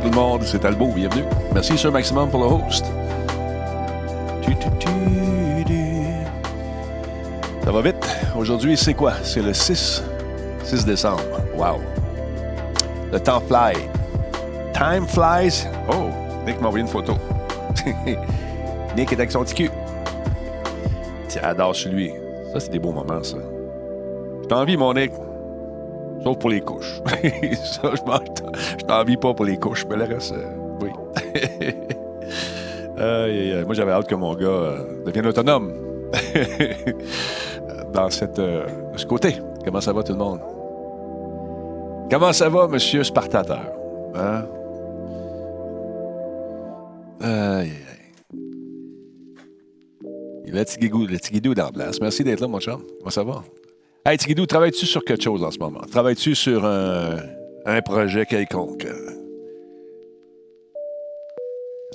Tout le monde? C'est Talbot, bienvenue. Merci, Sir Maximum, pour le host. Ça va vite. Aujourd'hui, c'est quoi? C'est le 6, 6 décembre. Wow. Le temps fly. Time flies. Oh, Nick m'a envoyé une photo. Nick est avec son petit lui. Ça, c'est des beaux moments, ça. Je t'envie, mon Nick. Sauf pour les. ça, je t'envie pas pour les couches, mais le reste, euh, oui. moi, j'avais hâte que mon gars euh, devienne autonome dans cette, euh, ce côté. Comment ça va, tout le monde? Comment ça va, monsieur Spartateur? Hein? Aïe, aïe. Le Tigidou, le Tigidou dans la place. Merci d'être là, mon chum. Comment ça va? Hey, Tigidou, travailles-tu sur quelque chose en ce moment? Travailles-tu sur un, un projet quelconque?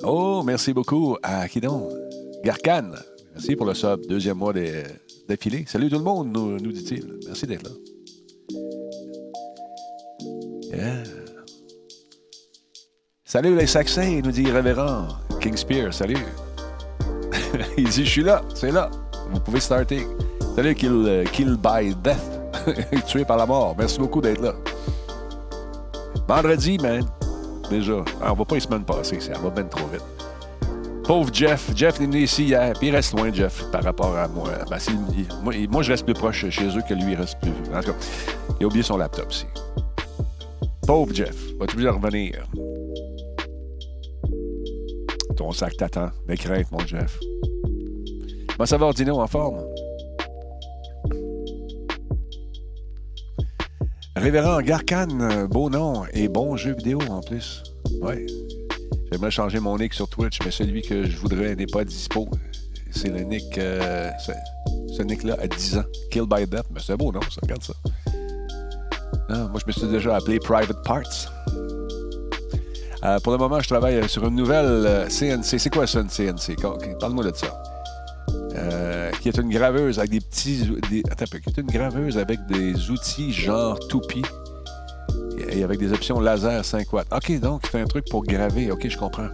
Oh, merci beaucoup. À qui donc? Garkan. Merci pour le sub. Deuxième mois d'affilée. Salut tout le monde, nous, nous dit-il. Merci d'être là. Salut les Saxons, nous dit Révérend. King Spear, salut. Il dit Je suis là, c'est là. Vous pouvez starter. Salut Kill, kill by Death. Tué par la mort. Merci beaucoup d'être là. Vendredi, man. Déjà. Ah, on va pas les semaines passées, ça va bien trop vite. Pauvre Jeff. Jeff est venu ici hier, puis il reste loin, Jeff, par rapport à moi. Ben, moi, moi, je reste plus proche chez eux que lui, il reste plus. En tout cas, il a oublié son laptop ici. Pauvre Jeff. Va-tu bien revenir? Ton sac t'attend. Mes craintes, mon Jeff. Comment ça va, Ordino, en forme? Révérend Garcan, beau nom et bon jeu vidéo en plus. Ouais. J'aimerais changer mon nick sur Twitch, mais celui que je voudrais n'est pas dispo. C'est le nick. Euh, ce nick-là a 10 ans. Kill by Death. Mais c'est beau, non? Ça, regarde ça. Ah, moi, je me suis déjà appelé Private Parts. Euh, pour le moment, je travaille sur une nouvelle CNC. Euh, c'est quoi ça, une CNC? Parle-moi de ça. Euh, qui est une graveuse avec des petits. attends un peu. Qui est une graveuse avec des outils genre toupie et avec des options laser 5 watts. OK, donc, c'est un truc pour graver. OK, je comprends.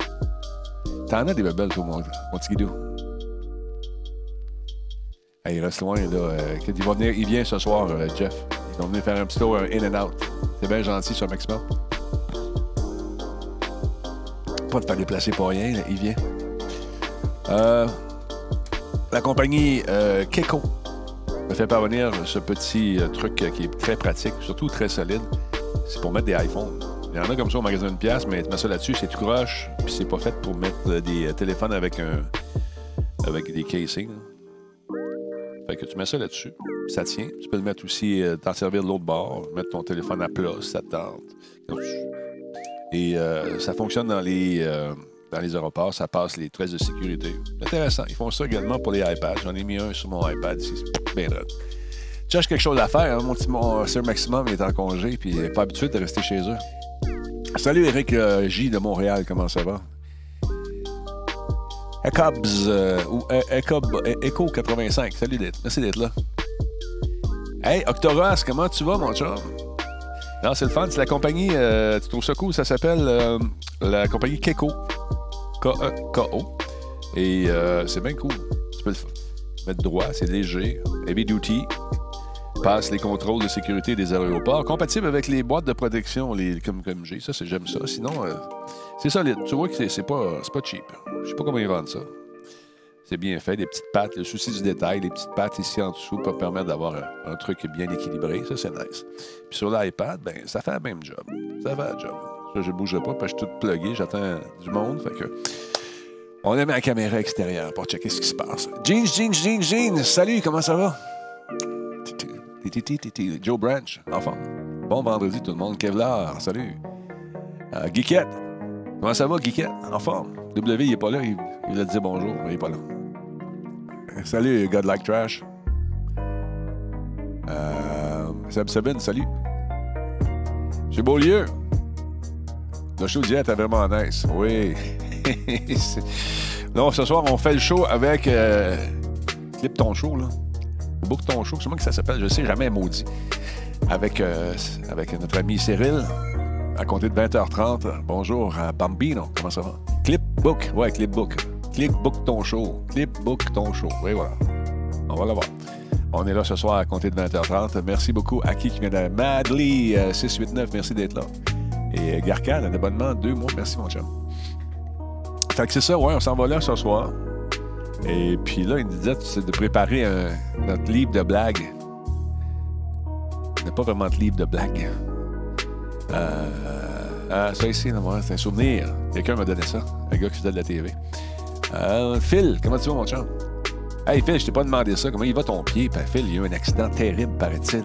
T'en as des belles, toi, mon, mon petit guidou. il reste loin, là. il, va venir, il vient ce soir, Jeff. Il va venir faire un petit tour, un in and out. C'est bien gentil, sur maximum. Pas de faire déplacer pour rien, il vient. Euh, la compagnie euh, Keko me fait parvenir ce petit euh, truc qui est très pratique, surtout très solide. C'est pour mettre des iPhones. Il y en a comme ça au magasin de pièce, mais tu mets ça là-dessus, c'est tout croche, puis c'est pas fait pour mettre des téléphones avec un avec des casings. Fait que tu mets ça là-dessus, ça tient. Tu peux le mettre aussi, t'en servir de l'autre bord, mettre ton téléphone à plat ça te tente. Et euh, ça fonctionne dans les, euh, dans les aéroports, ça passe les traits de sécurité. Intéressant. Ils font ça également pour les iPads. J'en ai mis un sur mon iPad ici. Bien drôle. Tu cherches quelque chose à faire. Hein? Mon petit Sir Maximum est en congé puis il n'est pas habitué de rester chez eux. Salut Eric euh, J de Montréal, comment ça va? Ecobs ou Echo 85. Salut d'être. Merci d'être là. Hey, Octoras, comment tu vas, mon chum? Non, c'est le fun. C'est la compagnie, euh, tu trouves ça cool, ça s'appelle euh, la compagnie Keko. K-E-K-O. Et euh, c'est bien cool. Tu peux le mettre droit, c'est léger. Heavy duty. Passe les contrôles de sécurité des aéroports. Compatible avec les boîtes de protection les, comme, comme j'ai. Ça, j'aime ça. Sinon, c'est solide. Tu vois que c'est pas, pas cheap. Je sais pas comment ils vendent ça. C'est bien fait, des petites pattes, le souci du détail, les petites pattes ici en dessous pour permettre d'avoir un, truc bien équilibré. Ça, c'est nice. Puis sur l'iPad, ben, ça fait le même job. Ça fait le job. Ça, je ne bougerai pas parce que je suis tout plugué, j'attends du monde. Fait que. On met la caméra extérieure pour checker ce qui se passe. Jeans, jeans, jeans, jeans. Salut, comment ça va? Joe Branch, enfin. Bon vendredi tout le monde. Kevlar, salut. Euh, Geekette. Comment ça va, Geekette? En forme. W, il n'est pas là. Il, a dit bonjour, mais il n'est pas là. Salut, God Like Trash. Euh, Sabine, salut. J'ai beau lieu. Le show d'hier était vraiment nice. Oui. non, ce soir, on fait le show avec euh, Clip ton show, là. Book ton show. C'est moi que ça s'appelle? Je sais jamais maudit. Avec, euh, avec notre ami Cyril. à compter de 20h30. Bonjour à Bambino. Comment ça va? Clipbook. Ouais, Clipbook. Clipbook ton show. Clipbook ton show. Oui, voilà. On va le voir. On est là ce soir à compter de 20h30. Merci beaucoup à qui qui vient de Madly 689. Merci d'être là. Et Garcan, un abonnement, deux mois. Merci, mon chum. Fait que c'est ça, ouais, on s'en va là ce soir. Et puis là, il nous disait de préparer un- notre livre de blagues. Il pas vraiment de livre de blagues. Euh, ah, ça ici, c'est un souvenir. Quelqu'un m'a donné ça. Un gars qui faisait de la TV. Euh, Phil, comment tu vas, mon chum? Hey, Phil, je t'ai pas demandé ça. Comment il va ton pied? Ben, Phil, il y a eu un accident terrible, paraît-il.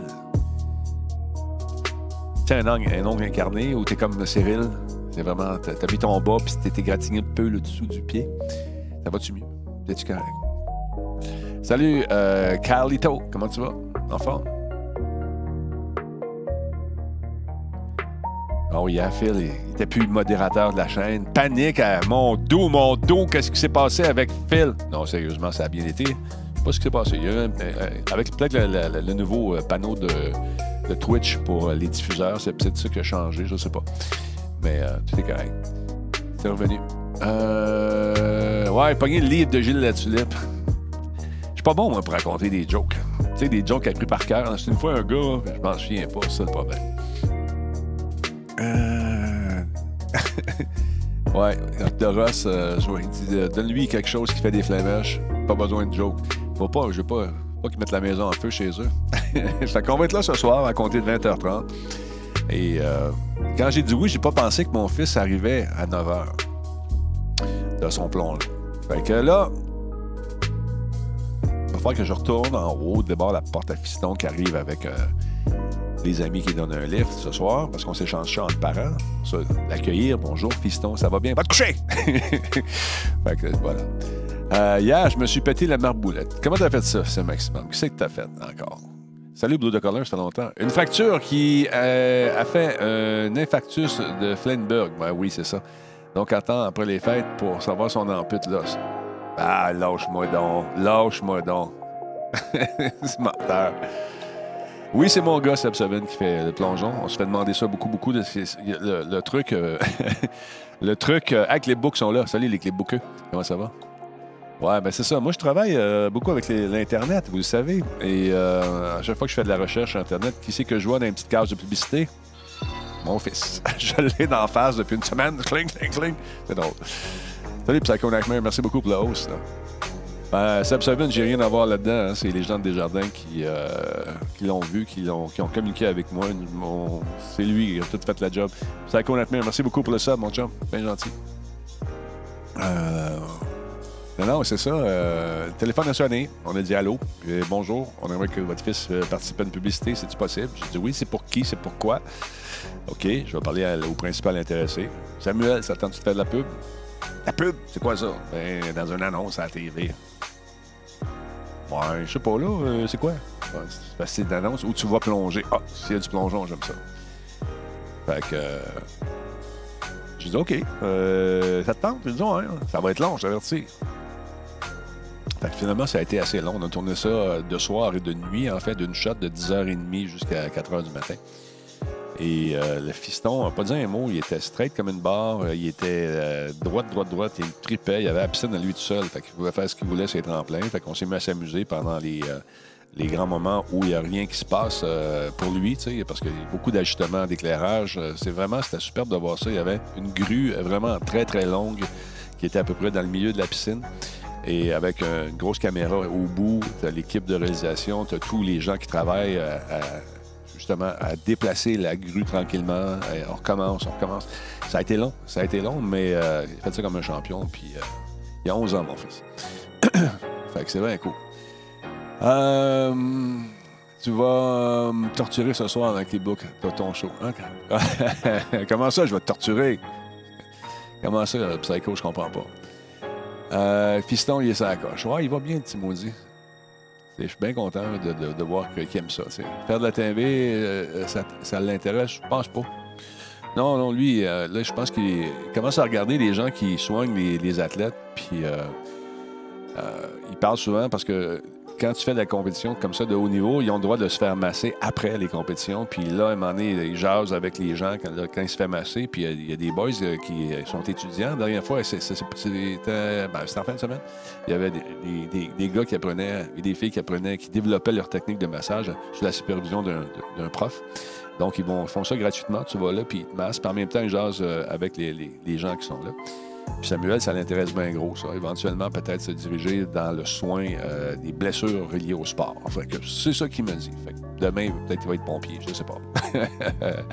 Sais, un ongle, un ongle incarné où t'es comme Cyril. C'est vraiment, t'as mis ton bas puis t'es égratigné un peu le dessous du pied. Ça va-tu mieux? T'es-tu correct? Salut, euh, Carlito. Comment tu vas? En forme? Oh, yeah, Phil, il était plus le modérateur de la chaîne. Panique mon dos, mon dos, qu'est-ce qui s'est passé avec Phil? Non, sérieusement, ça a bien été. Pas ce qui s'est passé. Avec peut-être le nouveau euh, panneau de, de Twitch pour euh, les diffuseurs, c'est peut-être ça qui a changé, je sais pas. Mais euh, tout est correct. C'est revenu. Euh, ouais, pogné le livre de Gilles Latulippe. Je suis pas bon, moi, pour raconter des jokes. Tu sais, des jokes appris par cœur. C'est une fois un gars, je m'en souviens pas, c'est ça le problème. Euh... ouais, Doros, euh, je vois, il dit euh, donne-lui quelque chose qui fait des flamèches. Pas besoin de joke. Faut pas, je veux pas, pas qu'ils mettent la maison en feu chez eux. fait qu'on va être là ce soir à compter de 20h30. Et euh, quand j'ai dit oui, j'ai pas pensé que mon fils arrivait à 9h de son plonge. Fait que là, il va falloir que je retourne en haut, d'abord la porte à fiston qui arrive avec euh, les amis qui donnent un lift ce soir, parce qu'on s'échange ça entre parents. L'accueillir, bonjour fiston, ça va bien? Va te coucher! fait que voilà. Euh, hier, je me suis pété la marboulette. Comment t'as fait ça, ce maximum? Qu'est-ce que t'as fait encore? Salut Blue de Color, ça fait longtemps. Une fracture qui euh, a fait un infarctus de Flenberg. Ben oui, c'est ça. Donc attends après les fêtes pour savoir si on ampute l'os. Ah, lâche-moi donc. Lâche-moi donc. c'est menteur. Oui, c'est mon gars, Seb Seven, qui fait le plongeon. On se fait demander ça beaucoup, beaucoup. De, le, truc, euh, le truc, euh, ah, les books sont là. Salut les clipbookeux. Comment ça va? Ouais, ben c'est ça. Moi, je travaille euh, beaucoup avec l'Internet, vous le savez. Et euh, à chaque fois que je fais de la recherche sur Internet, qui c'est que je vois dans une petite case de publicité? Mon fils. je l'ai d'en face depuis une semaine. Cling, cling, cling. C'est drôle. Salut, Psycho Nightmare. Merci beaucoup pour le host. là. Ben, j'ai rien à voir là-dedans. hein. C'est les gens de Desjardins qui, euh, qui l'ont vu, qui, l'ont, qui ont communiqué avec moi. C'est lui qui a tout fait la job. Psycho merci beaucoup pour le sub, mon chum. Bien gentil. Euh, non, non, c'est ça. euh, le téléphone a sonné. On a dit allô. puis, bonjour. On aimerait que votre fils euh, participe à une publicité. C'est-tu possible? J'ai dit oui. C'est pour qui? C'est pourquoi? OK. Je vais parler au principal intéressé. Samuel, ça tente de faire de la pub? La pub? C'est quoi ça? Ben, dans une annonce à la TV. Ouais, je sais pas, là. euh, c'est quoi? Ouais, c'est une annonce où tu vas plonger. Ah, s'il y a du plongeon, j'aime ça. Fait que. euh, J'ai dit, OK. Euh, ça te tente? Ça va être long, je t'avertis. Finalement, ça a été assez long. On a tourné ça euh, de soir et de nuit, en fait, d'une shot de 10h30 jusqu'à 4h du matin. Et euh, le fiston pas dit un mot. Il était straight comme une barre. Euh, Il était euh, droite, droite, droite. Il tripait. Il avait la piscine à lui tout seul. Fait qu'il pouvait faire ce qu'il voulait, c'est tremplin. Fait qu'on s'est mis à s'amuser pendant les, les grands moments où il n'y a rien qui se passe pour lui, parce qu'il y a beaucoup d'ajustements, d'éclairage. C'est vraiment, c'était superbe de voir ça. Il y avait une grue vraiment très, très longue qui était à peu près dans le milieu de la piscine. Et avec euh, une grosse caméra au bout, tu as l'équipe de réalisation, tu as tous les gens qui travaillent euh, à, justement à déplacer la grue tranquillement. On recommence, on recommence. Ça a été long, ça a été long, mais euh, il fait ça comme un champion. Puis euh, il y a 11 ans, mon fils. fait que c'est bien cool. Euh, tu vas me torturer ce soir avec les books de ton show. hein? Comment ça, je vais te torturer? Comment ça, Psycho, je comprends pas? Euh, Fiston, il est sa coche. Ouais, il va bien, le petit maudit. Je suis bien content de, voir qu'il aime ça. Faire de la TV, euh, ça, ça l'intéresse, je pense pas. Non, non, lui, euh, là, je pense qu'il commence à regarder les gens qui soignent les, les athlètes, puis euh, euh, il parle souvent parce que quand tu fais de la compétition comme ça de haut niveau, ils ont le droit de se faire masser après les compétitions. Puis là, à un moment donné, ils jasent avec les gens quand, ils se font masser. Puis il y, a des boys euh, qui sont étudiants. La dernière fois, ben, c'était en fin de semaine. Il y avait des, gars qui apprenaient et des filles qui apprenaient, qui développaient leur technique de massage sous la supervision d'un prof. Donc, ils vont, font ça gratuitement. Tu vas là, puis ils te massent. Puis en même temps, ils jasent euh, avec les gens qui sont là. Puis Samuel, ça l'intéresse bien gros, ça. Éventuellement, peut-être se diriger dans le soin euh, des blessures reliées au sport. Que c'est ça qu'il me dit. Demain, peut-être qu'il va être pompier, je ne sais pas.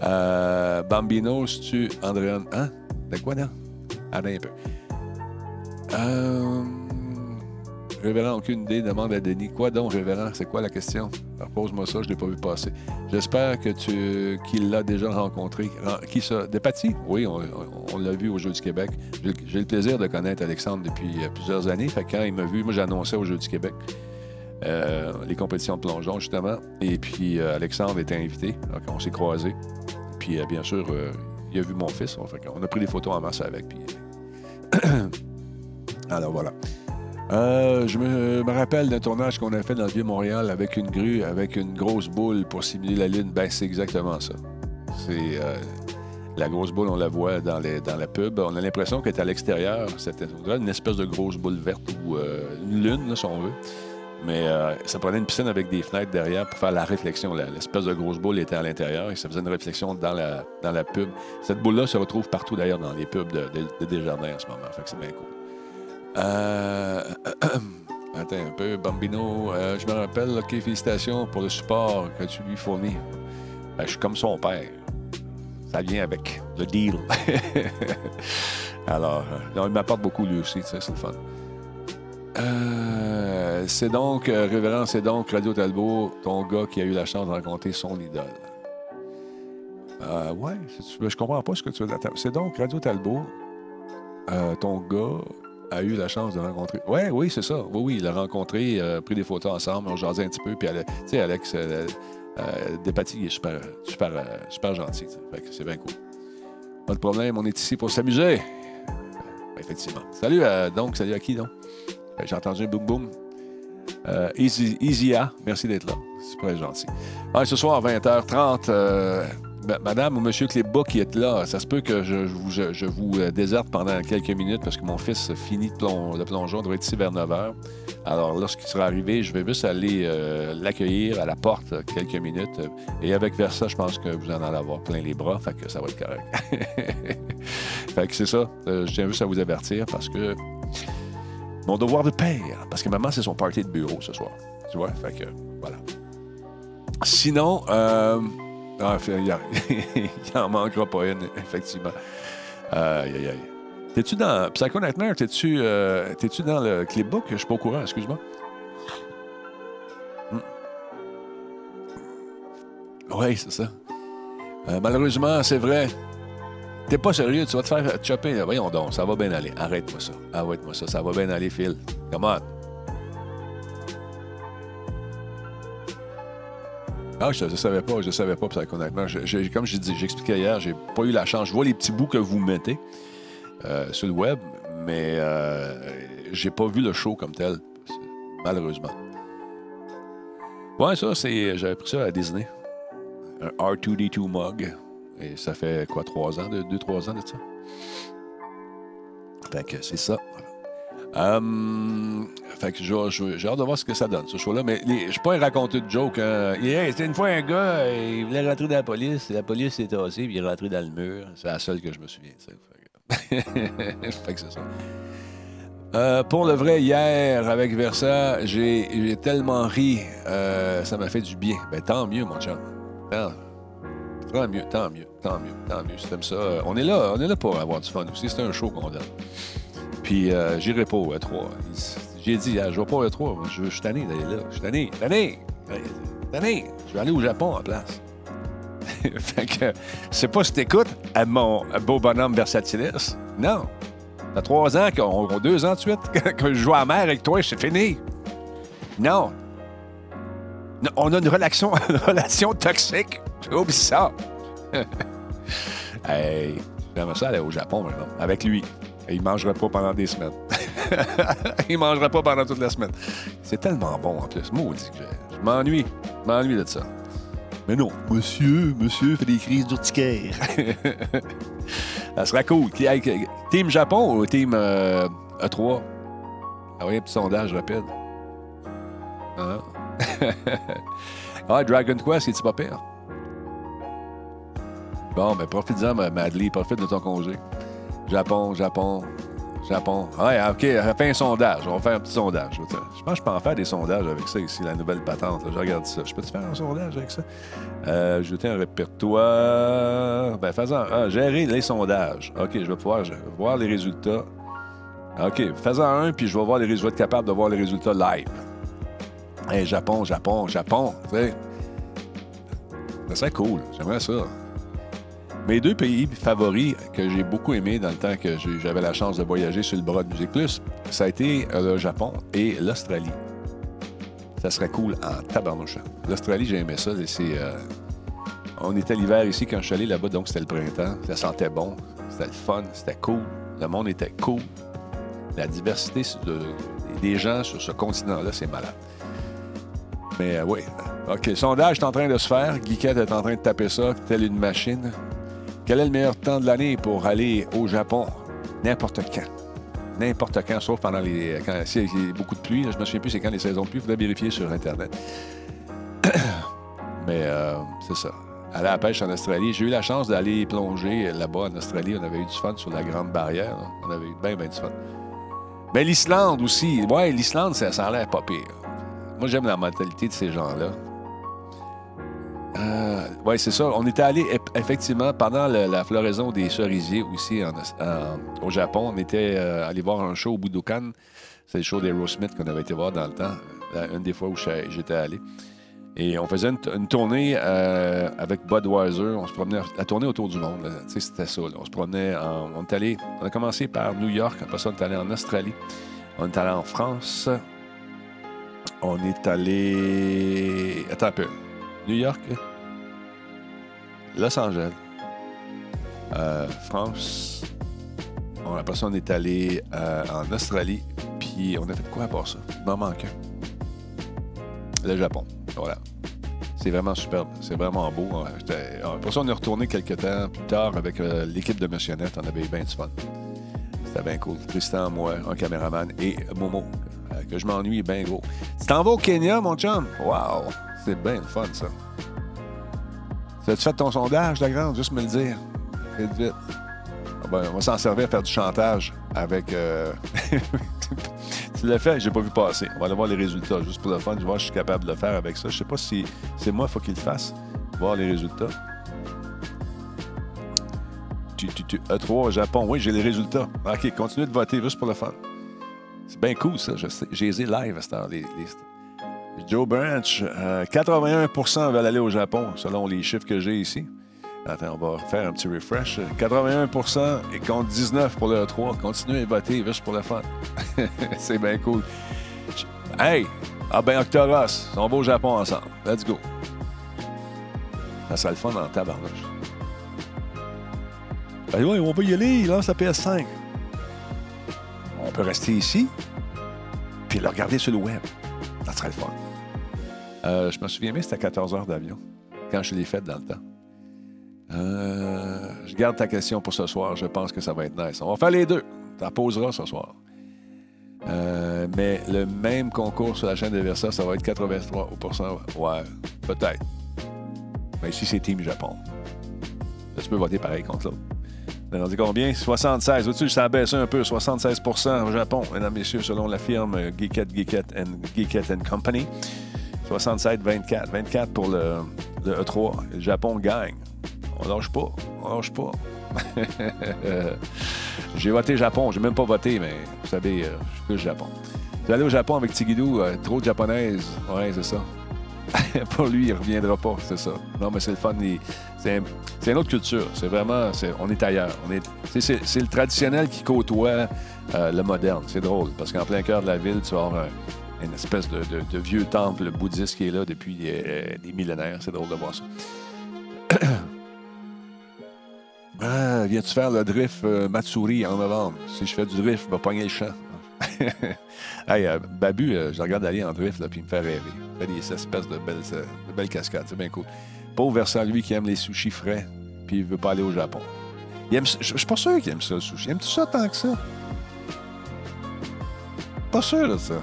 Euh, Bambino, si tu Andréane? Hein? De quoi, non? Attends un peu. Euh... Révérend, aucune idée, demande à Denis. Quoi donc, Révérend? C'est quoi la question? Pose-moi ça, je ne l'ai pas vu passer. J'espère que tu qu'il l'a déjà rencontré. Ren- Qui ça? Despatie? Oui, on, on- on l'a vu au Jeux du Québec. J'ai le plaisir de connaître Alexandre depuis euh, plusieurs années. Fait quand il m'a vu, moi j'annonçais au Jeux du Québec euh, les compétitions de plongeon, justement. Et puis euh, Alexandre était invité. Donc, on s'est croisés. Puis bien sûr, il a vu mon fils. On, qu'on a pris des photos en masse avec. Puis... Alors voilà. Euh, je me, me rappelle d'un tournage qu'on a fait dans le Vieux-Montréal avec une grue, avec une grosse boule pour simuler la Lune. Ben, c'est exactement ça. C'est euh, la grosse boule, on la voit dans, les, dans la pub. On a l'impression qu'elle est à l'extérieur. C'était une espèce de grosse boule verte ou euh, une lune, si on veut. Mais euh, ça prenait une piscine avec des fenêtres derrière pour faire la réflexion. L'espèce de grosse boule était à l'intérieur et ça faisait une réflexion dans la, dans la pub. Cette boule-là se retrouve partout d'ailleurs dans les pubs de, de- en ce moment. Fait que c'est bien cool. Euh, Attends un peu, Bambino. euh, je me rappelle, OK, félicitations pour le support que tu lui fournis. Ben, je suis comme son père. Ça vient avec le deal. Alors, euh, non, il m'apporte beaucoup lui aussi, c'est le fun. C'est donc, Révérend, c'est donc Radio Talbot, ton gars qui a eu la chance de rencontrer son idole. Ouais, je comprends pas ce que tu veux C'est donc Radio Talbot, ton gars a eu la chance de rencontrer. Ouais, oui, c'est ça. Oui, oui, il l'a rencontré, euh, pris des photos ensemble, on jasait un petit peu. Puis, tu sais, Alex euh, euh, est super, super, euh, super gentil. que c'est bien cool. Pas de problème, on est ici pour s'amuser. Ben, effectivement. Salut, euh, donc, salut à qui, donc? Euh, J'ai entendu un boum boum. Euh, Easy, Easya, merci d'être là. Très gentil. Ce soir, 20h30, euh, ma- Madame ou Monsieur Clébas qui est là, ça se peut que je, vous, euh, déserte pendant quelques minutes parce que mon fils finit de plon- le plongeon, doit être ici vers 9h. Alors, lorsqu'il sera arrivé, je vais juste aller euh, l'accueillir à la porte quelques minutes. Et avec Versa, je pense que vous en allez avoir plein les bras, fait que ça va être correct. fait que c'est ça. Euh, je tiens juste à vous avertir parce que mon devoir de père, parce que maman, c'est son party de bureau ce soir. Tu vois? Fait que, voilà. Sinon, ah, il y a- il en manquera pas une, effectivement. Aïe, aïe, aïe. T'es-tu dans Psycho Nightmare? T'es-tu euh, dans le clipbook? Je suis pas au courant, excuse-moi. Oui, c'est ça. Euh, malheureusement, c'est vrai. T'es pas sérieux, tu vas te faire chopper. Voyons donc, ça va bien aller. Arrête-moi ça. Arrête-moi ça. Ça va bien aller, Phil. Come on. Ah, je ne savais pas, je savais pas, Psycho Nightmare. Je- comme j'ai dit, j'expliquais hier, j'ai pas eu la chance. Je vois les petits bouts que vous mettez euh, sur le web, mais euh, j'ai pas vu le show comme tel, malheureusement. Ouais, ça, c'est. J'avais pris ça à Disney. Un R2D2 mug. Et ça fait quoi, trois ans, de, deux, trois ans de ça? Fait que c'est ça. Hum, fait que j'ai hâte de voir ce que ça donne, ce show-là. Mais je suis pas un raconteur de joke. Hein. Yeah, C'était une fois un gars, euh, il voulait rentrer dans la police. La police s'est tassée, puis il est rentré dans le mur. C'est la seule que je me souviens. Fait que, ça. Euh, pour le vrai, hier, avec Versa, j'ai tellement ri. euh, ça m'a fait du bien. Ben, tant mieux, mon chum. Tant, mieux, tant mieux, tant mieux, tant mieux. T'aimes ça, euh, on est là, on est là pour avoir du fun aussi. C'est un show qu'on donne. Puis, euh, j'irai pas au E3. J'ai dit, ah, je vais pas au E3. Moi, Je, suis tanné d'aller là. Je suis tanné, tanné, tanné. Je vais aller au Japon en place. fait que, c'est pas si t'écoutes à mon beau bonhomme Versatilis. Non. T'as trois ans, qu'on, deux ans de suite, que je joue à mer avec toi, c'est fini. Non. On a une relation, une relation toxique. Ça. hey, j'aimerais ça aller au Japon, maintenant, avec lui. Et il ne mangerait pas pendant des semaines. il ne mangera pas pendant toute la semaine. C'est tellement bon en plus. Maudit que je m'ennuie. Je m'ennuie de ça. Mais non, monsieur, monsieur fait des crises d'urticaire. ça sera cool. Team Japon ou Team euh, E3? Ah oui, un petit sondage rapide. Ah, ah Dragon Quest, c'est-tu pas pire? Bon, ben profite-en, Madly, profite de ton congé. Japon, Japon, Japon. Ouais, OK, fait un sondage. On va faire un petit sondage. Je pense que je peux en faire des sondages avec ça ici, la nouvelle patente. Je regarde ça. Je peux-tu faire un sondage avec ça? Euh, ajouter un répertoire. Ben, faisant. Ah, gérer les sondages. OK, je vais pouvoir voir les résultats. OK, faisant un, puis je vais voir les résultats, être capable de voir les résultats live. Hey, Japon, Japon, Japon. Tu sais. Ça serait cool. J'aimerais ça. Mes deux pays favoris que j'ai beaucoup aimés dans le temps que j'avais la chance de voyager sur le bras de Musique Plus, ça a été euh, le Japon et l'Australie. Ça serait cool en tabarnouche. L'Australie, j'ai aimé ça. Euh, on était l'hiver ici quand je suis allé là-bas, donc c'était le printemps. Ça sentait bon, c'était le fun, c'était cool. Le monde était cool. La diversité des gens sur ce continent-là, c'est malade. Mais euh, oui. OK, sondage est en train de se faire. Guiquette est en train de taper ça, telle une machine. Quel est le meilleur temps de l'année pour aller au Japon? N'importe quand. N'importe quand, sauf pendant les. Quand y a beaucoup de pluie. je ne me souviens plus c'est quand les saisons de pluie. Il faudrait vérifier sur Internet. Mais euh, c'est ça. Aller à la pêche en Australie. J'ai eu la chance d'aller plonger là-bas en Australie. On avait eu du fun sur la Grande Barrière. On avait eu bien, bien du fun. Mais l'Islande aussi. Ouais, l'Islande, ça, ça a l'air pas pire. Moi, j'aime la mentalité de ces gens-là. Euh, oui, c'est ça. On était allé effectivement pendant la floraison des cerisiers aussi au Japon. On était euh, allé voir un show au Budokan. C'est le show d'Aerosmith qu'on avait été voir dans le temps, une des fois où j'étais allé. Et on faisait une, tournée euh, avec Budweiser. On se promenait, la tournée autour du monde. C'était ça. On se promenait. on est allé. On a commencé par New York. Après ça, on est allé en Australie. On est allé en France. On est allé. Attends un peu. New York, Los Angeles, euh, France. On, après ça, on est allé euh, en Australie, puis on a fait quoi à part ça? Il m'en manque Le Japon. Voilà. C'est vraiment superbe. C'est vraiment beau. Pour ça, on est retourné quelques temps plus tard avec euh, l'équipe de Missionnette. On avait eu bien du fun. C'était bien cool. Tristan, moi, un caméraman et Momo, que je m'ennuie bien gros. Tu t'en vas au Kenya, mon chum? Wow! C'est bien le fun, ça. As-tu fait ton sondage, la grande? Juste me le dire. Vite, vite. Ah ben, on va s'en servir à faire du chantage avec. Euh, tu l'as fait, j'ai pas vu passer. On va aller voir les résultats, juste pour le fun. Je vois si je suis capable de le faire avec ça. Je sais pas si c'est moi, il faut qu'il le fasse. Voir les résultats. E3 au Japon, oui, j'ai les résultats. OK, continuez de voter juste pour le fun. C'est bien cool, ça. J'ai les live à cette heure, les, Joe Branch, 81% euh, veulent aller au Japon, selon les chiffres que j'ai ici. Attends, on va faire un petit refresh. 81% et compte 19 pour le 3. Continuez à voter juste pour le fun. C'est bien cool. Hey! Ah ben Octoros, on va au Japon ensemble. Let's go. Ça sera le fun en tabarnouche. Ben ouais, on va y aller, il lance la PS5. On peut rester ici, puis le regarder sur le web. Ça serait le fun. Euh, je me souviens bien, c'était 14 heures d'avion quand je l'ai fait dans le temps. Euh, je garde ta question pour ce soir. Je pense que ça va être nice. On va faire les deux. Tu poseras ce soir. Euh, mais le même concours sur la chaîne de Versa, ça va être 83% Ouais, peut-être. Mais ici, c'est Team Japon. tu peux voter pareil contre l'autre. On dit combien? 76. Au-dessus, ça a baissé un peu. 76% au Japon, mesdames et messieurs, selon la firme Geekette, Geekette and, Geekette and Company. 67-24. 24 pour le, E3. Le Japon gagne. On lâche pas. On lâche pas. J'ai voté Japon. J'ai même pas voté, mais vous savez, euh, je suis plus Japon. Vous allez au Japon avec Tigidou, euh, trop de japonaise. Ouais, c'est ça. pour lui, il reviendra pas, c'est ça. Non, mais c'est le fun. C'est une autre culture. C'est vraiment. on est ailleurs. c'est le traditionnel qui côtoie euh, le moderne. C'est drôle, parce qu'en plein cœur de la ville, tu vas avoir une espèce de, vieux temple bouddhiste qui est là depuis euh, des, millénaires. C'est drôle de voir ça. ah, viens-tu faire le drift euh, Matsuri en novembre? Si je fais du drift, je vais pogner le champ. hey, euh, Babu, euh, je regarde aller en drift, là, puis il me fait rêver. Il fait des de belles, euh, de belles cascades. C'est bien cool. Pauvre versant, lui, qui aime les sushis frais, puis il veut pas aller au Japon. Il aime, je je suis pas sûr qu'il aime ça, le sushi. Aimes-tu ça tant que ça? Pas sûr de ça.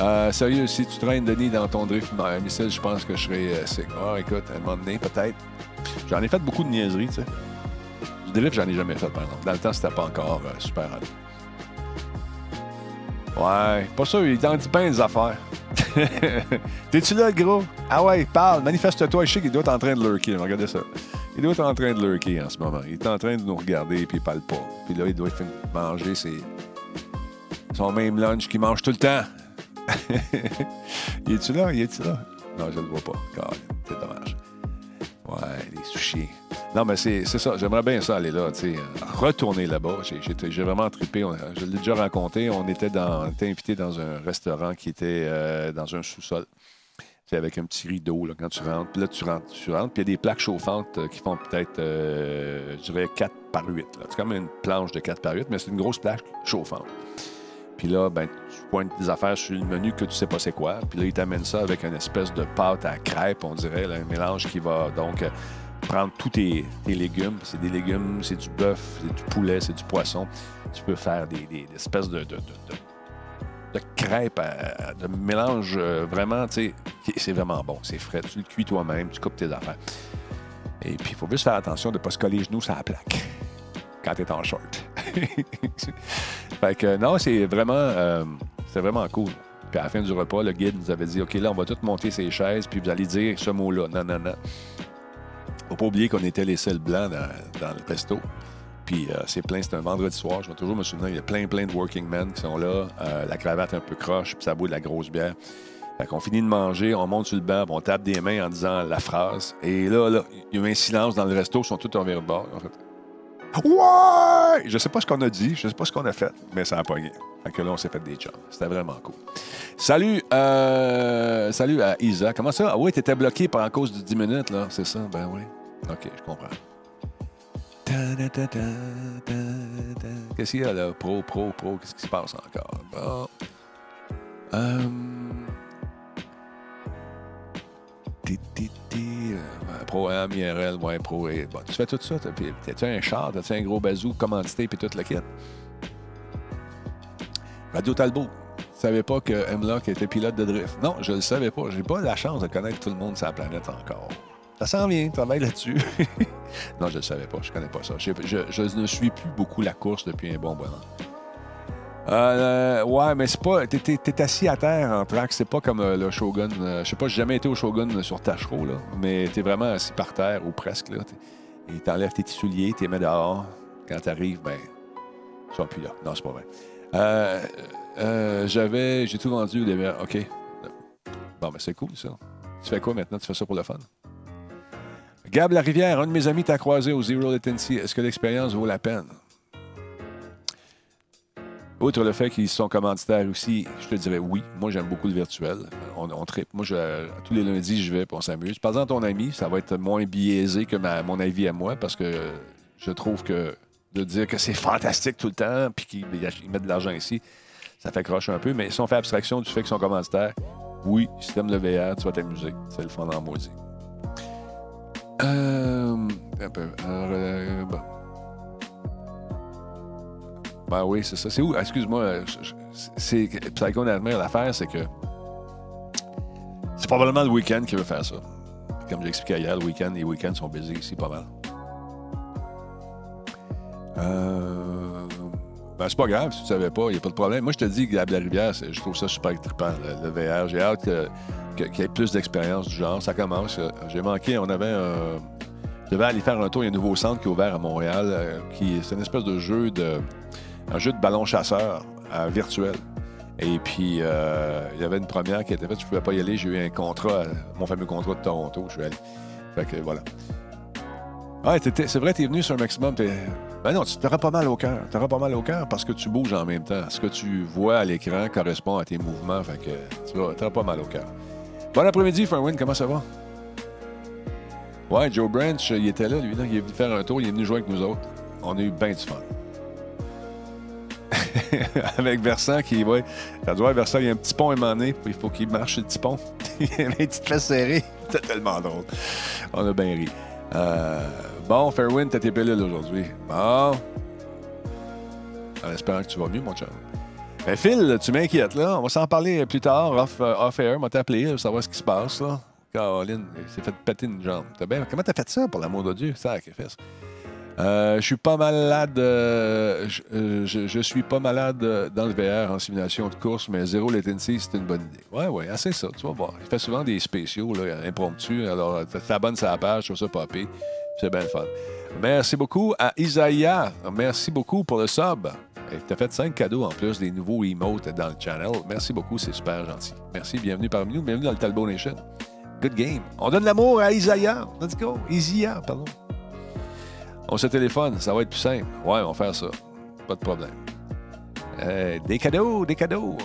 Euh, sérieux, si tu traînes Denis dans ton drift missile, je pense que je serais euh, sick. Ah, écoute, à un moment donné, peut-être. J'en ai fait beaucoup de niaiseries, tu sais. Du drift, j'en ai jamais fait, par exemple. Dans le temps, c'était pas encore euh, super. Ouais, pas sûr, il t'en dit bien des affaires. T'es-tu là, gros? Ah ouais, parle, manifeste-toi. Je sais qu'il doit être en train de lurker. Regardez ça. Il doit être en train de lurker en ce moment. Il est en train de nous regarder, puis il parle pas. Puis là, il doit manger ses... son même lunch qu'il mange tout le temps. il est-tu là? Il est-tu là? Non, je le vois pas. C'est dommage. Ouais, les sushis. Non, mais c'est ça. J'aimerais bien ça aller là, tu Retourner là-bas. J'ai- vraiment trippé. Je l'ai déjà raconté. On était, dans, invité dans un restaurant qui était euh, dans un sous-sol. C'est avec un petit rideau là, quand tu rentres. Puis là, tu rentres, tu rentres. Puis il y a des plaques chauffantes euh, qui font peut-être, euh, je dirais, 4 par 8. là. C'est comme une planche de 4 par 8, mais c'est une grosse plaque chauffante. Puis là, ben, tu pointes des affaires sur le menu que tu sais pas c'est quoi. Puis là, ils t'amènent ça avec une espèce de pâte à crêpes, on dirait, un mélange qui va donc euh, prendre tous tes, légumes. C'est des légumes, c'est du bœuf, c'est du poulet, c'est du poisson. Tu peux faire des, espèces de, crêpes, à- de mélange euh, vraiment, tu sais, c'est vraiment bon. C'est frais. Tu le cuis toi-même, tu coupes tes affaires. Et puis, il faut juste faire attention de ne pas se coller les genoux sur la plaque quand tu es en short. fait que non, c'est vraiment, euh, vraiment cool. Puis à la fin du repas, le guide nous avait dit OK, là, on va tous monter ces chaises, puis vous allez dire ce mot-là. Non, non, non. Faut pas oublier qu'on était les seuls blancs dans, le resto. Puis euh, c'est plein, c'est un vendredi soir. Je vais toujours me souvenir, il y a plein, plein de working men qui sont là. euh, la cravate un peu croche, puis ça boit de la grosse bière. Fait qu'on finit de manger, on monte sur le banc, on tape des mains en disant la phrase. Et là, là, il y a eu un silence dans le resto, ils sont tous en de bord. En. Ouais! Je sais pas ce qu'on a dit, je sais pas ce qu'on a fait, mais ça a pogné. Fait que là, on s'est fait des jobs. C'était vraiment cool. Salut, euh, salut à Isa. Comment ça? Ah oui, t'étais bloqué par en cause de 10 minutes, là. C'est ça? Ben oui. OK, je comprends. Qu'est-ce qu'il y a là? Pro, pro, pro. Qu'est-ce qui se passe encore? Bon. Euh... Ti, ti, ti, euh, Pro AM, IRL, ouais, pro. et- Bon, tu fais tout ça. t'as- puis T'as-tu un char? T'as-tu un gros bazou commandité puis toute la quête? Radio Talbot. Tu savais pas que Hemlock était pilote de drift? Non, je le savais pas. J'ai pas la chance de connaître tout le monde sur la planète encore. Ça s'en vient, travaille là-dessus. non, je le savais pas. Je connais pas ça. Je, je- je ne suis plus beaucoup la course depuis un bon moment. Euh, ouais, mais c'est pas. T'es, t'es assis à terre en track, c'est pas comme euh, le Shogun. euh, je sais pas, j'ai jamais été au Shogun sur Tachereau, là, mais t'es vraiment assis par terre ou presque. Là, et t'enlèves tes souliers, t'es mets dehors. Quand t'arrives, ben, ils sont plus là. Non, c'est pas vrai. Euh, euh, j'avais. J'ai tout vendu début. OK. Bon, ben, c'est cool, ça. Tu fais quoi maintenant? Tu fais ça pour le fun? Gab Larivière, un de mes amis t'a croisé au Zero Latency. Est-ce que l'expérience vaut la peine? Outre le fait qu'ils sont commanditaires aussi, je te dirais oui. Moi, j'aime beaucoup le virtuel. On, on tripe. Moi, je- tous les lundis, je vais et on s'amuse. Par exemple, ton ami, ça va être moins biaisé que ma- mon avis à moi parce que je trouve que de dire que c'est fantastique tout le temps puis qu'ils ils mettent de l'argent ici, ça fait croche un peu. Mais si on fait abstraction du fait qu'ils sont commanditaires, oui, si t'aimes le VR, tu vas t'amuser. C'est le fun en maudit. Euh, un peu. Euh, bon. Ben oui, c'est ça. C'est où? Excuse-moi. je- C'est Psycho Nightmare. L'affaire, c'est que c'est probablement le week-end qui veut faire ça. Comme j'expliquais hier, le week-end, les week-ends sont busy ici pas mal. Euh, Ben, c'est pas grave, si tu savais pas, il n'y a pas de problème. Moi, je te dis que la rivière, je trouve ça super trippant, le, VR. J'ai hâte que- que- qu'il y ait plus d'expérience du genre. Ça commence. Euh, J'ai manqué, on avait un. Je devais aller faire un tour. Il y a un nouveau centre qui est ouvert à Montréal. euh, qui C'est une espèce de jeu de. Un jeu de ballon chasseur virtuel. Et puis, euh, il y avait une première qui était faite. Je ne pouvais pas y aller. J'ai eu un contrat, mon fameux contrat de Toronto. Je suis allé. Fait que voilà. Ouais, c'est vrai, tu es venu sur un maximum. Ben non, tu t'auras pas mal au cœur. Tu pas mal au cœur parce que tu bouges en même temps. Ce que tu vois à l'écran correspond à tes mouvements. Fait que tu auras pas mal au cœur. Bon après-midi, Ferwin, comment ça va? Ouais, Joe Branch, il était là, lui. Là. Il est venu faire un tour. Il est venu jouer avec nous autres. On a eu bien du fun. avec Versant qui, ouais, ça doit Versant, il y a un petit pont à un moment donné, puis il faut qu'il marche le petit pont. il y a une petite tellement drôle. On a bien ri. Euh, bon, Fairwind, t'as tes pilules aujourd'hui. Bon. En espérant que tu vas mieux, mon chum. Ben, Phil, tu m'inquiètes, là. On va s'en parler plus tard, off, euh, off air. On va t'appeler, savoir ce qui se passe, là. Caroline, il s'est fait péter une jambe. Bien... Comment t'as fait ça, pour l'amour de Dieu? Ça, fesse. Euh, je suis pas malade. Euh, je, euh, je, suis pas malade dans le VR en simulation de course, mais zéro latency, c'est une bonne idée. Ouais, ouais, assez ça. Tu vas voir. Il fait souvent des spéciaux, là, impromptus. Alors, t'abonnes sur la page, je trouve ça popé. C'est bien le fun. Merci beaucoup à Isaiah. Merci beaucoup pour le sub. Tu as fait cinq cadeaux en plus, des nouveaux emotes dans le channel. Merci beaucoup, c'est super gentil. Merci, bienvenue parmi nous, bienvenue dans le Talbot Nation. Good game. On donne l'amour à Isaiah. Let's go. Isaiah, pardon. On se téléphone, ça va être plus simple. Ouais, on va faire ça. Pas de problème. Euh, des cadeaux, des cadeaux.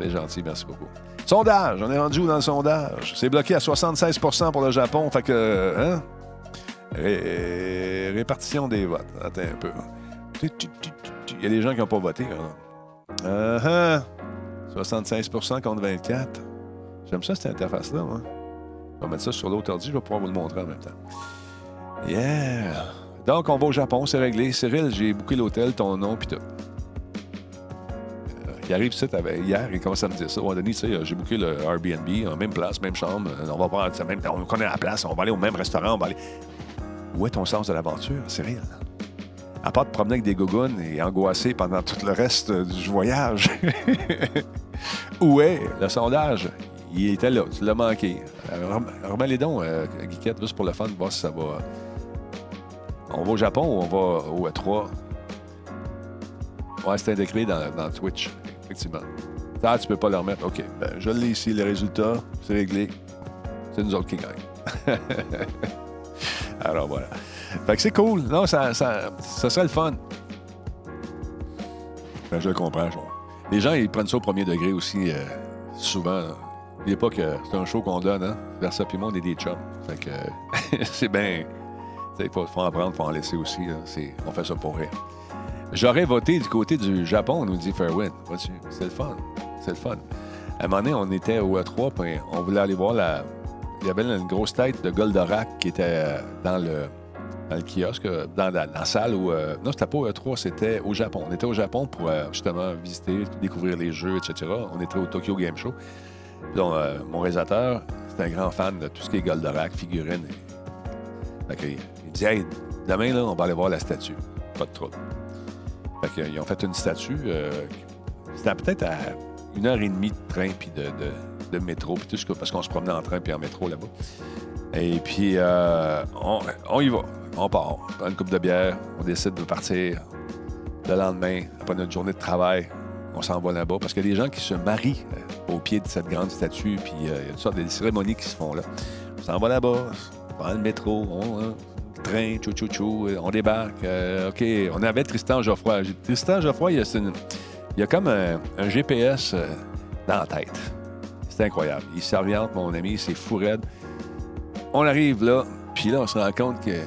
C'est gentil, merci beaucoup. Sondage, on est rendu où dans le sondage? C'est bloqué à 76% pour le Japon, fait que, hein? Ré répartition des votes. Attends un peu. Il y a des gens qui n'ont pas voté. Hein? Uh -huh. 76% contre 24. J'aime ça, cette interface-là. Hein? On va mettre ça sur l'autre ordi, je vais pouvoir vous le montrer en même temps. Yeah! Donc, on va au Japon, c'est réglé. Cyril, j'ai booké l'hôtel, ton nom, puis tout. Euh, il arrive ça hier, il commence à me dire ça. Denis, tu sais, j'ai booké le Airbnb, même place, même chambre. Euh, on va voir, même, on connaît la place, on va aller au même restaurant, on va aller. Où est ton sens de l'aventure, Cyril? À part de promener avec des gougounes et angoisser pendant tout le reste du voyage. Où est le sondage? Il était là, tu l'as manqué. Euh, remets les dons, Guiquette, juste pour le fun, voir si ça va. On va au Japon ou on va au E3? Ouais, c'est indiqué dans, dans, Twitch, effectivement. Ah, tu peux pas le remettre. OK. Ben, je l'ai ici, les résultats. C'est réglé. C'est nous autres qui gagnent. Alors voilà. Fait que c'est cool. Non, ça, ça, ça serait le fun. Ben, je le comprends. Les gens, ils prennent ça au premier degré aussi, euh, souvent. N'oubliez pas que c'est un show qu'on donne, hein? Vers ça, puis on est des chums. Fait que c'est bien. Il faut, en prendre, il faut en laisser aussi. On fait ça pour rire. J'aurais voté du côté du Japon, nous dit Fairwind. C'est le fun. C'est le fun. À un moment donné, on était au E3, puis on voulait aller voir la. Il y avait une grosse tête de Goldorak qui était euh, dans le, dans le kiosque, euh, dans, la salle où. Euh, non, c'était pas au E3, c'était au Japon. On était au Japon pour justement visiter, découvrir les jeux, etc. On était au Tokyo Game Show. Mon réalisateur, c'est un grand fan de tout ce qui est Goldorak, figurines. Il demain, là, on va aller voir la statue. Pas de trouble. Fait qu'ils ont fait une statue. c'était peut-être à une heure et demie de train puis de, métro, puis tout ce parce qu'on se promenait en train puis en métro là-bas. Et puis, euh, on, y va. On part. On prend une coupe de bière. On décide de partir le lendemain, après notre journée de travail. On s'en va là-bas parce a des gens qui se marient euh, au pied de cette grande statue, puis euh, il y a toutes sortes de cérémonies qui se font là. On s'en va là-bas, on prend le métro, hein, train, chou chou chou, on débarque. OK, on avait Tristan Geoffroy. Tristan Geoffroy, il y a, comme un, GPS dans la tête. C'est incroyable. Il s'oriente, mon ami, c'est fou raide. On arrive là, puis là, on se rend compte que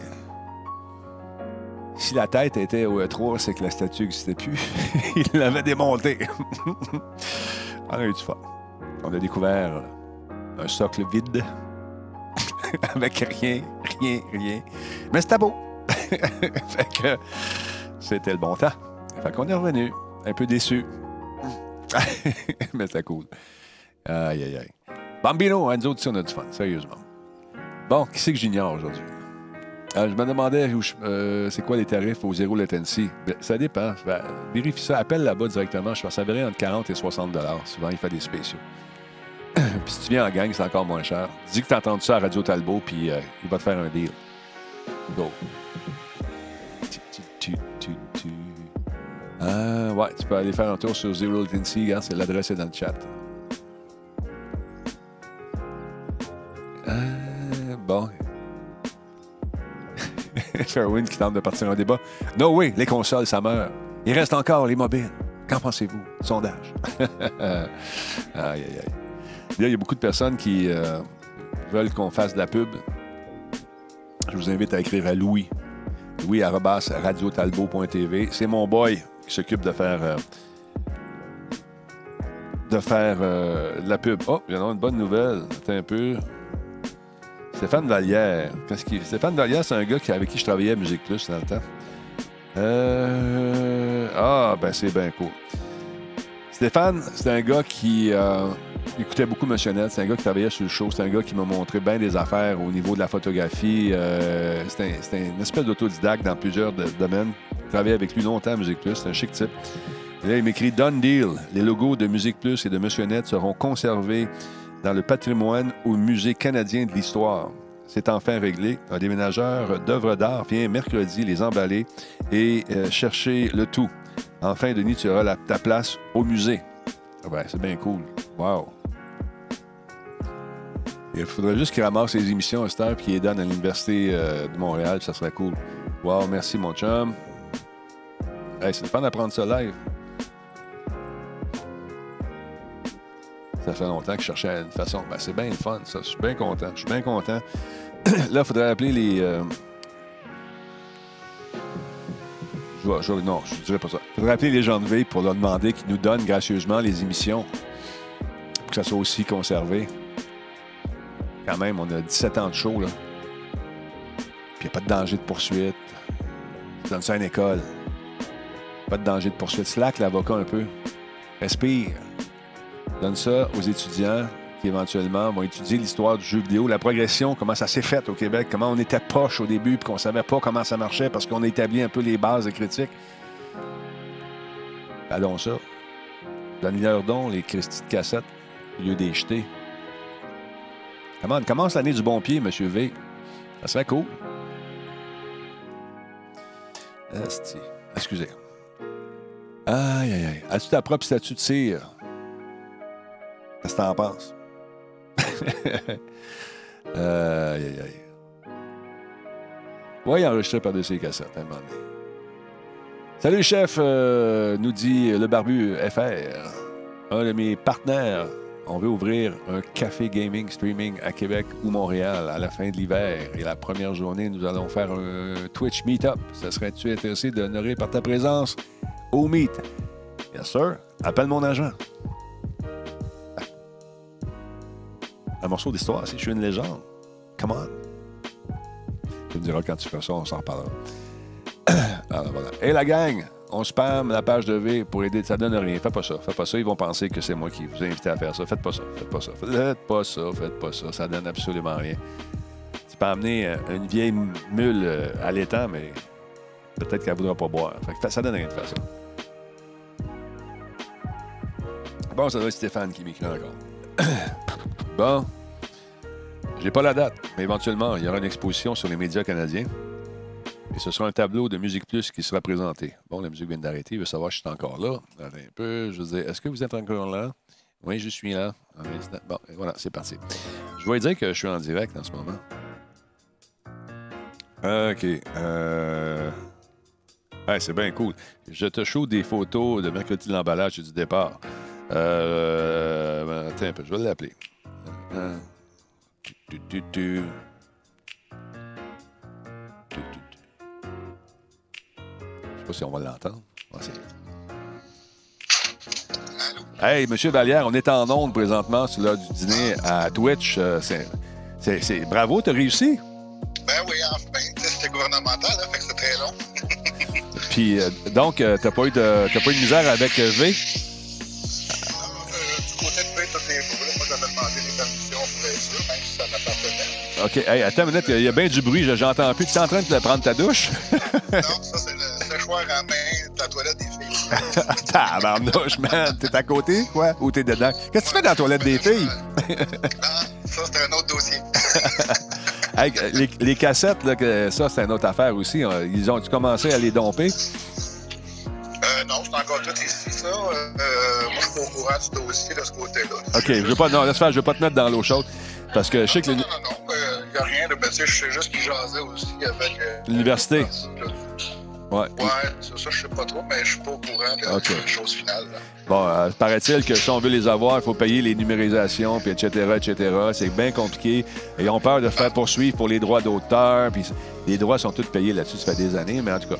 si la tête était au E3, c'est que la statue n'existait plus. Il l'avait démontée. on a eu du fun. On a découvert un socle vide, avec rien, rien, rien. Mais c'était beau. fait que c'était le bon temps. Fait qu'on est revenu, un peu déçu. Mais c'était cool. Aïe, aïe, aïe. Bambino, hein, nous autres, on a du fun, sérieusement. Bon, qui c'est que j'ignore aujourd'hui? Euh, je me demandais euh, c'est quoi les tarifs au zéro latency? Ben, ça dépend. Ben, vérifie ça. Appelle là-bas directement. Je pense que ça varie entre 40 et 60 Souvent, il fait des spéciaux. puis si tu viens en gang, c'est encore moins cher. Dis que tu as entendu ça à Radio Talbot, puis euh, il va te faire un deal. Go. Ah, ouais, tu peux aller faire un tour sur Zero Latency. Regarde, c'est l'adresse est dans le chat. Euh, bon. Qui tente de partir en débat. No way, les consoles, ça meurt. Il reste encore les mobiles. Qu'en pensez-vous? Sondage. aïe, aïe, aïe. Il y a beaucoup de personnes qui euh, veulent qu'on fasse de la pub. Je vous invite à écrire à Louis. Louis radiotalbo.tv. C'est mon boy qui s'occupe de faire euh, de faire euh, la pub. Oh, il y a une bonne nouvelle. Attends un peu. Stéphane Vallière. Qu'est-ce. Stéphane Vallière, c'est un gars avec qui je travaillais à Musique Plus dans le temps. Euh, Ah, ben c'est bien. Stéphane, c'est un gars qui écoutait beaucoup Motionnel. C'est un gars qui travaillait sur le show. C'est un gars qui m'a montré bien des affaires au niveau de la photographie. Euh, c'est, un, une espèce d'autodidacte dans plusieurs de- domaines. J'ai travaillé avec lui longtemps à Musique Plus. C'est un chic type. Et là, il m'écrit Done deal. Les logos de Musique Plus et de Motionnette seront conservés dans le patrimoine au Musée canadien de l'histoire. C'est enfin réglé. Un déménageur d'œuvres d'art vient mercredi les emballer et euh, chercher le tout. Enfin, Denis, tu auras ta place au musée. Ah ben, c'est bien cool. Wow. Il faudrait juste qu'il ramasse les émissions à cette heure et qu'il les donne à l'Université euh, de Montréal, ça serait cool. Wow, merci mon chum. Hey, c'est le fun d'apprendre ça live. Ça fait longtemps que je cherchais une façon. Ben, c'est bien le fun, ça. Je suis bien content. Je suis bien content. Là, il faudrait appeler les. euh, Je vais- non, je dirais pas ça. Il faudrait appeler les gens de veille pour leur demander qu'ils nous donnent gracieusement les émissions pour que ça soit aussi conservé. Quand même, on a 17 ans de show, là. Puis il n'y a pas de danger de poursuite. Tu donnes ça à une école. Pas de danger de poursuite. Slack l'avocat un peu. Respire. Donne ça aux étudiants qui éventuellement vont étudier l'histoire du jeu vidéo, la progression, comment ça s'est fait au Québec, comment on était poche au début puis qu'on savait pas comment ça marchait parce qu'on a établi un peu les bases de critique. Allons ça. Donnez-leur donc les Christy de cassettes au lieu des. Comment commence l'année du bon pied, M. V. Ça serait cool. Excusez. Aïe, aïe, aïe. As-tu ta propre statue de cire? Qu'est-ce que t'en penses? aïe, aïe, aïe. Ouais, enregistré par-dessus les cassettes, à un moment donné. Salut, chef, euh, nous dit le barbu FR. Un de mes partenaires. On veut ouvrir un café gaming streaming à Québec ou Montréal à la fin de l'hiver. Et la première journée, nous allons faire un Twitch Meetup. Ça serait-tu intéressé d'honorer par ta présence au Meet? Yes, sir. Appelle mon agent. Un morceau d'histoire, si je suis une légende. Come on. Tu me diras quand tu fais ça, on s'en reparlera. Voilà. Et la gang, on spam la page de V pour aider. Ça donne rien. Faites pas ça. Faites pas ça. Ils vont penser que c'est moi qui vous ai invité à faire ça. Faites pas ça. Faites pas ça. Faites pas ça. Faites pas ça. Ça donne absolument rien. Tu peux amener euh, une vieille mule euh, à l'étang, mais peut-être qu'elle voudra pas boire. Ça donne rien de faire ça. Bon, ça doit être Stéphane qui m'écrit encore. bon. J'ai pas la date, mais éventuellement, il y aura une exposition sur les médias canadiens. Et ce sera un tableau de Musique Plus qui sera présenté. Bon, la musique vient d'arrêter. Il veut savoir si je suis encore là. Attends un peu. Je veux dire, est-ce que vous êtes encore là? Oui, je suis là. Bon, voilà, c'est parti. Je vais dire que je suis en direct en ce moment. OK. Euh... C'est bien cool. Je te show des photos de mercredi de l'emballage et du départ. Euh... Attends un peu, je vais l'appeler. Euh... pas si on va l'entendre. Hey, Monsieur Vallière, on est en onde présentement sur l'heure du dîner à Twitch. Euh, c'est, c'est, c'est- Bravo, t'as réussi. Ben oui, enfin. C'était gouvernemental, là, fait que c'est très long. Puis, euh, donc, euh, t'as pas, eu de, t'as pas eu de misère avec euh, V? Euh, du côté de paix, tout est beau. là. Moi, j'avais demandé des permissions pour être sûr, même si ça m'appartenait. OK. Hey, attends une minute, il y a bien du bruit, je- j'entends plus. Tu es en train de te prendre ta douche? non, ça, séchoir à main de la toilette des filles. Tabarnouche, man. T'es à côté, quoi? Ou t'es dedans? Qu'est-ce que tu fais dans la toilette des filles? non, ça, c'est un autre dossier. Hey, les, les cassettes, là, que ça, c'est une autre affaire aussi. hein. Ils ont commencé à les domper? Euh, non, c'est encore tout ici, ça. Euh, euh, moi, je suis au courant du dossier de ce côté-là. OK, je veux pas, non, laisse faire, je veux pas te mettre dans l'eau chaude. Parce que je sais que Non, les- non, non, il n'y a rien. Là, ben, je sais juste qu'il jasait aussi avec. euh, L'université. Ouais. Ouais, ça, ça, je sais pas trop, mais je suis pas au courant de la chose finale. là. Bon, euh, paraît-il que si on veut les avoir, il faut payer les numérisations, puis etc., etc. C'est bien compliqué. Et ils ont peur de faire poursuivre pour les droits d'auteur. Puis les droits sont tous payés là-dessus, ça fait des années, mais en tout cas.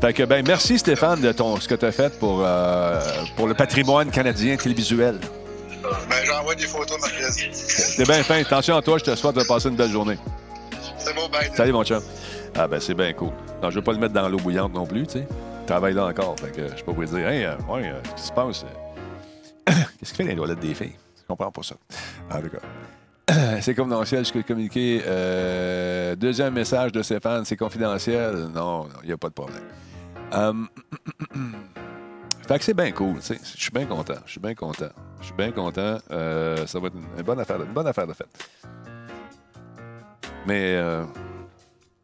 Fait que, ben, merci Stéphane de ton, ce que tu as fait pour, euh, pour le patrimoine canadien télévisuel. j'envoie des photos mercredi. C'est bien fin. Attention à toi, je te souhaite de passer une belle journée. C'est bon, bye. Salut, mon chum. Ah, ben, c'est bien cool. Non, je veux pas le mettre dans l'eau bouillante non plus, tu sais. Il travaille là encore. Fait que je peux pas vous dire, hey, euh, ouais, euh, qu'est-ce qui se passe? Qu'est-ce qu'il fait les toilettes des filles? Je comprends pas ça. En tout cas. C'est confidentiel, je peux communiquer. Euh, deuxième message de Stéphane, c'est confidentiel. Non, il n'y a pas de problème. Hum, fait que c'est bien cool. tu sais. Je suis bien content. Je suis bien content. Je suis bien content. Ça va être une, bonne affaire, une bonne affaire de fête. Mais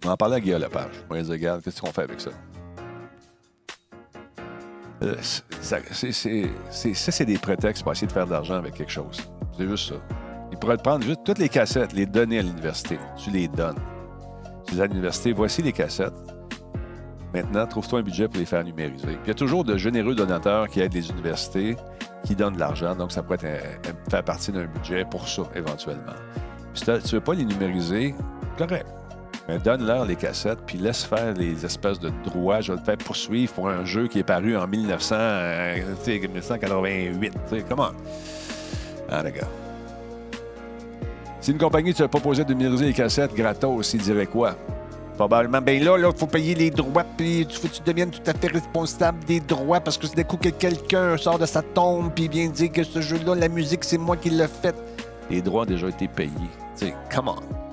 on en parlait à Guillaume Lepage. Il disait, regarde, qu'est-ce qu'on fait avec ça? Euh, ça, c'est- des prétextes pour essayer de faire de l'argent avec quelque chose. C'est juste ça. Ils pourraient te prendre juste toutes les cassettes, les donner à l'université. Tu les donnes. Tu dis à l'université, voici les cassettes. Maintenant, trouve-toi un budget pour les faire numériser. Puis il y a toujours de généreux donateurs qui aident les universités, qui donnent de l'argent. Donc, ça pourrait un- un- faire partie d'un budget pour ça, éventuellement. Si tu ne veux pas les numériser, correct. Mais donne-leur les cassettes, puis laisse faire les espèces de droits. Je vais te faire poursuivre pour un jeu qui est paru en 1900, euh, tu sais, 1988. Tu sais, comment? Ah, les gars. Si une compagnie te proposait de numériser les cassettes gratos, il dirait quoi? Probablement, ben là, il faut payer les droits, puis que tu deviennes tout à fait responsable des droits, parce que c'est d'un coup que quelqu'un sort de sa tombe, puis vient dire que ce jeu-là, la musique, c'est moi qui l'ai fait. Les droits ont déjà été payés. Tu sais, come on.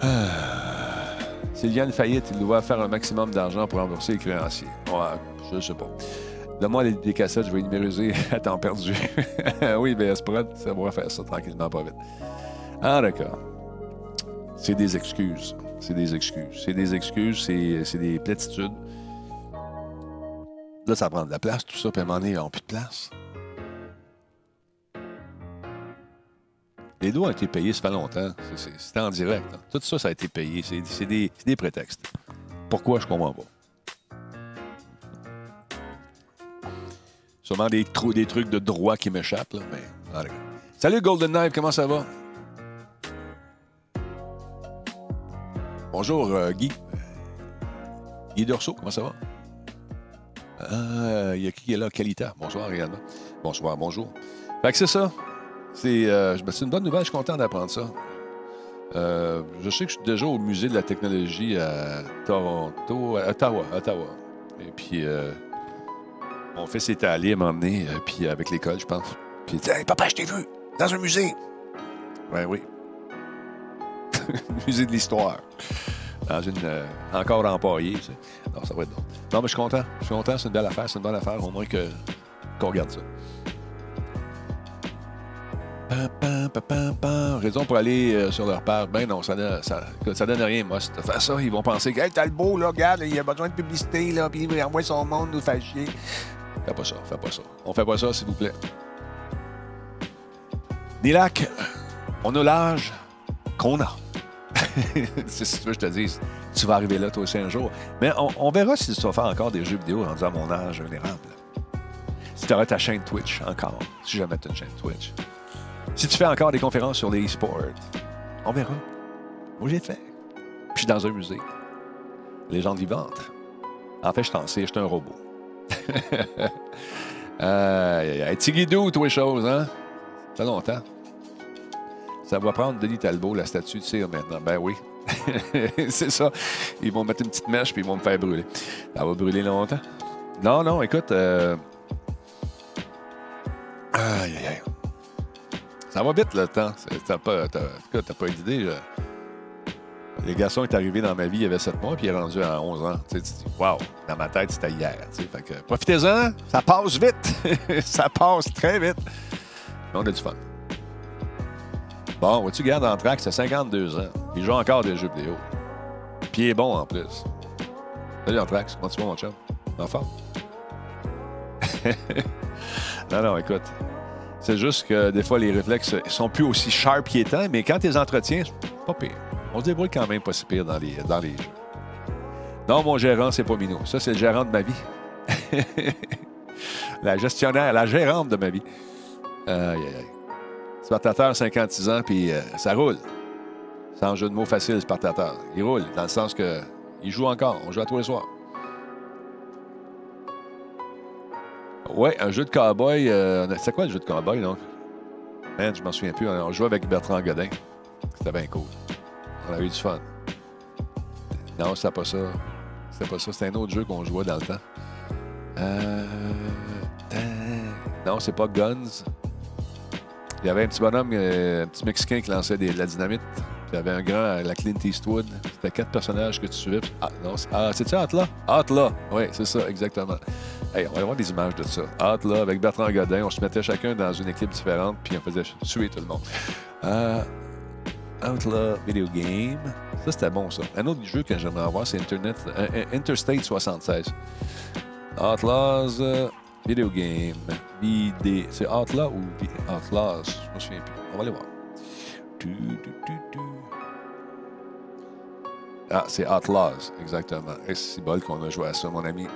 Ah. S'il y a une faillite, il doit faire un maximum d'argent pour rembourser les créanciers. Ouais, je sais pas. Donne-moi les, des cassettes, je vais les numériser à temps perdu. oui, ben, Sprod, ça va faire ça tranquillement, pas vite. Ah, d'accord. C'est des excuses. C'est des excuses. C'est des excuses, c'est c'est des platitudes. Là, ça prend de la place, tout ça, puis à un moment donné, ils n'ont plus de place. Les doigts ont été payés, ça fait longtemps. C'était en direct. hein. Tout ça, ça a été payé. C'est des, prétextes. Pourquoi, je comprends pas. Sûrement des, trous, des trucs de droit qui m'échappent, là, mais... Salut Golden Knife, comment ça va? Bonjour euh, Guy. Guy Dorso, comment ça va? Ah, Il y a qui est là? Kalita. Bonsoir également. Bonsoir, bonjour. Fait que c'est ça. C'est euh, ben, c'est une bonne nouvelle, je suis content d'apprendre ça. Euh, je sais que je suis déjà au musée de la technologie à Toronto, à Ottawa, Ottawa. Et puis, euh, mon fils était allé m'emmener, puis avec l'école, je pense. Puis papa, je t'ai vu dans un musée. Ben oui. musée de l'histoire. Dans une. encore empaillée. Non, ça va être drôle. Non, mais je suis content. Je suis content, c'est une belle affaire, c'est une bonne affaire, au moins qu'on regarde ça. Raison pour aller euh, sur leur page. Ben non, ça, donne- ça, donne rien, moi. De faire ça, ils vont penser que hey, t'as le beau, là, regarde, il a besoin de publicité, là, puis il envoie son monde nous faire chier. Fais pas ça, fais pas ça. On fait pas ça, s'il vous plaît. Nilac, on a l'âge qu'on a. C'est ce que tu veux je te dise. Tu vas arriver là, toi aussi, un jour. Mais on, verra si tu vas faire encore des jeux vidéo rendus à mon âge vulnérable. Si tu auras ta chaîne Twitch encore, si jamais tu as une chaîne Twitch. Si tu fais encore des conférences sur les e-sports, on verra. Moi, j'ai fait. Puis je suis dans un musée. Légende vivante. En fait, je t'en sais, je suis un robot. Aïe. Tigidou, tous les choses, hein? Ça fait longtemps. Ça va prendre Denis Talbot, la statue de cire maintenant. Ben oui. C'est ça. Ils vont mettre une petite mèche puis ils vont me faire brûler. Ça va brûler longtemps. Non, non, écoute. euh, Aïe, aïe, aïe. Ça va vite, le temps. T'as pas, en tout cas, pas d'idée. là. Les garçons est arrivé dans ma vie il y avait 7 mois, puis il est rendu à 11 ans. Tu dis, wow, dans ma tête, c'était hier. profitez-en, ça passe vite. ça passe très vite. Mais on a du fun. Bon, vois-tu, garde en track, c'est 52 ans. Il joue encore des jeux vidéo. Puis il est bon en plus. Salut Anthrax, comment tu vas, mon chum? En forme? non, non, écoute. C'est juste que des fois, les réflexes sont plus aussi sharp qu'ils mais quand tu les entretiens, pas pire. On se débrouille quand même pas si pire dans les, dans jeux. Non, mon gérant, c'est pas Minou. Ça, c'est le gérant de ma vie. la gestionnaire, la gérante de ma vie. Aïe, aïe, aïe. Spartateur, 56 ans, puis euh, ça roule. Sans jeu de mots facile, Spartateur. Il roule, dans le sens que il joue encore. On joue à tous les soirs. Ouais, un jeu de cowboy. Euh, c'est quoi le jeu de cowboy, donc? Man, je m'en souviens plus. On jouait avec Bertrand Godin. C'était bien cool. On avait eu du fun. Non, c'était pas ça. C'était pas ça. C'était un autre jeu qu'on jouait dans le temps. Euh... Non, c'est pas Guns. Il y avait un petit bonhomme, euh, un petit Mexicain qui lançait de la dynamite. Il y avait un grand, la Clint Eastwood. C'était quatre personnages que tu suivais. Ah, non, c'est ah, Atla? Atla! Oui, c'est ça, exactement. On va avoir des images de ça. Atla, avec Bertrand Godin, on se mettait chacun dans une équipe différente, puis on faisait tuer tout le monde. Euh, Outlaw Video Game. Ça, c'était bon, ça. Un autre jeu que j'aimerais avoir, c'est Internet, euh, Interstate 76. Outlaws euh, Video Game. C'est Outlaw ou Outlaws? Je me souviens plus. On va aller voir. Ah, c'est Outlaws, exactement. Et c'est bol qu'on a joué à ça, mon ami.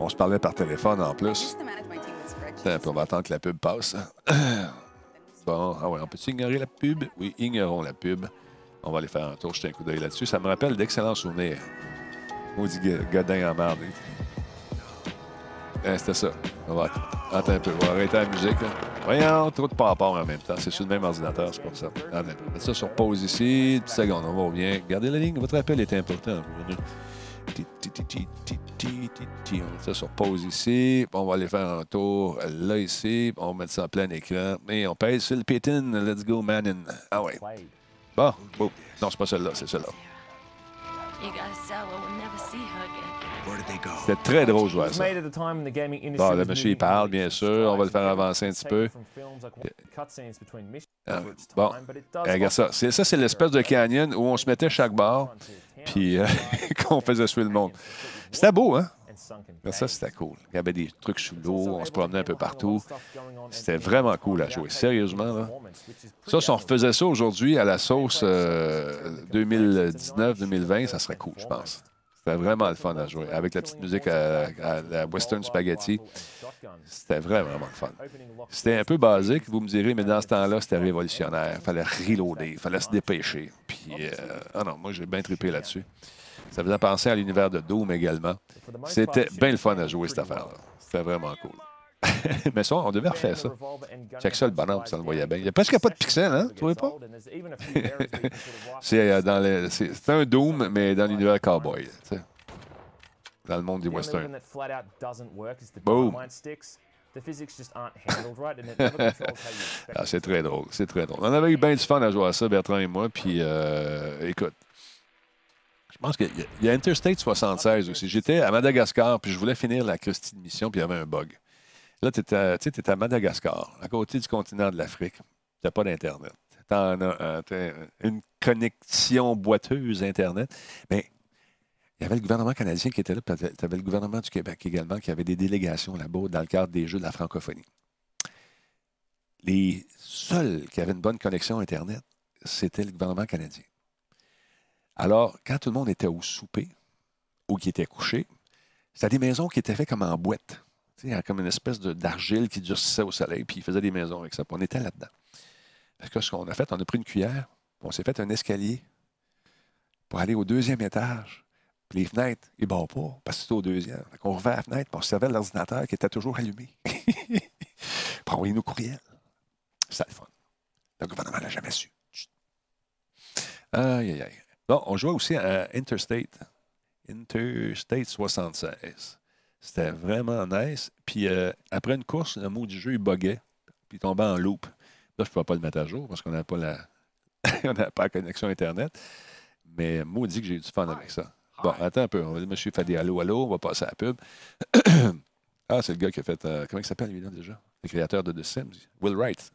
On se parlait par téléphone en plus. Attends, un peu, on va attendre que la pub passe. Bon, ah ouais, on peut-tu ignorer la pub? Oui, ignorons la pub. On va aller faire un tour, jeter un coup d'œil là-dessus. Ça me rappelle d'excellents souvenirs. Maudit Godin en merde. Eh, C'était ça. On va attends un peu. On va arrêter la musique. Là. Voyons, trop de pampons en même temps. C'est sur le même ordinateur, c'est pour ça. Attends ça sur pause ici. Une petite seconde, on revient. Gardez la ligne. Votre appel est important. On met ça sur pause ici. On va aller faire un tour là, ici. On va mettre ça en plein écran. Et on pèse sur le pétin. Let's go, Manin. Ah ouais. Bon. Non, c'est pas celle-là, c'est celle-là. C'est très drôle de voir ça. Bon, le monsieur, il parle, bien sûr. On va le faire avancer un petit peu. Ah, bon, eh, regarde ça. Ça, c'est l'espèce de canyon où on se mettait chaque barre puis euh, qu'on faisait suivre le monde. C'était beau, hein? Ça, c'était cool. Il y avait des trucs sous l'eau, on se promenait un peu partout. C'était vraiment cool à jouer, sérieusement. Là. Ça, si on refaisait ça aujourd'hui à la sauce euh, 2019-2020, ça serait cool, je pense. C'était vraiment le fun à jouer. Avec la petite musique à, à Western Spaghetti, c'était vraiment, vraiment le fun. C'était un peu basique, vous me direz, mais dans ce temps-là, c'était révolutionnaire. Il fallait reloader, il fallait se dépêcher. Puis, euh, ah non, moi, j'ai bien trippé là-dessus. Ça faisait penser à l'univers de Doom également. C'était bien le fun à jouer, cette affaire-là. C'était vraiment cool. mais ça, on devait refaire ça. Check ça, le bonhomme, ça le voyait bien. Il n'y a presque pas de pixels, hein? Tu vois pas? C'est euh, dans c'est un Doom, mais dans l'univers cowboy. Dans le monde des westerns. Boom. Ah, c'est très drôle, c'est très drôle. On avait eu bien du fun à jouer à ça, Bertrand et moi, puis euh, écoute, je pense qu'il y y a Interstate 76 aussi. J'étais à Madagascar, puis je voulais finir la Christie de mission, puis il y avait un bug. Là, tu étais, à Madagascar, à côté du continent de l'Afrique. Tu n'as pas d'Internet. Tu as t'as une connexion boiteuse Internet. Mais il y avait le gouvernement canadien qui était là, puis tu avais le gouvernement du Québec également, qui avait des délégations là-bas dans le cadre des Jeux de la francophonie. Les seuls qui avaient une bonne connexion Internet, c'était le gouvernement canadien. Alors, quand tout le monde était au souper ou qui était couché, c'était des maisons qui étaient faites comme en boîte. Tu sais, comme une espèce d'argile qui durcissait au soleil, puis ils faisaient des maisons avec ça. On était là-dedans. Parce que ce qu'on a fait, on a pris une cuillère, on s'est fait un escalier pour aller au deuxième étage. Puis les fenêtres, ils ne pas, parce que c'était au deuxième. Qu'on revient à la fenêtre, puis on servait l'ordinateur qui était toujours allumé. puis on envoyait nos courriels. C'était le fun. Le gouvernement n'a jamais su. Aïe, aïe, aïe. Bon, on jouait aussi à Interstate. Interstate 76. C'était vraiment nice. Puis euh, après une course, le mot du jeu, il buguait. Puis il tombait en loop. Là, je ne pouvais pas le mettre à jour parce qu'on n'avait pas la... on pas la connexion Internet. Mais maudit que j'ai eu du fun avec ça. Bon, attends un peu. On va dire, monsieur fait des allô, allô. On va passer à la pub. ah, c'est le gars qui a fait. euh, comment il s'appelle, lui, là, déjà? Le créateur de The Sims. Will Wright.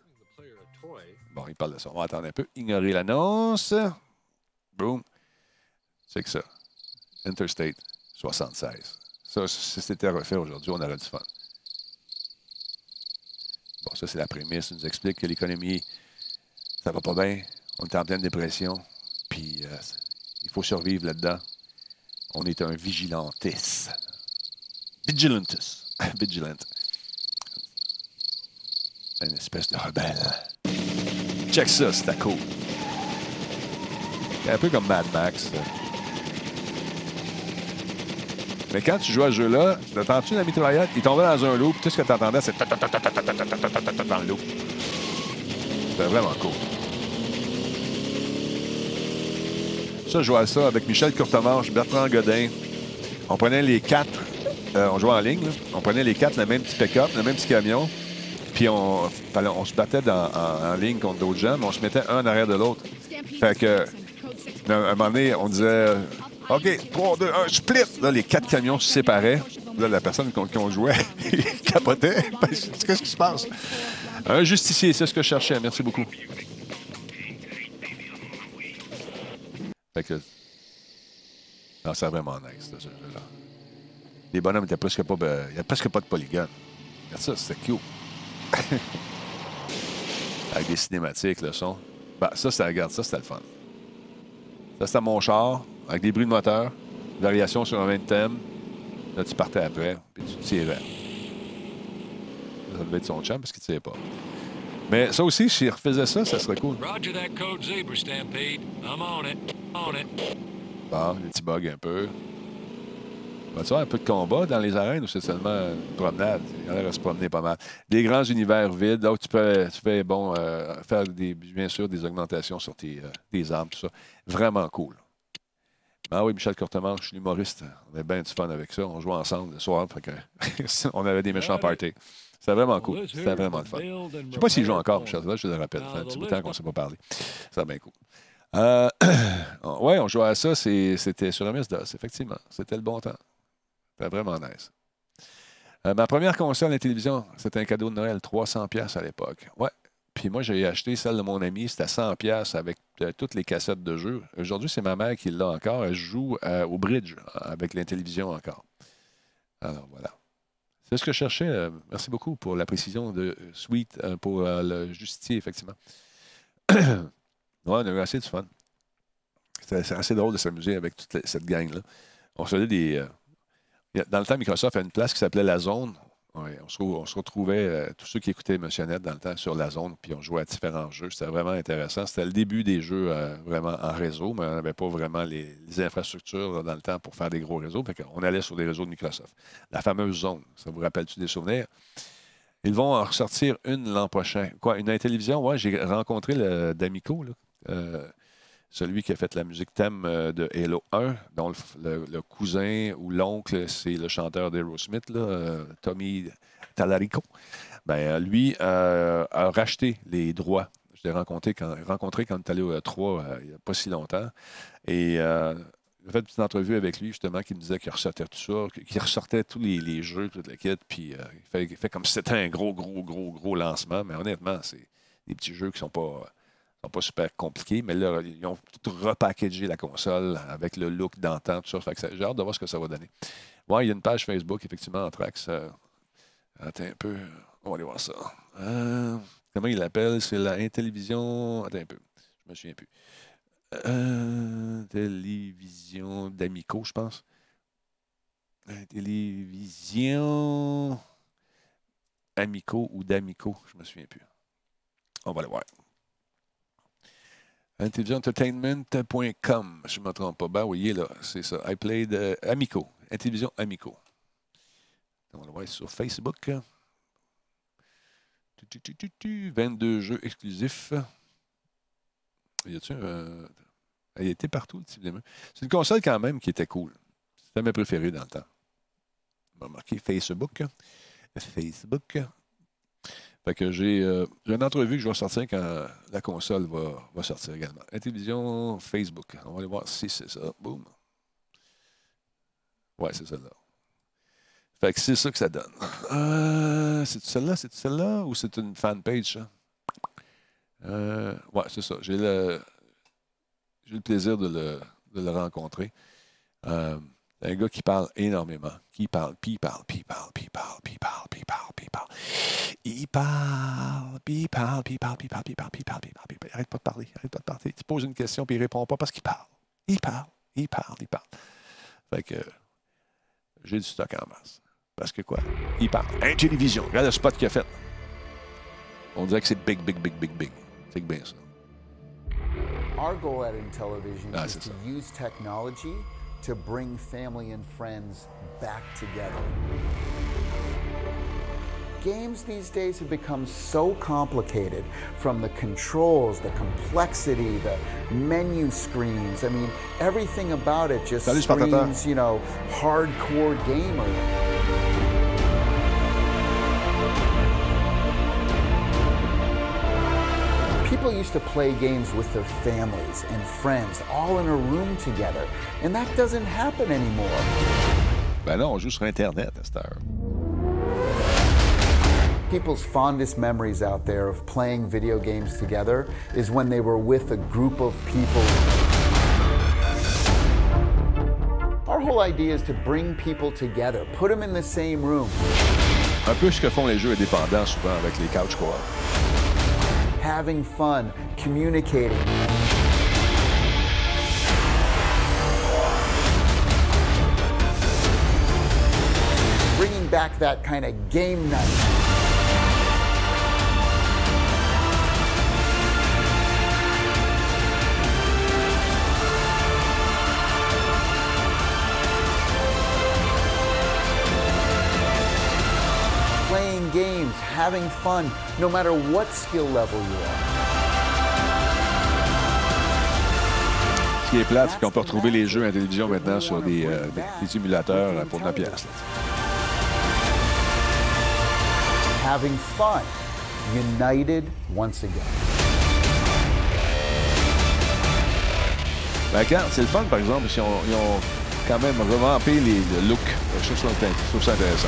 Bon, il parle de ça. On va attendre un peu. Ignorer l'annonce. Boom. C'est que ça. Interstate 76. Ça, si c'était refait aujourd'hui, on aurait du fun. Bon, ça, c'est la prémisse. Il nous explique que l'économie, ça va pas bien. On est en pleine dépression. Puis, euh, il faut survivre là-dedans. On est un vigilantis. Vigilantis. Vigilant. Une espèce de rebelle. Check ça. C'est un peu comme Mad Max. Mais quand tu jouais à ce jeu-là, t'entends-tu la mitraillette? Il tombait dans un loop, tout ce que t'entendais, c'est dans le loop. C'était vraiment cool. Ça, je jouais à ça avec Michel Courtemanche, Bertrand Godin. On prenait les quatre, on jouait en ligne, on prenait les quatre, le même petit pick-up, le même petit camion, puis on, on se battait dans, en, ligne contre d'autres gens, mais on se mettait un en arrière de l'autre. Fait que, un moment donné, on disait, OK, 3, 2, 1, split. Là, les quatre camions se séparaient. Là, la personne qu'on qu'on jouait capotait. Qu'est-ce qui se passe? Un justicier, c'est ce que je cherchais. Merci beaucoup. Fait que. Non, c'est vraiment nice, ce. Les bonhommes presque pas. ben, Il n'y a presque pas de polygone. Regarde ça, c'était cute. Avec des cinématiques, le son. Ben, ça, c'était, regarde, ça, c'était le fun. Ça, c'était mon char, avec des bruits de moteur, variation sur un même thème. Là, tu partais après, puis tu tirais. Ça devait être son champ parce qu'il ne tirait pas. Mais ça aussi, s'il refaisait ça, ça serait cool. Roger that code zebra, Stampede. I'm on it. On it. Bon, des petits bugs un peu. Va tu avoir un peu de combat dans les arènes ou c'est seulement une promenade? Il y en a à se promener pas mal. Des grands univers vides, là où tu peux, tu peux bon, euh, faire des, bien sûr des augmentations sur tes, euh, tes armes, tout ça. Vraiment cool. Ah oui, Michel Courtemanche, je suis humoriste. On avait bien du fun avec ça. On jouait ensemble le soir. fait que on avait des méchants parties. C'était vraiment cool. C'était vraiment le fun. Je ne sais pas s'il joue encore, Michel. Là, je le rappelle. Ça fait un petit bout de temps qu'on ne s'est pas parlé. C'est bien cool. Euh, oui, on jouait à ça. C'était sur MS-DOS, effectivement. C'était le bon temps. C'était vraiment nice. Euh, ma première console à la télévision, c'était un cadeau de Noël, 300$ piastres à l'époque. Ouais. Puis moi, j'ai acheté celle de mon ami, c'était 100$ piastres avec euh, toutes les cassettes de jeux. Aujourd'hui, c'est ma mère qui l'a encore. Elle joue euh, au bridge avec la encore. Alors, voilà. C'est ce que je cherchais. Euh, merci beaucoup pour la précision de Sweet pour le justicier, effectivement. ouais, on a eu assez de fun. C'était assez drôle de s'amuser avec toute cette gang-là. On se faisait des. dans le temps, Microsoft a une place qui s'appelait La Zone. On, se, retrouvait, euh, tous ceux qui écoutaient Motionnette dans le temps, sur La Zone, puis on jouait à différents jeux. C'était vraiment intéressant. C'était le début des jeux euh, vraiment en réseau, mais on n'avait pas vraiment les, infrastructures dans le temps pour faire des gros réseaux. On allait sur des réseaux de Microsoft. La fameuse Zone, ça vous rappelle-tu des souvenirs? Ils vont en ressortir une l'an prochain. Quoi, une télévision? Ouais, j'ai rencontré le D'Amico, là. Euh, celui qui a fait la musique thème euh, de Halo 1, dont le, cousin ou l'oncle, c'est le chanteur d'Aerosmith, euh, Tommy Talarico. Ben, euh, lui a racheté les droits. Je l'ai rencontré quand, rencontré on est allé au E3 euh, il n'y a pas si longtemps. Et j'ai fait une petite entrevue avec lui, justement, qui me disait qu'il ressortait tout ça, qu'il ressortait tous les, jeux, toute la kit, puis il, fait, il fait comme si c'était un gros, gros, gros, gros lancement. Mais honnêtement, c'est des petits jeux qui sont pas sont pas super compliqués, mais là, ils ont tout repackagé la console avec le look d'antan, tout ça. Fait que J'ai hâte de voir ce que ça va donner. Ouais, il y a une page Facebook, effectivement, en Trax. attends un peu. On va aller voir ça. Euh, comment il l'appelle? C'est la Intellivision. Attends un peu. Je me souviens plus. Télévision d'Amico, je pense. Télévision Amico ou d'Amico, je me souviens plus. On va aller voir. Intellivisionentertainment.com, je ne me trompe pas. Ben oui, là, c'est ça. I played euh, Amico. Intellivision Amico. On le voir sur Facebook. Tu, tu, tu, tu, tu. 22 jeux exclusifs. Y a-tu un. euh, Il était partout, le type C'est une console quand même qui était cool. C'était mes préférés dans le temps. On va marquer Facebook. Facebook. Fait que j'ai euh, une entrevue que je vais sortir quand la console va, va sortir également. Intellivision, Facebook. On va aller voir si c'est ça. Boum. Ouais, c'est celle-là. Fait que c'est ça que ça donne. Euh, c'est celle-là? C'est celle-là ou c'est une fanpage, ça? Euh, ouais, c'est ça. J'ai le, j'ai le plaisir de le, de le rencontrer. Euh, un gars qui parle énormément. Qui parle, puis il parle, puis il parle, puis il parle, puis il parle, puis il parle, puis il parle. Il parle, puis il parle, puis il parle, puis il parle, puis il parle, puis il parle, puis il parle, puis il. Arrête pas de parler, arrête pas de parler. Tu poses une question, puis il répond pas parce qu'il parle. Il parle, il parle, il parle. Fait que j'ai du stock en masse. Parce que quoi? Il parle. Un télévision. Regarde le spot qu'il a fait. On dirait que c'est big, big, big, big, big. C'est que bien ça. Our goal at Intellivision Ah, is to use technology to bring family and friends back together. games these days have become so complicated from the controls, the complexity, the menu screens. I mean, everything about it just Salut, screams, you know, hardcore gamer. People used to play games with their families and friends, all in a room together, and that doesn't happen anymore. Ben non, on joue sur Internet à cette heure. People's fondest memories out there of playing video games together is when they were with a group of people. Our whole idea is to bring people together, put them in the same room, Un peu ce que font les jeux indépendants souvent avec les couch co having fun, communicating. Bringing back that kind of game night. Having fun, no matter what skill level you are. Ce qui est plate, c'est qu'on peut retrouver les jeux à la télévision maintenant sur des, euh, des- émulateurs euh, pour 9 piastres. Having fun, united once again. Ben, regarde, c'est le fun, par exemple, si on, ils ont quand même revampé les le look. Je trouve ça intéressant.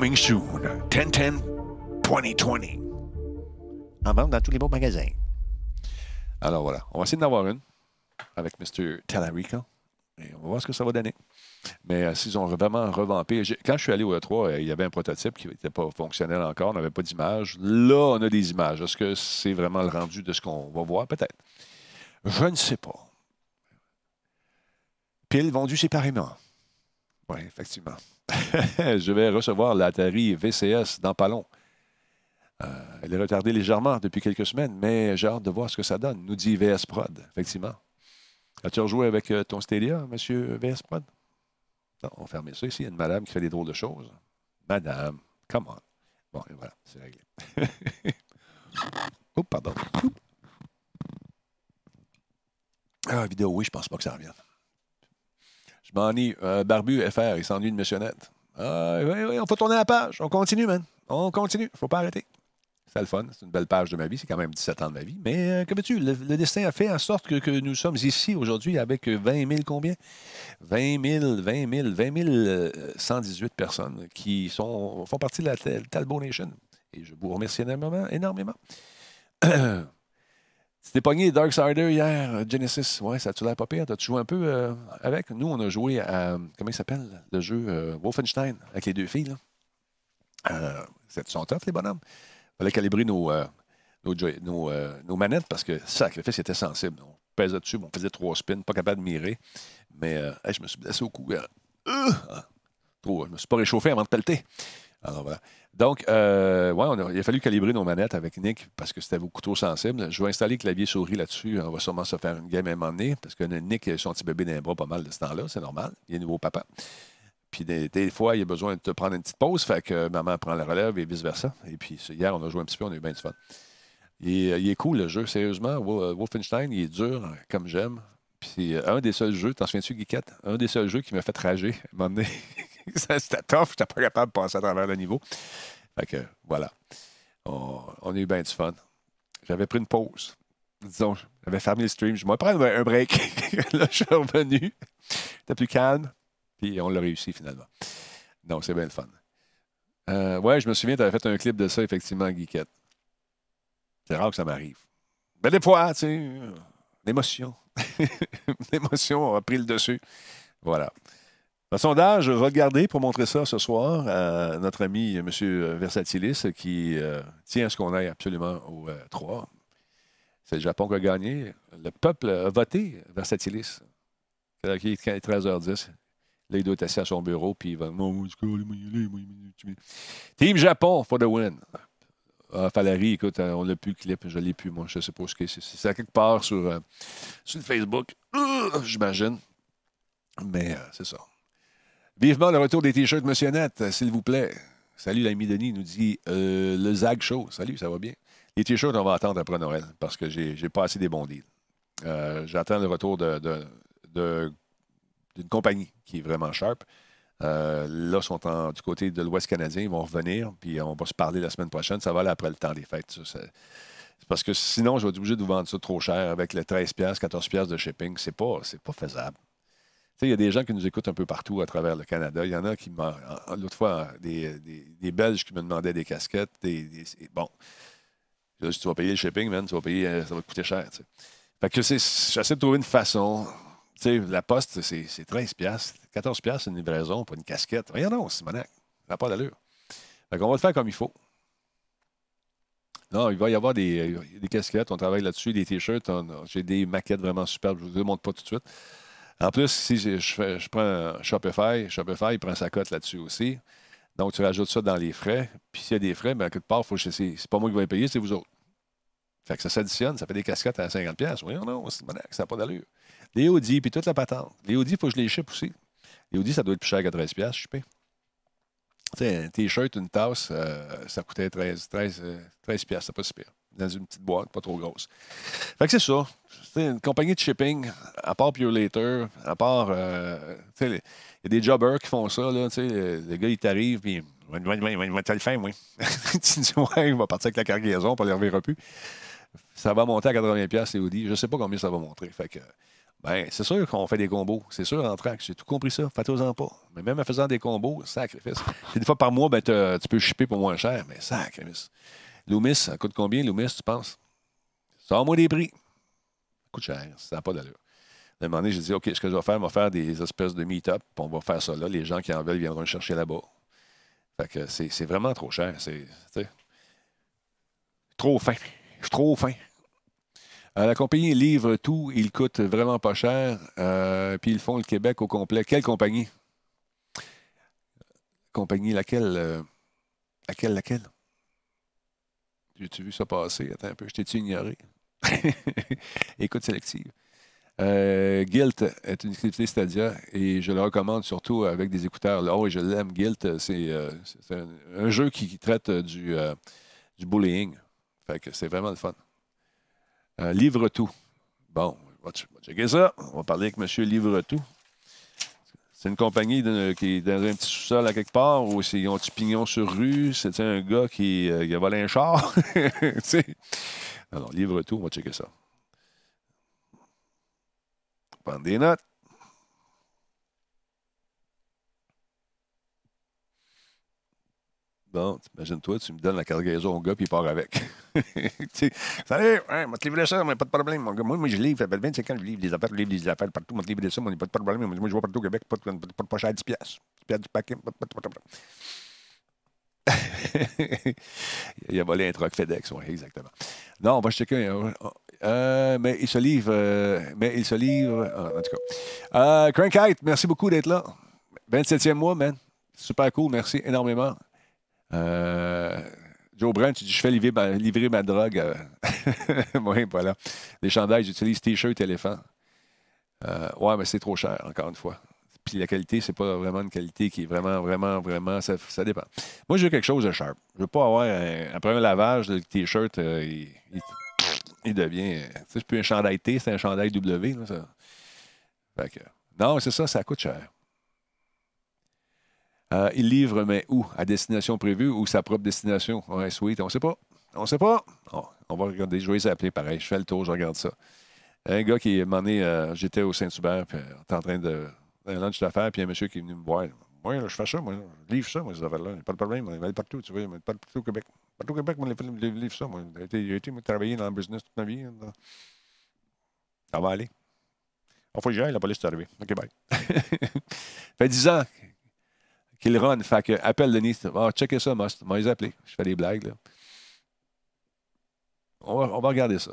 Coming soon, 1010 2020. En vente dans tous les beaux magasins. Alors voilà, on va essayer d'en avoir une avec Mr. Tallarico. Et on va voir ce que ça va donner. Mais euh, s'ils ont vraiment revampé. Quand je suis allé au E3, euh, il y avait un prototype qui n'était pas fonctionnel encore. On n'avait pas d'image. Là, on a des images. Est-ce que c'est vraiment le rendu de ce qu'on va voir? Peut-être. Je ne sais pas. Piles vendues séparément. Oui, effectivement. je vais recevoir l'Atari VCS dans pas long. Euh, elle est retardée légèrement depuis quelques semaines, mais j'ai hâte de voir ce que ça donne, nous dit VS Prod, effectivement. As-tu rejoué avec euh, ton Stadia, monsieur VS Prod? Non, on va fermer ça ici. Il y a une madame qui fait des drôles de choses. Madame, come on. Bon, et voilà, c'est réglé. Oups, pardon. Ah, vidéo, oui, je pense pas que ça revienne. Je m'ennuie. Euh, Barbu FR, il s'ennuie de Missionnette. Ah, oui, oui, on faut tourner la page. On continue, man. On continue. faut pas arrêter. C'est le fun. C'est une belle page de ma vie. C'est quand même 17 ans de ma vie. Mais euh, que veux-tu? Le, le destin a fait en sorte que, nous sommes ici aujourd'hui avec 20 000 combien? 20 000, 20 000, 20 000, euh, 118 personnes qui font partie de la Tal- Talbot Nation. Et je vous remercie énormément. énormément. C'était pogné Darksider hier, euh, Genesis? Ouais, ça a-tu l'air pas pire? T'as-tu joué un peu euh, avec? Nous, on a joué à, comment il s'appelle, le jeu euh, Wolfenstein, avec les deux filles. Là. Euh, sont les bonhommes? fallait calibrer nos, nos, manettes parce que sacrifice était sensible. On pesait dessus, on faisait trois spins, pas capable de mirer. Mais je me suis blessé au cou. Ah, trop, je me suis pas réchauffé avant de pelleter. Alors voilà. Donc, euh, il a fallu calibrer nos manettes avec Nick parce que c'était beaucoup trop sensible. Je vais installer clavier souris là-dessus. On va sûrement se faire une game à un moment donné parce que Nick a son petit bébé dans les bras pas mal de ce temps-là. C'est normal. Il est nouveau papa. Puis des, fois, il a besoin de te prendre une petite pause. Fait que maman prend la relève et vice-versa. Et puis hier, on a joué un petit peu. On a eu bien du fun. Il, est- cool, le jeu. Sérieusement, Wo- Wolfenstein, il est dur, comme j'aime. Puis euh, un des seuls jeux, t'en souviens-tu, Guiquette? Un des seuls jeux qui m'a fait rager. À un moment donné, c'était tough. J'étais pas capable de passer à travers le niveau. Fait que, voilà. On, a eu bien du fun. J'avais pris une pause. Disons, j'avais fermé le stream. Je vais prendre un break. là, je suis revenu. J'étais plus calme. Puis on l'a réussi finalement. Donc, c'est bien le fun. Euh, ouais, je me souviens, tu avais fait un clip de ça, effectivement, Guiquette. C'est rare que ça m'arrive. Mais des fois, tu sais, euh, l'émotion. l'émotion a pris le dessus. Voilà. Un sondage, regardez pour montrer ça ce soir à notre ami M. Versatilis qui euh, tient à ce qu'on aille absolument au euh, 3. C'est le Japon qui a gagné. Le peuple a voté Versatilis. Qui est 13h10. Là, il doit être assis à son bureau, puis il va. Team Japon for the win. Ah, Valérie, écoute, euh, on l'a plus le clip, je l'ai plus, moi. Je sais pas ce que c'est. C'est à quelque part sur, euh, sur Facebook, Euh, j'imagine. Mais euh, c'est ça. Vivement le retour des t-shirts Monsieur euh, s'il vous plaît. Salut l'ami Denis, nous dit euh, le Zag Show. Salut, ça va bien? Les t-shirts, on va attendre après Noël parce que j'ai pas assez des bons deals. Euh, J'attends le retour d'une compagnie qui est vraiment sharp. Euh, là, ils sont du côté de l'Ouest canadien. Ils vont revenir, puis on va se parler la semaine prochaine. Ça va aller après le temps des fêtes. parce que sinon, je vais être obligé de vous vendre ça trop cher avec le 13$, 14$ de shipping. C'est pas, pas faisable. Il y a des gens qui nous écoutent un peu partout à travers le Canada. Il y en a qui L'autre fois, des, des- Belges qui me demandaient des casquettes. Des, des- bon. Tu vas payer le shipping, man, tu vas payer, euh, ça va te coûter cher. tu sais. Fait que c'est- j'essaie de trouver une façon. Tu sais, la poste, c'est c'est 13 piastres. 14 piastres, c'est une livraison, pas une casquette. Rien non, Simonac. Ça n'a pas d'allure. Fait qu'on va le faire comme il faut. Non, il va y avoir des, des casquettes, on travaille là-dessus, des t-shirts. J'ai des maquettes vraiment superbes, je ne vous les montre pas tout de suite. En plus, si je, prends Shopify, Shopify, il prend sa cote là-dessus aussi. Donc, tu rajoutes ça dans les frais. Puis s'il y a des frais, ben, quelque part, faut que c'est pas moi qui vais les payer, c'est vous autres. Fait que ça s'additionne, ça fait des casquettes à 50$. piastres. Voyons, non, c'est ça n'a pas d'allure. Les Audi, puis toute la patente. Les Audi, il faut que je les ship aussi. Les Audi, ça doit être plus cher que 13$, piastres, je sais Tu sais, un T-shirt, une tasse, euh, ça coûtait 13, 13, euh, 13 piastres, c'est pas si pire. Dans une petite boîte, pas trop grosse. Fait que c'est ça. C'est une compagnie de shipping, à part Pure Later, à part. euh, il y a des jobbers qui font ça, là. Le, le gars, il t'arrive, puis. Ouais, ouais, t'as le faire, moi. tu dis, ouais, il va partir avec la cargaison, on ne les reverra plus. Ça va monter à 80$ piastres, les Audi. Je ne sais pas combien ça va monter. Fait que. Ben, c'est sûr qu'on fait des combos. C'est sûr, en track. J'ai tout compris ça. Faites-en pas. Mais même en faisant des combos, sacrifice. Puis Une fois par mois, ben, tu peux shipper pour moins cher, mais sacrifice. Loomis, ça coûte combien, Loomis, tu penses? Sors-moi des prix. Ça coûte cher. Ça n'a pas d'allure. À un moment donné, j'ai dit, OK, ce que je vais faire, je vais faire des espèces de meet-up, on va faire ça là. Les gens qui en veulent viendront le chercher là-bas. Fait que c'est vraiment trop cher. C'est trop fin. Je suis trop fin. Euh, la compagnie livre tout, il coûte vraiment pas cher, euh, puis ils font le Québec au complet. Quelle compagnie? Compagnie laquelle? euh, laquelle, laquelle? J'ai-tu vu ça passer? Attends un peu, je t'ai-tu ignoré? Écoute sélective. Euh, Guilt est une activité Stadia et je le recommande surtout avec des écouteurs. Oh, oui, je l'aime. Guilt, c'est euh, un, jeu qui, traite du, euh, du bullying. Fait que c'est vraiment le fun. Livre tout. Bon, on va checker ça. On va parler avec M. Livre tout. C'est une compagnie qui est dans un petit sous-sol à quelque part où c'est- ils ont un petit pignon sur rue. C'est un gars qui, euh, qui a volé un char. Alors, livre tout, on va checker ça. Prendre des notes. Bon, imagine-toi, tu me donnes la cargaison au gars puis il part avec. Salut, hein, moi, te livrer ça, mais pas de problème. Moi, je livre, ça fait 25 ans je livre des affaires, je livre des affaires partout, moi, te livrer ça, moi, pas de problème. Moi, je vais partout au Québec, pas, de- pas, de- pas cher, 10 piastres. 10 piastres du paquet, il a volé un truck FedEx, oui, exactement. Non, on va checker. un- euh, mais il se livre. euh, mais il se livre. ah, en tout cas. Euh, Crankite, merci beaucoup d'être là. 27e mois, man. Super cool, merci énormément. Euh, Joe Brent, tu dis, je fais livrer ma, drogue. euh. oui, voilà. Les chandails, j'utilise T-shirt éléphant. Euh, ouais, mais c'est trop cher, encore une fois. Puis la qualité, c'est pas vraiment une qualité qui est vraiment, vraiment, vraiment. Ça, dépend. Moi, je veux quelque chose de sharp. Je veux pas avoir. un- après un lavage, le T-shirt, il, devient. Tu sais, plus un chandail T, c'est un chandail W. Là. Fait que- non, c'est ça, ça coûte cher. Euh, il livre, mais où? À destination prévue ou sa propre destination? On sait pas. On sait pas. Oh, on va regarder. Je vais les appeler pareil. Je fais le tour, je regarde ça. Un gars qui m'a donné, euh, j'étais au Saint-Hubert, puis euh, on était en train de. Un lunch puis un monsieur qui est venu me voir. Moi, je fais ça, moi. Je livre ça, moi, ces affaires-là. Pas de problème. On va aller partout, tu vois. mais Partout au Québec. Partout au Québec, moi, je livre- ça. J'ai été, été travailler dans le business toute ma vie. Ça va aller. Il faut que j'y aille, la police est arrivée. OK, bye. fait 10 ans qu'il run. Fait que, appelle Denis. Ah, checker ça, Must. Moi, les appeler. Je fais des blagues. On va, on va regarder ça.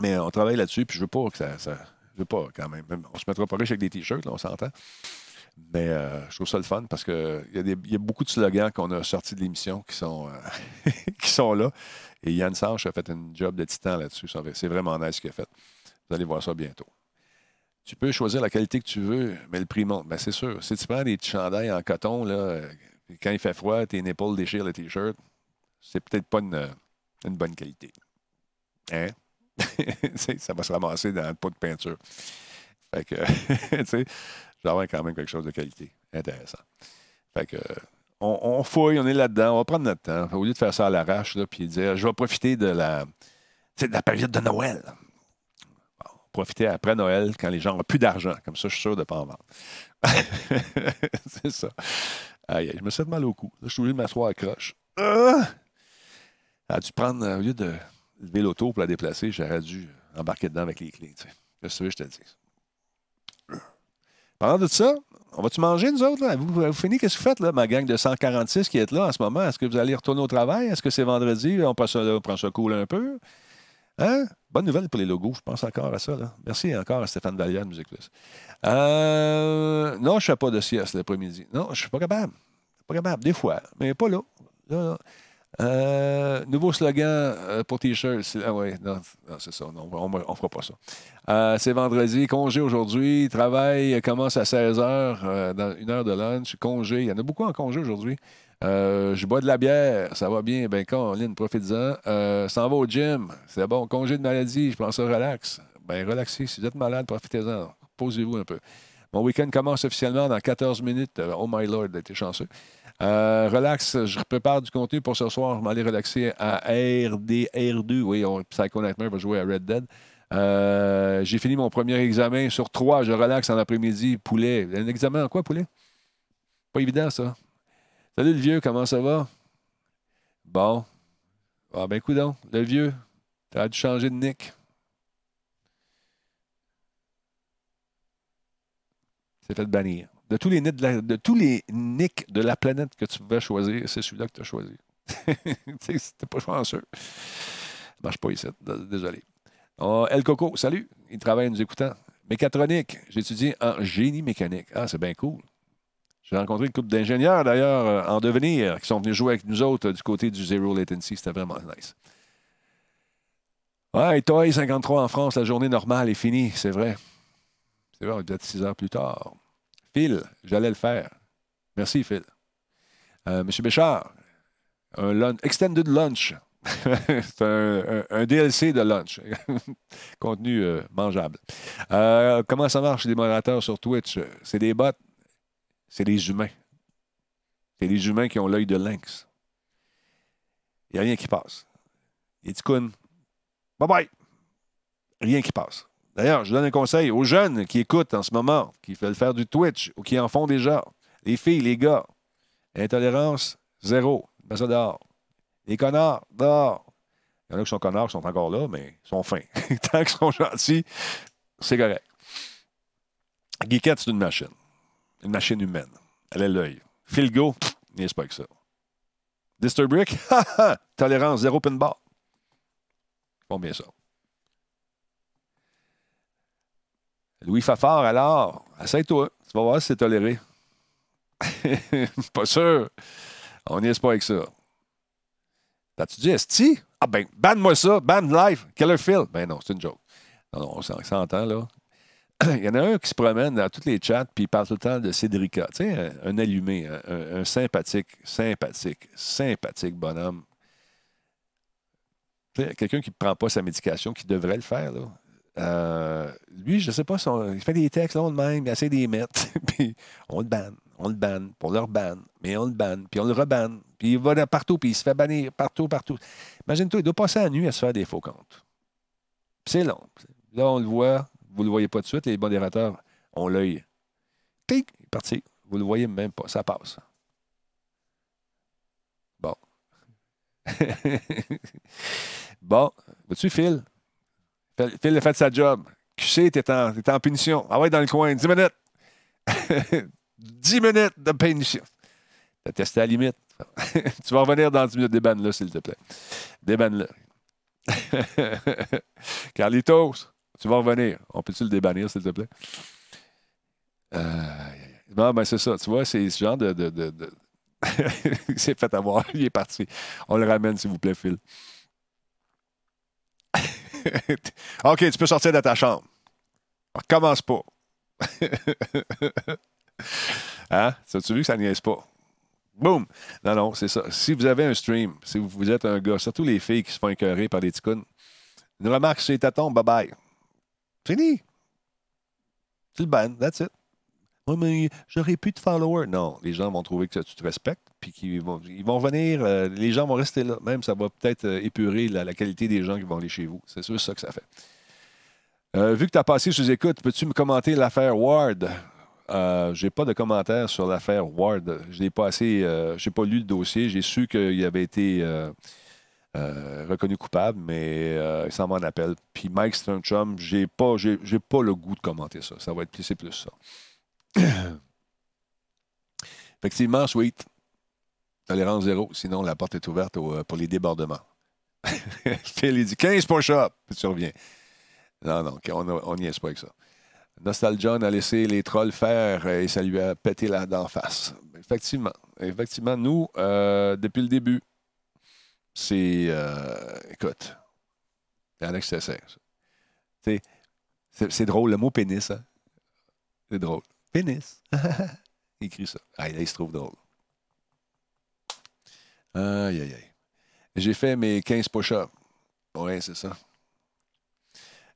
Mais on travaille là-dessus, puis je veux pas que ça. ça- je veux pas quand même. On se mettra pas riche avec des t-shirts, là, on s'entend. Mais euh, je trouve ça le fun parce qu'il y, a y a beaucoup de slogans qu'on a sortis de l'émission qui sont, euh, qui sont là. Et Yann Sanche a fait un job de titan là-dessus. C'est vraiment nice ce qu'il a fait. Vous allez voir ça bientôt. Tu peux choisir la qualité que tu veux, mais le prix monte. Ben, c'est sûr. Si tu prends des petits chandails en coton, là, euh, quand il fait froid, tes épaules déchirent le t-shirt, c'est peut-être pas une, une bonne qualité. Hein? Ça va se ramasser dans le pot de peinture. Fait que, tu sais, avoir quand même quelque chose de qualité. Intéressant. Fait que, on, on fouille, on est là-dedans, on va prendre notre temps. Au lieu de faire ça à l'arrache, puis dire, je vais profiter de la, de la période de Noël. Profiter après Noël quand les gens n'ont plus d'argent. Comme ça, je suis sûr de ne pas en vendre. c'est ça. Aïe, je me fait mal au cou. Là, je suis obligé de m'asseoir à croche. Ah! A dû prendre, euh, au lieu de lever l'auto pour la déplacer, j'aurais dû embarquer dedans avec les clés. Qu'est-ce que je te dise? Parlant de ça, on va-tu manger, nous autres? Là? Vous, vous finissez, qu'est-ce que vous faites, là, ma gang de 146 qui est là en ce moment? Est-ce que vous allez retourner au travail? Est-ce que c'est vendredi? On prend ça, là, on prend ça cool un peu? Hein? Bonne nouvelle pour les logos, je pense encore à ça. Là. Merci encore à Stéphane Vallière de Musique Plus. Euh, non, je ne fais pas de sieste l'après-midi. Non, je ne suis pas capable. Pas capable, des fois, mais pas là. Euh, nouveau slogan euh, pour T-shirt. Ah ouais, non, c'est ça. On ne fera pas ça. C'est vendredi, congé aujourd'hui. Travail commence à 16h, dans une heure de lunch. Congé. Il y en a beaucoup en congé aujourd'hui. Euh, je bois de la bière, ça va bien. Ben, Caroline, profite-en. Euh, S'en va au gym, c'est bon. Congé de maladie, je pense ça relax. Ben, relaxez. Si vous êtes malade, profitez-en. Posez-vous un peu. Mon week-end commence officiellement dans 14 minutes. Euh, Oh my lord, t'es chanceux. Euh, relax, je prépare du contenu pour ce soir. Je vais aller relaxer à RDR2. Oui, on, Psycho Nightmare va jouer à Red Dead. J'ai fini mon premier examen sur trois. Je relaxe en après-midi. Poulet. Un examen en quoi, poulet? Pas évident, ça. Salut le vieux, comment ça va? Bon. Ah ben coudon, le vieux, t'as dû changer de nick. C'est fait bannir. De tous les de, la- tous les nicks de la planète que tu pouvais choisir, c'est celui-là que tu as choisi. c'était pas chanceux. Ça marche pas ici. Désolé. Oh, El Coco, salut. Il travaille en nous écoutant. Mécatronique. J'étudie en génie mécanique. Ah, c'est bien cool. J'ai rencontré une couple d'ingénieurs, d'ailleurs, euh, en devenir, qui sont venus jouer avec nous autres euh, du côté du Zero Latency. C'était vraiment nice. Ouais, Toy 53 en France, la journée normale est finie, c'est vrai. C'est vrai, on est peut-être six heures plus tard. Phil, j'allais le faire. Merci, Phil. Euh, Monsieur Béchard, un extended lunch. c'est un, DLC de lunch. Contenu mangeable. Comment ça marche, les modérateurs sur Twitch? C'est des bots? C'est des humains. C'est des humains qui ont l'œil de lynx. Il n'y a rien qui passe. Il dit bye bye. Rien qui passe. D'ailleurs, je donne un conseil aux jeunes qui écoutent en ce moment, qui veulent faire du Twitch ou qui en font déjà. Les filles, les gars, intolérance, zéro. Mets ça dehors. Les connards, dehors. Il y en a qui sont connards, qui sont encore là, mais ils sont fins. Tant qu'ils sont gentils, c'est correct. Geekette, c'est une machine. Une machine humaine. Elle a l'œil. Philgo, n'est-ce pas que ça. Disturbrick, tolérance, zéro pin bar. Font bien ça. Louis Fafard, alors, essaye-toi. Tu vas voir si c'est toléré. pas sûr. On n'y est pas avec ça. T'as-tu dit Esti? Ah ben, banne-moi ça, ban live, Killer Phil. Ben non, c'est une joke. Non, non, on s'en- s'entend, là. Il y en a un qui se promène dans tous les chats puis il parle tout le temps de Cédrica. Tu sais, un, allumé, un, sympathique, sympathique, sympathique bonhomme. Tu sais, quelqu'un qui ne prend pas sa médication, qui devrait le faire, là. Euh, lui, je ne sais pas, il fait des textes, là, on le même, il essaie de les mettre, puis on le banne, on le banne, on le rebanne, mais on le banne, puis on le rebanne, puis il va partout, puis il se fait bannir partout, partout. Imagine-toi, il doit passer la nuit à se faire des faux comptes. C'est long. Là, on le voit, vous ne le voyez pas tout de suite, les modérateurs ont l'œil. Clic, il est parti. Vous ne le voyez même pas, ça passe. Bon. bon, vois-tu, Phil? Phil a fait sa job. QC, t'es en, t'es en punition. Ah ouais, dans le coin, 10 minutes. 10 minutes de punition. T'as testé à la limite. tu vas revenir dans 10 minutes. Débanne-le, s'il te plaît. Débanne-le. Carlitos, tu vas revenir. On peut-tu le débannir, s'il te plaît? Euh, Non, ben c'est ça. Tu vois, c'est ce genre de. de, de, il s'est fait avoir. Il est parti. On le ramène, s'il vous plaît, Phil. OK, tu peux sortir de ta chambre. Commence pas. hein? Ça, tu vu que ça niaise pas? Boum! Non, non, c'est ça. Si vous avez un stream, si vous, êtes un gars, surtout les filles qui se font écœurer par des ticounes, une remarque sur les tatons, bye bye. Fini. Le bannes, that's it. Oui, mais j'aurais plus de followers. Non, les gens vont trouver que tu te respectes, puis qu'ils vont, ils vont venir, euh, les gens vont rester là. Même, ça va peut-être euh, épurer la, qualité des gens qui vont aller chez vous. C'est sûr ça que ça fait. Euh, vu que tu as passé sous écoute, peux-tu me commenter l'affaire Ward? Euh, j'ai pas de commentaires sur l'affaire Ward. Je n'ai pas assez, j'ai pas lu le dossier. J'ai su qu'il avait été euh, euh, reconnu coupable, mais euh, il s'en m'en appelle. Puis Mike Sternchum, j'ai pas, j'ai, pas le goût de commenter ça. Ça va être plus, c'est plus ça. Effectivement, Sweet. Tolérance zéro, sinon la porte est ouverte euh, pour les débordements. Phil, il dit 15 push-ups, puis tu reviens. Non, non, on on n'y est pas avec ça. Nostalgion a laissé les trolls faire et ça lui a pété la d'en face. Effectivement. Effectivement, nous, euh, depuis le début, c'est. euh, écoute, il y en a qui s'essaient. ça. Tu sais, C'est drôle, le mot pénis, hein? C'est drôle. Pénis. il écrit ça. Ah, là, il se trouve drôle. Aïe, aïe, aïe. J'ai fait mes 15 push-ups. Oui, c'est ça.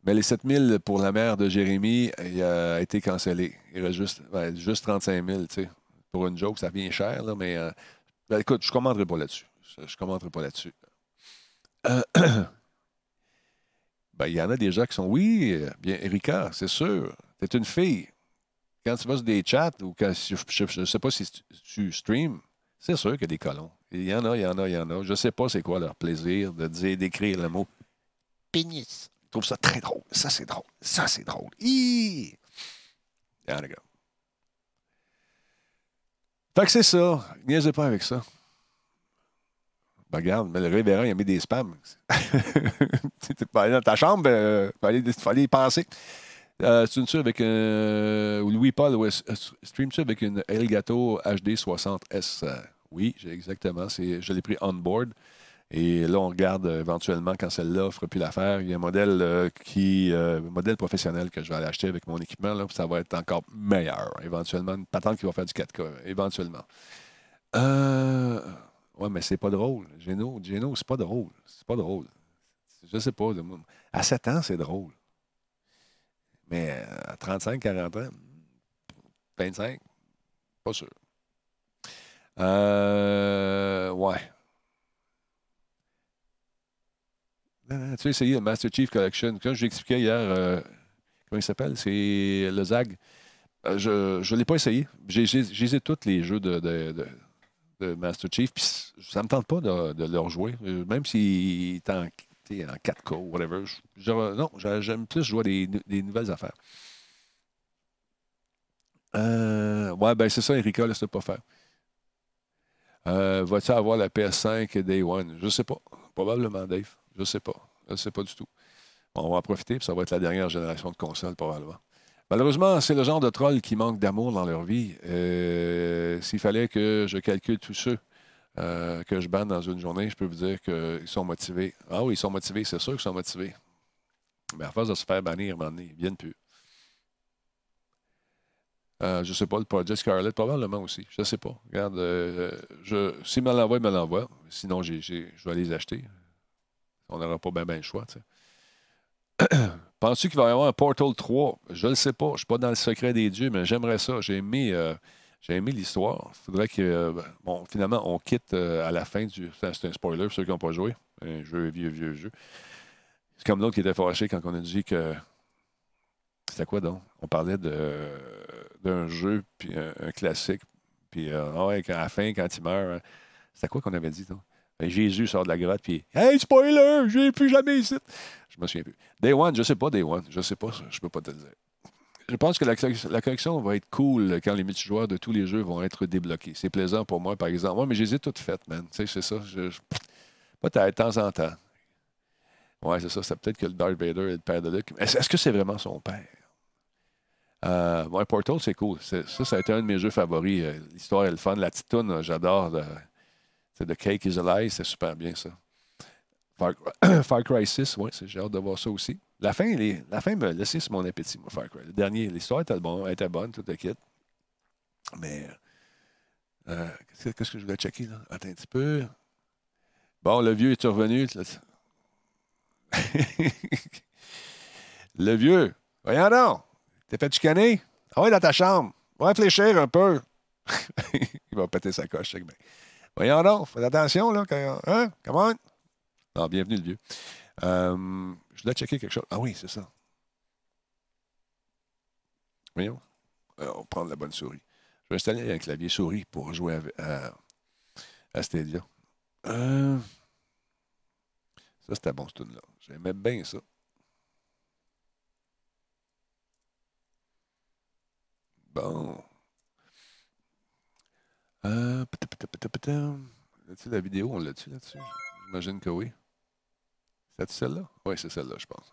Mais les 7000 pour la mère de Jérémy, il a été cancellé. Il reste juste, juste 35 000, tu sais. Pour une joke, ça vient cher, là, mais euh, ben, écoute, je ne commenterai pas là-dessus. Je ne commenterai pas là-dessus. Euh, ben, il y en a des gens qui sont, oui, euh, bien, Erika, c'est sûr, tu es une fille. Quand tu vas sur des chats ou quand je ne sais pas si tu, streams, c'est sûr qu'il y a des colons. Il y en a, il y en a, il y en a. Je ne sais pas c'est quoi leur plaisir de dire, d'écrire le mot pénis. Je trouve ça très drôle. Ça, c'est drôle. Ça, c'est drôle. Hi! Yeah, les gars. Fait que c'est ça. Niaisez pas avec ça. Ben, regarde, mais le révérend, il a mis des spams. tu peux aller dans ta chambre, il fallait, fallait y penser. Euh, tu une avec un. ou Louis-Paul, ouais, euh, stream-tu avec une Elgato HD 60S? Euh, oui, j'ai exactement. Je l'ai pris on board. Et là, on regarde euh, éventuellement quand celle-là fera plus l'affaire. Il y a un modèle euh, qui. euh, modèle professionnel que je vais aller acheter avec mon équipement. Là, ça va être encore meilleur. Éventuellement, une patente qui va faire du 4K, éventuellement. Euh. Ouais, mais c'est pas drôle. Geno, Geno, c'est pas drôle. C'est pas drôle. Je sais pas. À 7 ans, c'est drôle. Mais euh, à 35, 40 ans, 25, pas sûr. Euh, ouais. Tu as essayé le Master Chief Collection. Comme je l'expliquais hier, euh, comment il s'appelle? C'est le ZAG. Euh, je ne l'ai pas essayé. J'ai essayé tous les jeux de- de Master Chief, puis ça me tente pas de, de leur jouer. Euh, Même s'il est en, en 4K ou whatever. Non, j'a- j'aime plus jouer des, des nouvelles affaires. Euh, ouais, ben c'est ça, Erika, laisse-le pas faire. Euh, Vas-tu avoir la PS5 Day One? Je sais pas. Probablement, Dave. Je sais pas. Je sais pas du tout. On va en profiter, puis ça va être la dernière génération de consoles, probablement. Malheureusement, c'est le genre de troll qui manque d'amour dans leur vie. Euh, S'il fallait que je calcule tous ceux euh, que je banne dans une journée, je peux vous dire qu'ils sont motivés. Ah oui, ils sont motivés, c'est sûr qu'ils sont motivés. Mais à force de se faire bannir, ils viennent plus. Euh, je ne sais pas, le Project Scarlet, probablement aussi. Je ne sais pas. Regarde, je, s'il me l'envoie, me l'envoie. Sinon, j'ai- j'ai- je vais les acheter. On n'aura pas bien le choix. Penses-tu qu'il va y avoir un Portal 3? Je ne le sais pas. Je ne suis pas dans le secret des dieux, mais j'aimerais ça. J'ai aimé, euh, aimé l'histoire. Il faudrait que. euh, bon, finalement, on quitte euh, à la fin du. C'est un spoiler pour ceux qui n'ont pas joué. Un jeu vieux, vieux jeu. C'est comme l'autre qui était fâché quand on a dit que. C'était quoi donc? On parlait de, d'un jeu, puis un, classique. Puis euh, ah ouais, à la fin, quand il meurt, hein, c'était quoi qu'on avait dit? donc? Ben, Jésus sort de la grotte, puis Hey, spoiler, je plus jamais ici. Je me souviens plus. Day One, je sais pas, Day One. Je sais pas, je peux pas te le dire. Je pense que la, la collection va être cool quand les multijoueurs de tous les jeux vont être débloqués. C'est plaisant pour moi, par exemple. Moi, mais je les ai toutes faites, man. Tu sais, c'est ça. Je, je- Peut-être, de temps en temps. Ouais, c'est ça. C'est peut-être que le Darth Vader est le père de Luke. Est-ce que c'est vraiment son père? Euh, Portal, c'est cool. Ça, ça a été un de mes jeux favoris. Euh, L'histoire est le fun. La petite toune, euh, j'adore. C'est The Cake is a Lie, c'est super bien ça. Far, Cry 6, oui, j'ai hâte de voir ça aussi. La fin, la fin me laissait sur mon appétit, moi, Far Cry. Le dernier, l'histoire était, bon, était bonne, tout le kit. Mais euh, qu'est-ce que- je voulais checker là? Attends un petit peu. Bon, le vieux est revenu? le vieux, voyons donc. T'es fait chicaner? Ah ouais, dans ta chambre. Va réfléchir un peu. Il va péter sa coche, bien. Voyons donc, fais attention, là. Quand, hein? Come on. Non, bienvenue, le vieux. Euh, je voulais checker quelque chose. Ah oui, c'est ça. Voyons. Euh, on va prendre la bonne souris. Je vais installer un clavier souris pour jouer à, à Stadia. Euh, ça, c'était bon, ce tune-là. J'aimais bien ça. Bon. Euh. Là-dessus, la vidéo, on l'a-tu là-dessus? J'imagine que oui. C'est celle-là? Oui, c'est celle-là, je pense.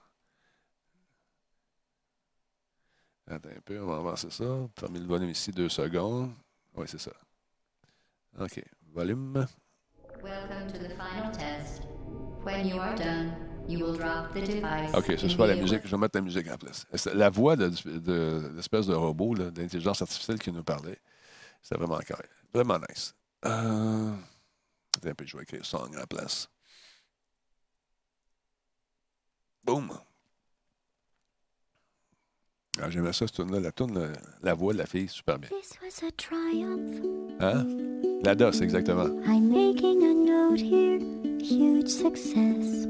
Attends un peu, on va avancer ça. Fermer le volume ici, deux secondes. Oui, c'est ça. OK. Volume. Welcome to the final test. When you are done, you will drop the device. OK, c'est pas la musique. Je vais mettre la musique en place. C'est La voix de, de l'espèce de robot, d'intelligence artificielle qui nous parlait, c'était vraiment carré. Vraiment nice. Euh... Un peu, je vais écrire song à la place. Boum! Ah, J'aimais ça, cette tune-là. La tune, la, la voix de la fille, super bien. This was a triumph. Hein? La DOS, exactement. I'm making a note here, huge success.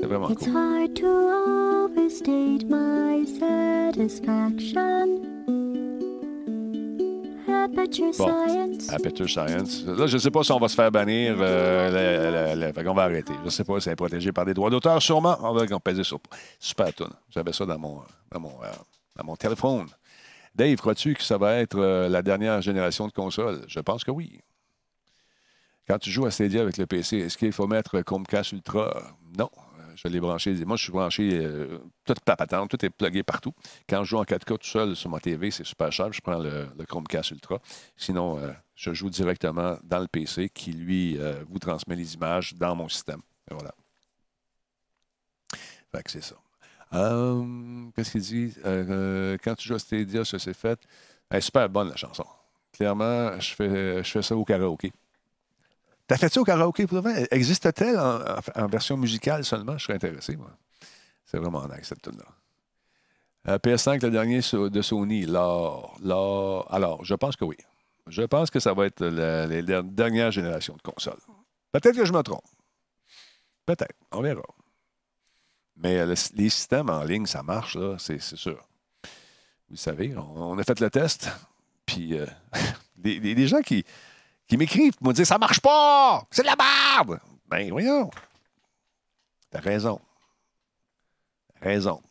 C'est vraiment It's cool. hard to overstate my satisfaction. Aperture Bon. science. Aperture Science. Là, je ne sais pas si on va se faire bannir. Euh, fait qu'on va arrêter. Je ne sais pas si c'est protégé par des droits d'auteur. Sûrement, on va peser sur. Super tune. J'avais ça dans mon, dans mon, euh, dans mon téléphone. Dave, crois-tu que ça va être euh, la dernière génération de consoles? Je pense que oui. Quand tu joues à Stadia avec le PC, est-ce qu'il faut mettre Chromecast Ultra? Non. Je l'ai branché. Moi, je suis branché euh, toute patente, tout est plugué partout. Quand je joue en 4K tout seul sur ma TV, c'est super cher. Je prends le, Chromecast Ultra. Sinon, euh, je joue directement dans le PC qui, lui, euh, vous transmet les images dans mon système. Et voilà. Fait que c'est ça. Euh, Qu'est-ce qu'il dit? Quand tu joues à Stadia, ça s'est fait. Est super bonne, la chanson. Clairement, je fais, je fais ça au karaoké. T'as fait ça au karaoké pour le? Existe-t-elle en, version musicale seulement? Je serais intéressé, moi. C'est vraiment nice, cette tune-là. Euh, PS5, le dernier de Sony, l'or. l'or- Alors, je pense que oui. Je pense que ça va être la, les der- dernières générations de consoles. Peut-être que je me trompe. Peut-être. On verra. Mais euh, le- les systèmes en ligne, ça marche, là, c'est sûr. Vous savez, on, a fait le test. Puis, euh, des gens qui, qui m'écrivent pour me dire Ça marche pas! C'est de la merde! Ben, voyons. T'as raison. Raison.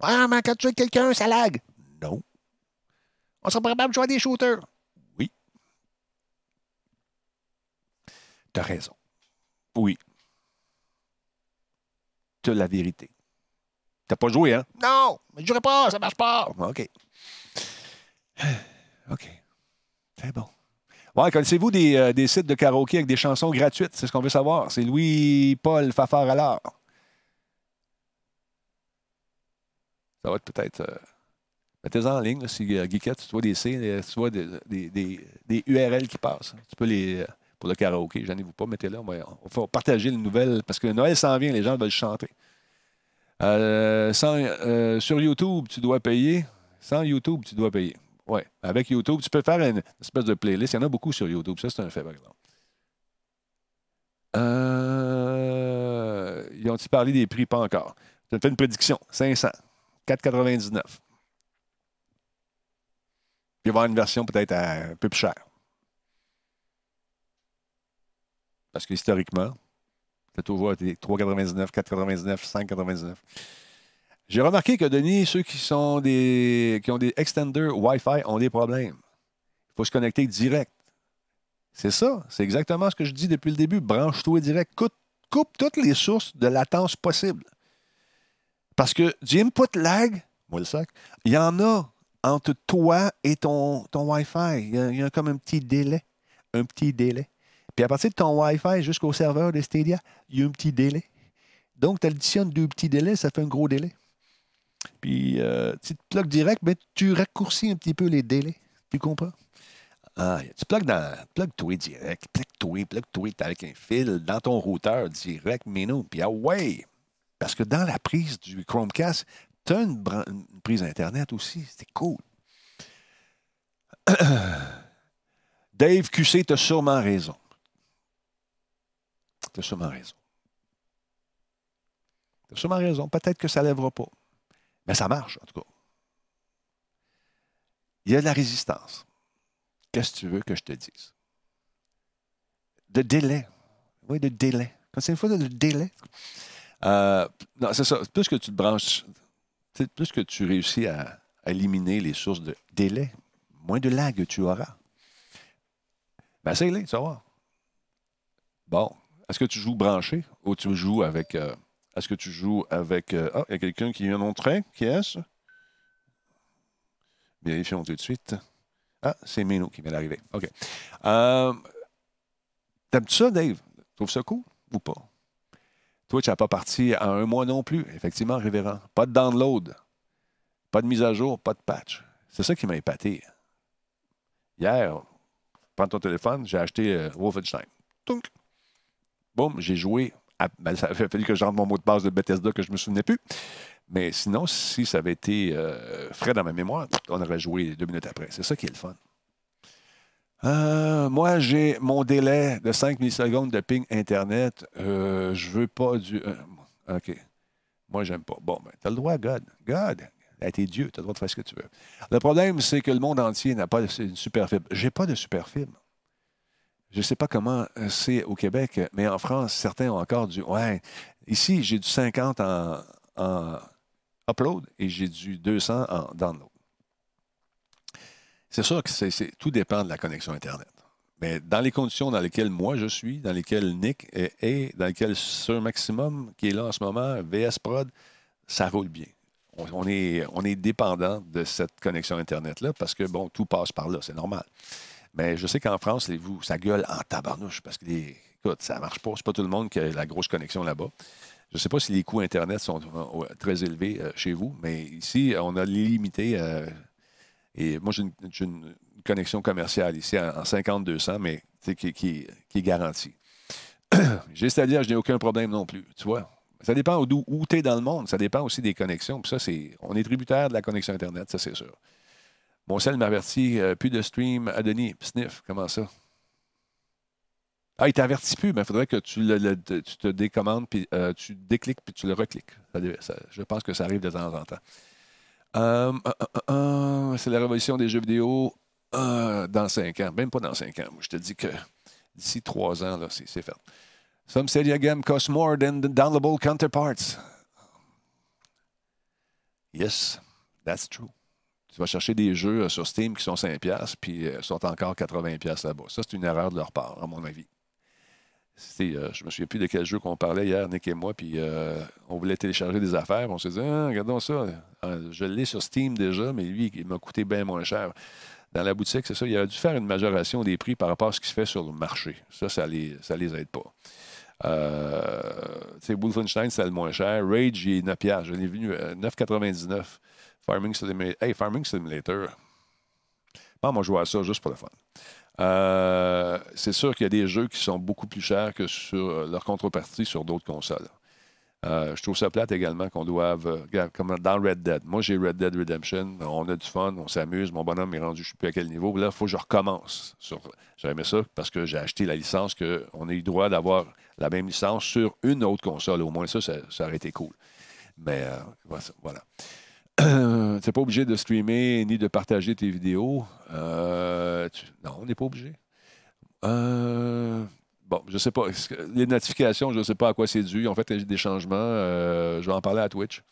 Ah, mais quand tu es quelqu'un, ça lag. Non. On serait capable de jouer à des shooters. Oui. T'as raison. Oui. T'as la vérité. T'as pas joué, hein? Non! Je jouerai pas, ça marche pas. OK. OK. C'est bon. Connaissez-vous des, euh, des sites de karaoké avec des chansons gratuites? C'est ce qu'on veut savoir. C'est Louis-Paul Fafard alors. Ça va être peut-être. euh, Mettez-en en ligne, si euh, Geekette, tu vois des euh, tu vois des, URL qui passent. Tu peux les. pour le karaoké, j'en ai vous pas, mettez-le. On va, partager les nouvelles parce que Noël s'en vient, les gens veulent chanter. Sans, sur YouTube, tu dois payer. Sans YouTube, tu dois payer. Oui. Avec YouTube, tu peux faire une espèce de playlist. Il y en a beaucoup sur YouTube. Ça, c'est un fait, par exemple. Euh, ils ont-ils parlé des prix? Pas encore. Je te fais une prédiction. 500. 4,99. Puis il va y avoir une version peut-être un peu plus chère. Parce que historiquement, c'est toujours été 3,99, 4,99, 5,99. J'ai remarqué que, Denis, ceux qui, ont des extenders Wi-Fi ont des problèmes. Il faut se connecter direct. C'est ça. C'est exactement ce que je dis depuis le début. Branche-toi direct. Coupe, toutes les sources de latence possibles. Parce que du input lag, moi le sac, il y en a entre toi et ton, ton Wi-Fi. Il y, a, il y a comme un petit délai. Un petit délai. Puis à partir de ton Wi-Fi jusqu'au serveur de Stadia, il y a un petit délai. Donc, tu additionnes deux petits délais, ça fait un gros délai. Puis, euh, tu te plugues direct, mais tu raccourcis un petit peu les délais. Tu comprends? Ah, tu plugues dans. Plug-toi direct. Plug-toi, plug-toi avec un fil dans ton routeur direct, mais non. Puis, ah ouais! Parce que dans la prise du Chromecast, tu as une, une prise Internet aussi. C'est cool. Dave QC, tu as sûrement raison. Tu as sûrement raison. Tu as sûrement raison. Peut-être que ça ne lèvera pas. Mais ça marche, en tout cas. Il y a de la résistance. Qu'est-ce que tu veux que je te dise? De délai. Oui, de délai. Quand c'est une fois de délai. Euh, non, c'est ça. Plus que tu te branches, plus que tu réussis à, éliminer les sources de délai, moins de lag tu auras. Ben, c'est les tu vas. Bon. Est-ce que tu joues branché ou tu joues avec. euh, est-ce que tu joues avec. euh, Ah, il y a quelqu'un qui vient montrer. Qui est-ce? Vérifions tout de suite. Ah, c'est Meno qui vient d'arriver. OK. Euh, T'aimes-tu ça, Dave? Trouves ça cool ou pas? Twitch n'a pas parti en un mois non plus. Effectivement, révérend. Pas de download. Pas de mise à jour, pas de patch. C'est ça qui m'a épaté. Hier, prends ton téléphone, j'ai acheté euh, Wolfenstein. Boum, j'ai joué. À- ben, ça avait fallu que je rentre mon mot de passe de Bethesda que je ne me souvenais plus. Mais sinon, si ça avait été euh, frais dans ma mémoire, on aurait joué deux minutes après. C'est ça qui est le fun. Euh, moi, j'ai mon délai de 5 millisecondes de ping Internet. Euh, je veux pas du. euh, OK. Moi, j'aime pas. Bon, ben, t'as le droit, God. God, t'es Dieu, t'as le droit de faire ce que tu veux. Le problème, c'est que le monde entier n'a pas une super fibre. J'ai pas de super fibre. Je ne sais pas comment euh, c'est au Québec, mais en France, certains ont encore du. Ouais. Ici, j'ai du 50 en, upload et j'ai du 200 en download. C'est sûr que tout dépend de la connexion Internet. Mais dans les conditions dans lesquelles moi je suis, dans lesquelles Nick est, dans lesquelles Sur Maximum, qui est là en ce moment, VS Prod, ça roule bien. On, on est, on est dépendant de cette connexion Internet-là parce que, bon, tout passe par là, c'est normal. Mais je sais qu'en France, ça gueule en tabarnouche parce que, les, écoute, ça marche pas. C'est pas tout le monde qui a la grosse connexion là-bas. Je ne sais pas si les coûts Internet sont très élevés euh, chez vous, mais ici, on a limité. euh, et moi, j'ai une, connexion commerciale ici en, en 50-200, mais qui, qui- est garantie. j'ai c'est-à-dire, je n'ai aucun problème non plus. Tu vois? Ça dépend où tu es dans le monde. Ça dépend aussi des connexions. Ça, c'est. On est tributaire de la connexion Internet, ça, c'est sûr. Mon sel m'avertit, euh, plus de stream à Denis. Sniff, comment ça? Ah, il t'avertit plus, mais il faudrait que tu, le, tu te décommandes, puis euh, tu décliques, puis tu le recliques. Je pense que ça arrive de temps en temps. Euh, euh, euh, c'est la révolution des jeux vidéo euh, dans cinq ans. Même pas dans cinq ans. Je te dis que d'ici trois ans, là, c'est, fait. Some Stadia game cost more than the downloadable counterparts. Yes, that's true. Tu vas chercher des jeux euh, sur Steam qui sont 5$, puis euh, sont encore 80$ là-bas. Ça, c'est une erreur de leur part, à mon avis. C'est, euh, je me souviens plus de quel jeu qu'on parlait hier, Nick et moi, puis euh, on voulait télécharger des affaires. On s'est dit, ah, regardons ça. Ah, je l'ai sur Steam déjà, mais lui, il m'a coûté bien moins cher. Dans la boutique, c'est ça. Il a dû faire une majoration des prix par rapport à ce qui se fait sur le marché. Ça, ça les, ça les aide pas. Wolfenstein, c'est le moins cher. Rage, il est 9 piastres. Je l'ai vu euh, 9,99. Farming Simulator. Hey, Farming Simulator. Moi, je joue à ça juste pour le fun. Euh, c'est sûr qu'il y a des jeux qui sont beaucoup plus chers que sur euh, leur contrepartie sur d'autres consoles. Euh, je trouve ça plate également qu'on doive. regarde, comme dans Red Dead. Moi, j'ai Red Dead Redemption. On a du fun, on s'amuse. Mon bonhomme est rendu, je ne sais plus à quel niveau. Là, il faut que je recommence. Sur... J'ai aimé ça parce que j'ai acheté la licence, qu'on a eu le droit d'avoir la même licence sur une autre console. Au moins, ça, ça, aurait été cool. Mais voilà. Tu n'es pas obligé de streamer ni de partager tes vidéos. Euh, Non, on n'est pas obligé. Euh, Bon, je sais pas. Les notifications, je ne sais pas à quoi c'est dû. Ils ont fait des changements. Euh, je vais en parler à Twitch.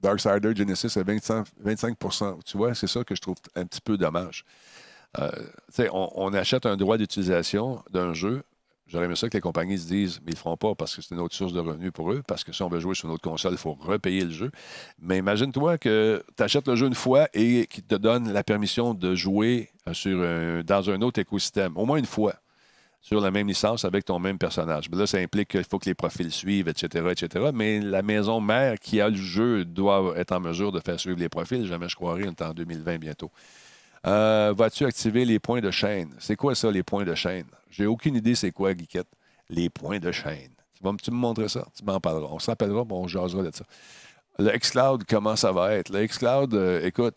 Darksider Genesis à 25, 25 Tu vois, c'est ça que je trouve un petit peu dommage. Euh, on achète un droit d'utilisation d'un jeu. J'aurais aimé ça que les compagnies se disent, mais ils ne le feront pas parce que c'est une autre source de revenus pour eux, parce que si on veut jouer sur une autre console, il faut repayer le jeu. Mais imagine-toi que tu achètes le jeu une fois et qu'il te donne la permission de jouer euh, sur dans un autre écosystème, au moins une fois, sur la même licence avec ton même personnage. Là, ça implique qu'il faut que les profils suivent, etc., etc. Mais la maison mère qui a le jeu doit être en mesure de faire suivre les profils. Jamais je croirais, on est en 2020 bientôt. Euh, Vas-tu activer les points de chaîne? C'est quoi ça, les points de chaîne? J'ai aucune idée c'est quoi, Guiquette. Les points de chaîne. Tu vas me- tu me montrer ça? Tu m'en parleras. On bon, on jasera de ça. Le xCloud, comment ça va être? Le xCloud, euh, écoute,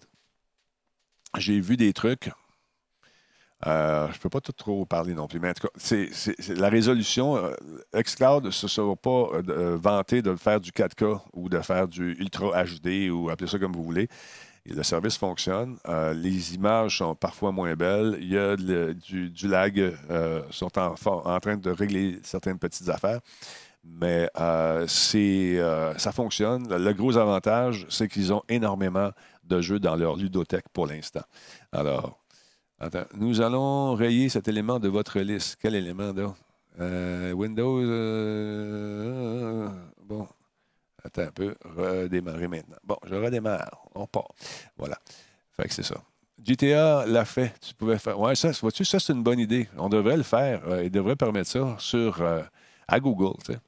j'ai vu des trucs. Euh, je ne peux pas tout trop parler non plus, mais en tout cas, c'est, la résolution. euh, xCloud ne se sera pas euh, euh, vanté de faire du 4K ou de faire du Ultra HD ou appelez ça comme vous voulez. Le service fonctionne. Euh, les images sont parfois moins belles. Il y a du, du lag. sont en, en train de régler certaines petites affaires. Mais c'est, ça fonctionne. Le gros avantage, c'est qu'ils ont énormément de jeux dans leur ludothèque pour l'instant. Alors, attends, nous allons rayer cet élément de votre liste. Quel élément, là? Euh, Windows. euh, bon. Attends un peu. Redémarrer maintenant. Bon, je redémarre. On part. Voilà. Fait que c'est ça. GTA l'a fait. Tu pouvais faire. Ouais, ça, vois-tu, ça, c'est une bonne idée. On devrait le faire. Euh, il devrait permettre ça sur, à Google, tu sais.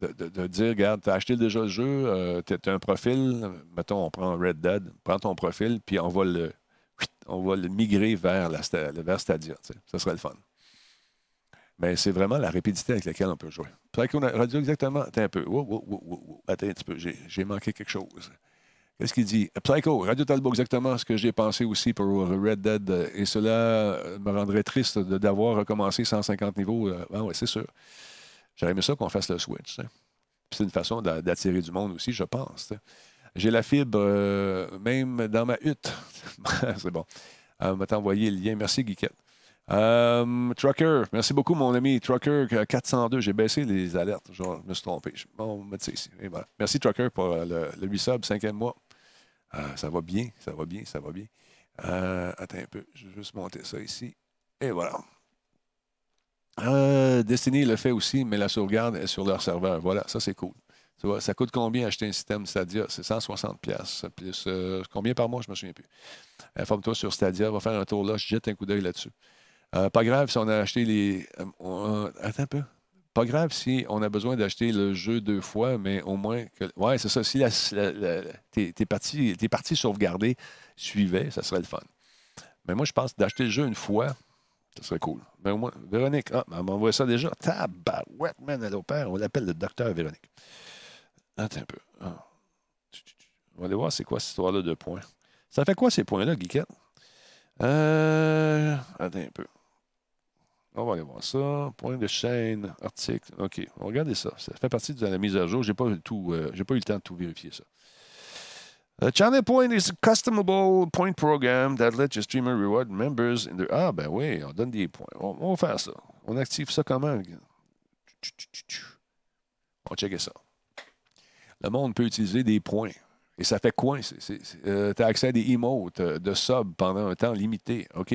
De, de- de dire, regarde, tu as acheté déjà le jeu, tu as un profil, mettons, on prend Red Dead, prends ton profil, puis on va le, on va le migrer vers, la, vers Stadia. Ça serait le fun. Mais c'est vraiment la rapidité avec laquelle on peut jouer. A radio exactement. Attends un peu. Un petit peu. J'ai, manqué quelque chose. Qu'est-ce qu'il dit? Psycho, Radio Talbot, exactement ce que j'ai pensé aussi pour Red Dead. euh, Et cela euh, me rendrait triste d'avoir recommencé 150 niveaux. Euh, Ah ouais, c'est sûr. J'aurais aimé ça qu'on fasse le switch. C'est une façon d'a- d'attirer du monde aussi, je pense. J'ai la fibre euh, même dans ma hutte. c'est bon. Euh, m'a envoyé le lien. Merci, Guiquette. Euh, Trucker, merci beaucoup, mon ami. Trucker euh, 402, j'ai baissé les alertes. Je me suis trompé. Bon, on va mettre ça ici. Merci, Trucker, pour le, le 8 sub, cinquième mois. Ça va bien, ça va bien, ça va bien. Attends un peu, je vais juste monter ça ici. Et voilà. Destiny le fait aussi, mais la sauvegarde est sur leur serveur. Voilà, ça c'est cool. Ça coûte combien acheter un système Stadia? C'est 160 pièces plus euh, combien par mois? Je ne me souviens plus. Informe-toi sur Stadia, va faire un tour là, je jette un coup d'œil là-dessus. Euh, pas grave si on a acheté les. euh, on- attends un peu. Pas grave si on a besoin d'acheter le jeu deux fois, mais au moins que. Ouais, c'est ça. Si la, la- la- tes, tes parties, tes sauvegardées ça serait le fun. Mais moi, je pense d'acheter le jeu une fois, ça serait cool. Mais Véronique, ah, elle m'envoie ça déjà. Tabarouette, man, elle opère. On l'appelle le docteur Véronique. Attends un peu. Ah. On va aller voir c'est quoi cette histoire-là de points. Ça fait quoi ces points-là, Guiquette? Euh, attends un peu. On va aller voir ça. Point de chaîne, article. OK. On va regarder ça. Ça fait partie de la mise à jour. Je n'ai pas, euh, pas eu le temps de tout vérifier ça. A channel point is a customable point program that lets your streamer reward members in their... Ah, ben oui, on donne des points. On, on va faire ça. On active ça comment? On checker ça. Le monde peut utiliser des points. Et ça fait quoi? tu as accès à des emotes euh, de sub pendant un temps limité. OK.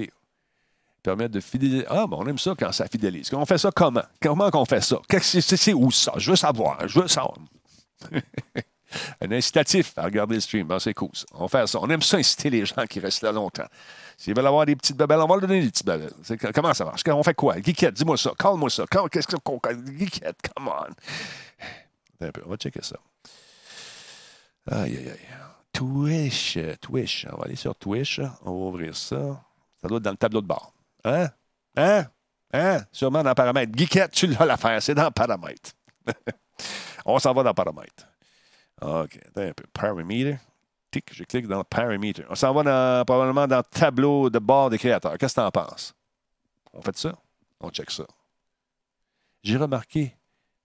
Permettre de fidéliser. Ah, bon, on aime ça quand ça fidélise. On fait ça comment? Comment qu'on fait ça? C'est, où ça? Je veux savoir. Je veux savoir. un incitatif à regarder le stream. Bon, c'est cool. ça. On fait ça. On aime ça inciter les gens qui restent là longtemps. S'ils veulent avoir des petites babelles, on va leur donner des petites babelles. Comment ça marche? On fait quoi? Geekette, dis-moi ça. Calme-moi ça. Qu'est-ce qu'on. Geekette, come on. On va checker ça. Aïe, aïe, aïe. Twitch, Twitch. On va aller sur Twitch. On va ouvrir ça. Ça doit être dans le tableau de bord. Hein? Hein? Hein? Sûrement dans paramètres. Geekette, tu l'as l'affaire. C'est dans paramètres. on s'en va dans paramètres. OK. Attends un peu. Parameter. Tic, je clique dans parameter. On s'en va probablement dans le tableau de bord des créateurs. Qu'est-ce que tu en penses? On fait ça? On check ça. J'ai remarqué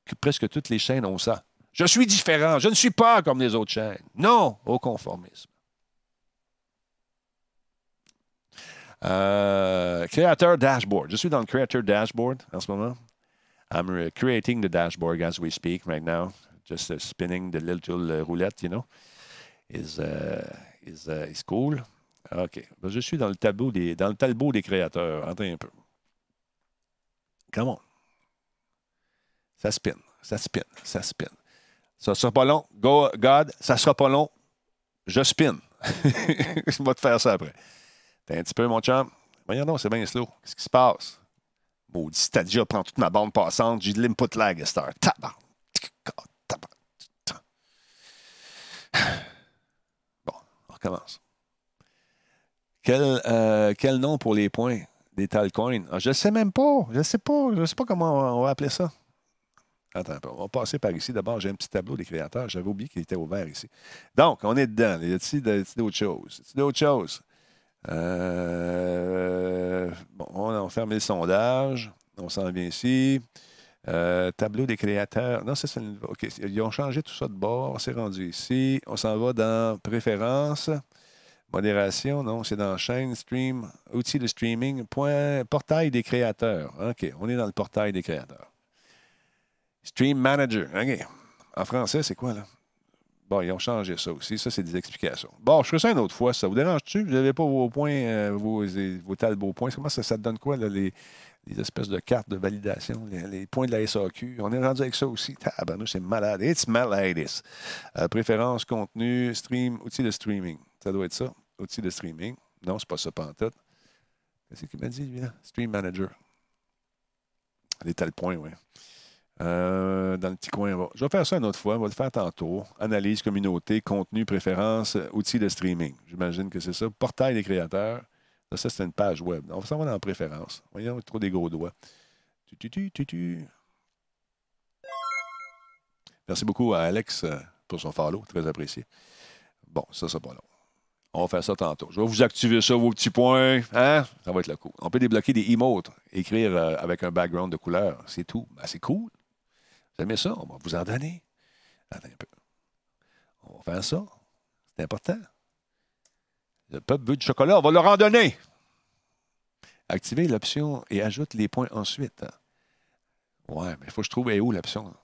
que presque toutes les chaînes ont ça. Je suis différent. Je ne suis pas comme les autres chaînes. Non, au conformisme. Euh, créateur dashboard. Je suis dans le Creator dashboard en ce moment. I'm creating the dashboard as we speak right now. Just uh, spinning the little uh, roulette, you know. Is, uh, is, uh, is cool. OK. Ben, je suis dans le tableau des, dans le tableau des créateurs. Attends un peu. Come on. Ça spin, ça spin, ça spin. Ça sera pas long. Go, God, ça sera pas long. Je spin. Je vais te faire ça après. T'es un petit peu, mon chum. Voyons donc, c'est bien slow. Qu'est-ce qui se passe? Maudit Stadia prend toute ma bande passante. J'ai de l'input lag à. Bon, on recommence. Quel, euh, quel nom pour les points des Talcoins? Ah, je ne sais même pas. Je ne sais pas. Je sais pas comment on va appeler ça. Attends. On va passer par ici. D'abord, j'ai un petit tableau des créateurs. J'avais oublié qu'il était ouvert ici. Donc, on est dedans. Y a-t-il d'autres choses? Y a-t-il d'autres choses? Euh, bon, on a fermé le sondage. On s'en vient ici. Euh, tableau des créateurs. Non, ça, c'est le- OK. Ils ont changé tout ça de bord. On s'est rendu ici. On s'en va dans Préférences. Modération, non, c'est dans chaîne, stream, outils de streaming, portail des créateurs. OK, on est dans le portail des créateurs. Stream Manager. En français, c'est quoi, là? Bon, ils ont changé ça aussi. Ça, c'est des explications. Bon, je ferai ça une autre fois. Ça vous dérange-tu? Vous n'avez pas vos points, euh, vos, talbots points. Comment ça, ça te donne quoi, là, les, espèces de cartes de validation, les, points de la SAQ? On est rendu avec ça aussi. Tabarnouche, c'est malade. It's malade. this. Euh, préférence, contenu, stream, outils de streaming. Ça doit être ça. Outils de streaming. Non, c'est pas ça, pantoute. Qu'est-ce qu'il m'a dit, lui, là? Stream Manager. Les tels points, oui. Euh, dans le petit coin. Je vais faire ça une autre fois. On va le faire tantôt. Analyse, communauté, contenu, préférence, outils de streaming. J'imagine que c'est ça. Portail des créateurs. Ça, c'est une page web. On va s'en va dans préférence. Voyons, trop des gros doigts. Tu, tu, tu, tu, tu. Merci beaucoup à Alex euh, pour son follow. Très apprécié. Bon, ça, c'est pas long. On va faire ça tantôt. Je vais vous activer ça, vos petits points. Hein? Ça va être le coup. On peut débloquer des emotes, écrire euh, avec un background de couleur. C'est tout. Ben, c'est cool. Vous aimez ça? On va vous en donner. Attends un peu. On va faire ça. C'est important. Le peuple veut du chocolat. On va leur en donner. Activez l'option et ajoute les points ensuite. Ouais, mais il faut que je trouve où l'option.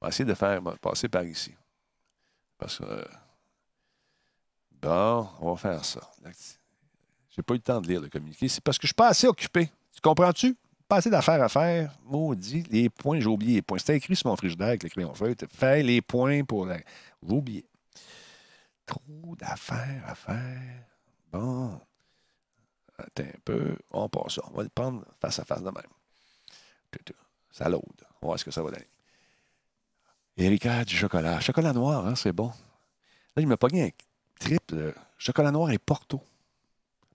On va essayer de faire passer par ici. Parce que. Bon, on va faire ça. J'ai pas eu le temps de lire le communiqué. C'est parce que je suis pas assez occupé. Tu comprends-tu? Pas assez d'affaires à faire. Maudit, les points, j'ai oublié les points. C'était écrit sur mon frigidaire avec le crayon feuille. Fais les points pour la. J'ai oublié. Trop d'affaires à faire. Bon. Attends un peu. On passe ça. On va le prendre face à face de même. Ça load. On va voir ce que ça va donner. Erika du chocolat. Chocolat noir, hein, c'est bon. Là, il m'a pogné un triple chocolat noir et Porto.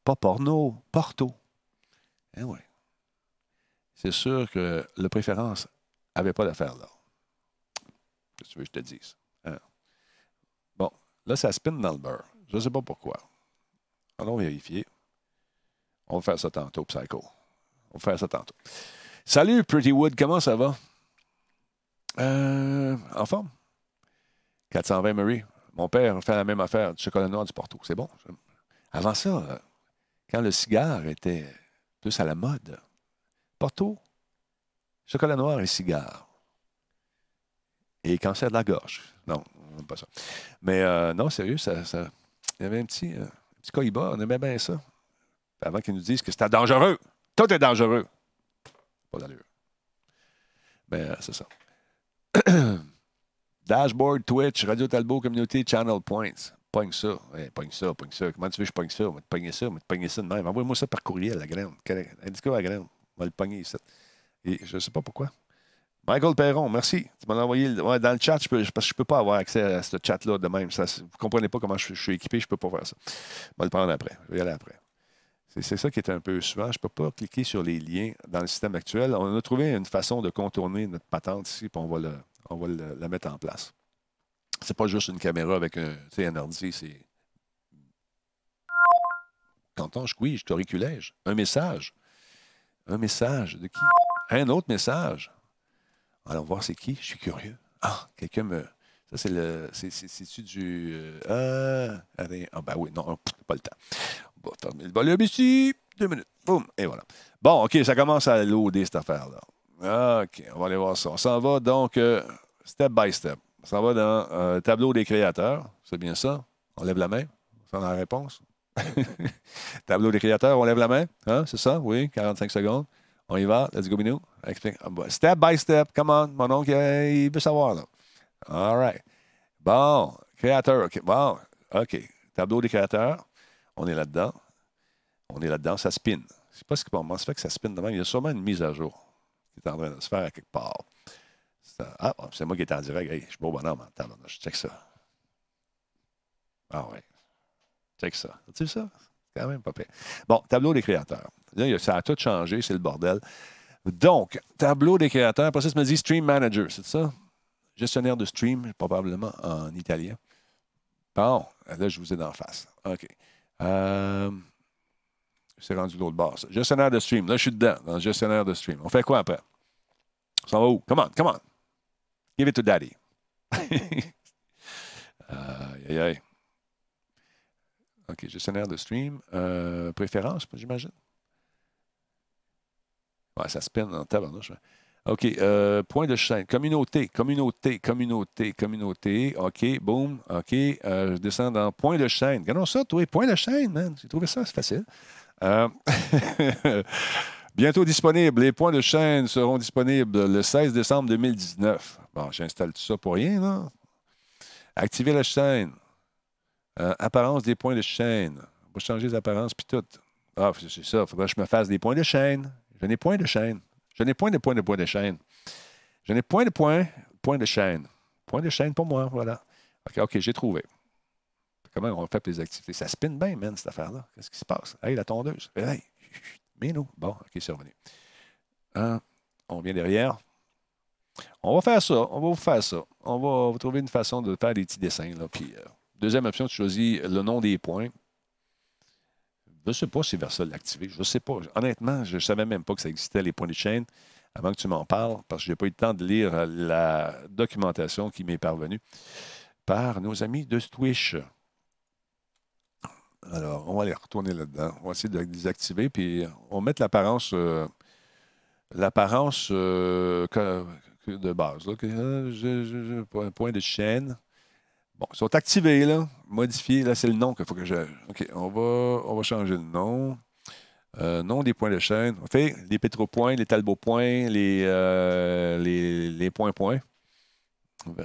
Pas porno, Porto. Eh ouais. C'est sûr que le préférence n'avait pas d'affaire là. Qu'est-ce que tu veux que je te dise? Hein? Bon, là, ça spin dans le beurre. Je ne sais pas pourquoi. Allons vérifier. On va faire ça tantôt, Psycho. On va faire ça tantôt. Salut, Pretty Wood, comment ça va? Euh, en forme? 420 Murray. Mon père fait la même affaire, du chocolat noir du Porto. C'est bon. Avant ça, euh, quand le cigare était plus à la mode, Porto, chocolat noir et cigare. Et cancer de la gorge. Non, pas ça. Mais euh, non, sérieux, ça, il y avait un petit, euh, petit on aimait bien ça. Avant qu'ils nous disent que c'était dangereux. Tout est dangereux. Pas d'allure. Mais euh, c'est ça. Dashboard, Twitch, Radio Talbot, Communauté, Channel Points. Pogne ça. Ouais, pogne ça, pogne ça. Comment tu veux que je pogne ça? On va te pogner ça, on va te pogner ça de même. Envoie-moi ça par courriel, la graine. Indique à la graine. On va le pogner ici. Et je ne sais pas pourquoi. Michael Perron, merci. Tu m'en as envoyé dans le chat, je peux, parce que je ne peux pas avoir accès à ce chat-là de même. Vous ne comprenez pas comment je, suis équipé, je ne peux pas faire ça. On va le prendre après. Je vais y aller après. C'est ça qui est un peu souvent. Je ne peux pas cliquer sur les liens dans le système actuel. On a trouvé une façon de contourner notre patente ici, puis on va, la mettre en place. C'est pas juste une caméra avec un, un ordi, c'est. Qu'entends-je? Oui, je t'auriculège. Un message. Un message de qui? Un autre message. Allons voir c'est qui. Je suis curieux. Ah, quelqu'un me. Ça, c'est le. c'est- c'est- C'est-tu du. euh, ah, rien. ah, ben oui, non, pas le temps. On va fermer le volume ici. Deux minutes. Boum. Et voilà. Bon, OK, ça commence à loader cette affaire-là. OK, on va aller voir ça. On s'en va donc euh, step by step. On s'en va dans euh, tableau des créateurs. C'est bien ça? On lève la main? C'est la réponse? tableau des créateurs, on lève la main. Hein? C'est ça? Oui, 45 secondes. On y va. Let's go, Minou. Explique. Ah, Step by step. Come on. Mon oncle, euh, il veut savoir, là. All right. Bon. Créateur. OK. Bon. OK. Tableau des créateurs. On est là-dedans. On est là-dedans. Ça spin. Je sais pas ce comment ça fait que ça spin demain. Il y a sûrement une mise à jour qui est en train de se faire à quelque part. Ah, c'est moi qui est en direct. Hey, je suis beau bonhomme. Attends, je check ça. Ah ouais. Check ça. Vu ça? C'est quand même pas pire. Bon, tableau des créateurs. Là, ça a tout changé, c'est le bordel. Donc, tableau des créateurs. Après ça, ça me dit Stream Manager, c'est ça? Gestionnaire de stream, probablement en italien. Bon, là, je vous ai d'en face. OK. Euh, c'est rendu l'autre bord. ça. Gestionnaire de stream. Là, je suis dedans, dans le gestionnaire de stream. On fait quoi après? Ça va où? Come on, come on. Give it to daddy. aïe, aïe. OK, gestionnaire de stream. Euh, préférence, j'imagine? Ouais, ça spin en tabarnouche. OK, euh, point de chaîne. Communauté, communauté, communauté, communauté. OK, boum. OK, euh, je descends dans point de chaîne. Regardons ça, toi. Point de chaîne, man. J'ai trouvé ça, c'est facile. Bientôt disponible. Les points de chaîne seront disponibles le 16 décembre 2019. Bon, j'installe tout ça pour rien, là. Activer la chaîne. Euh, apparence des points de chaîne. On va changer les apparences puis tout. Ah, c'est ça. Il faudrait que je me fasse des points de chaîne. Je n'ai point de chaîne. Je n'ai point de point de point de chaîne. Je n'ai point de point, point de chaîne. Point de chaîne pour moi, voilà. OK, OK, j'ai trouvé. Comment on fait les activités? Ça spin bien, man, cette affaire-là. Qu'est-ce qui se passe? Hey, la tondeuse. Hey, mais nous. Bon, OK, c'est revenu. Hein, on vient derrière. On va faire ça. On va vous faire ça. On va vous trouver une façon de faire des petits dessins. Là. Puis, euh, deuxième option, tu choisis le nom des points. Je ne sais pas si vers ça l'activer. Je ne sais pas. Honnêtement, je ne savais même pas que ça existait, les points de chaîne, avant que tu m'en parles, parce que je n'ai pas eu le temps de lire la documentation qui m'est parvenue par nos amis de Twitch. Alors, on va aller retourner là-dedans. On va essayer de les désactiver, puis on va mettre l'apparence euh, l'apparence euh, de base. là, euh, point de chaîne. Bon, ils sont activés, là. Modifiés, là, c'est le nom qu'il faut que je. OK, on va, on va changer le nom. Euh, nom des points de chaîne. On fait les pétropoints, les talbopoints, les, euh, les, les points-points.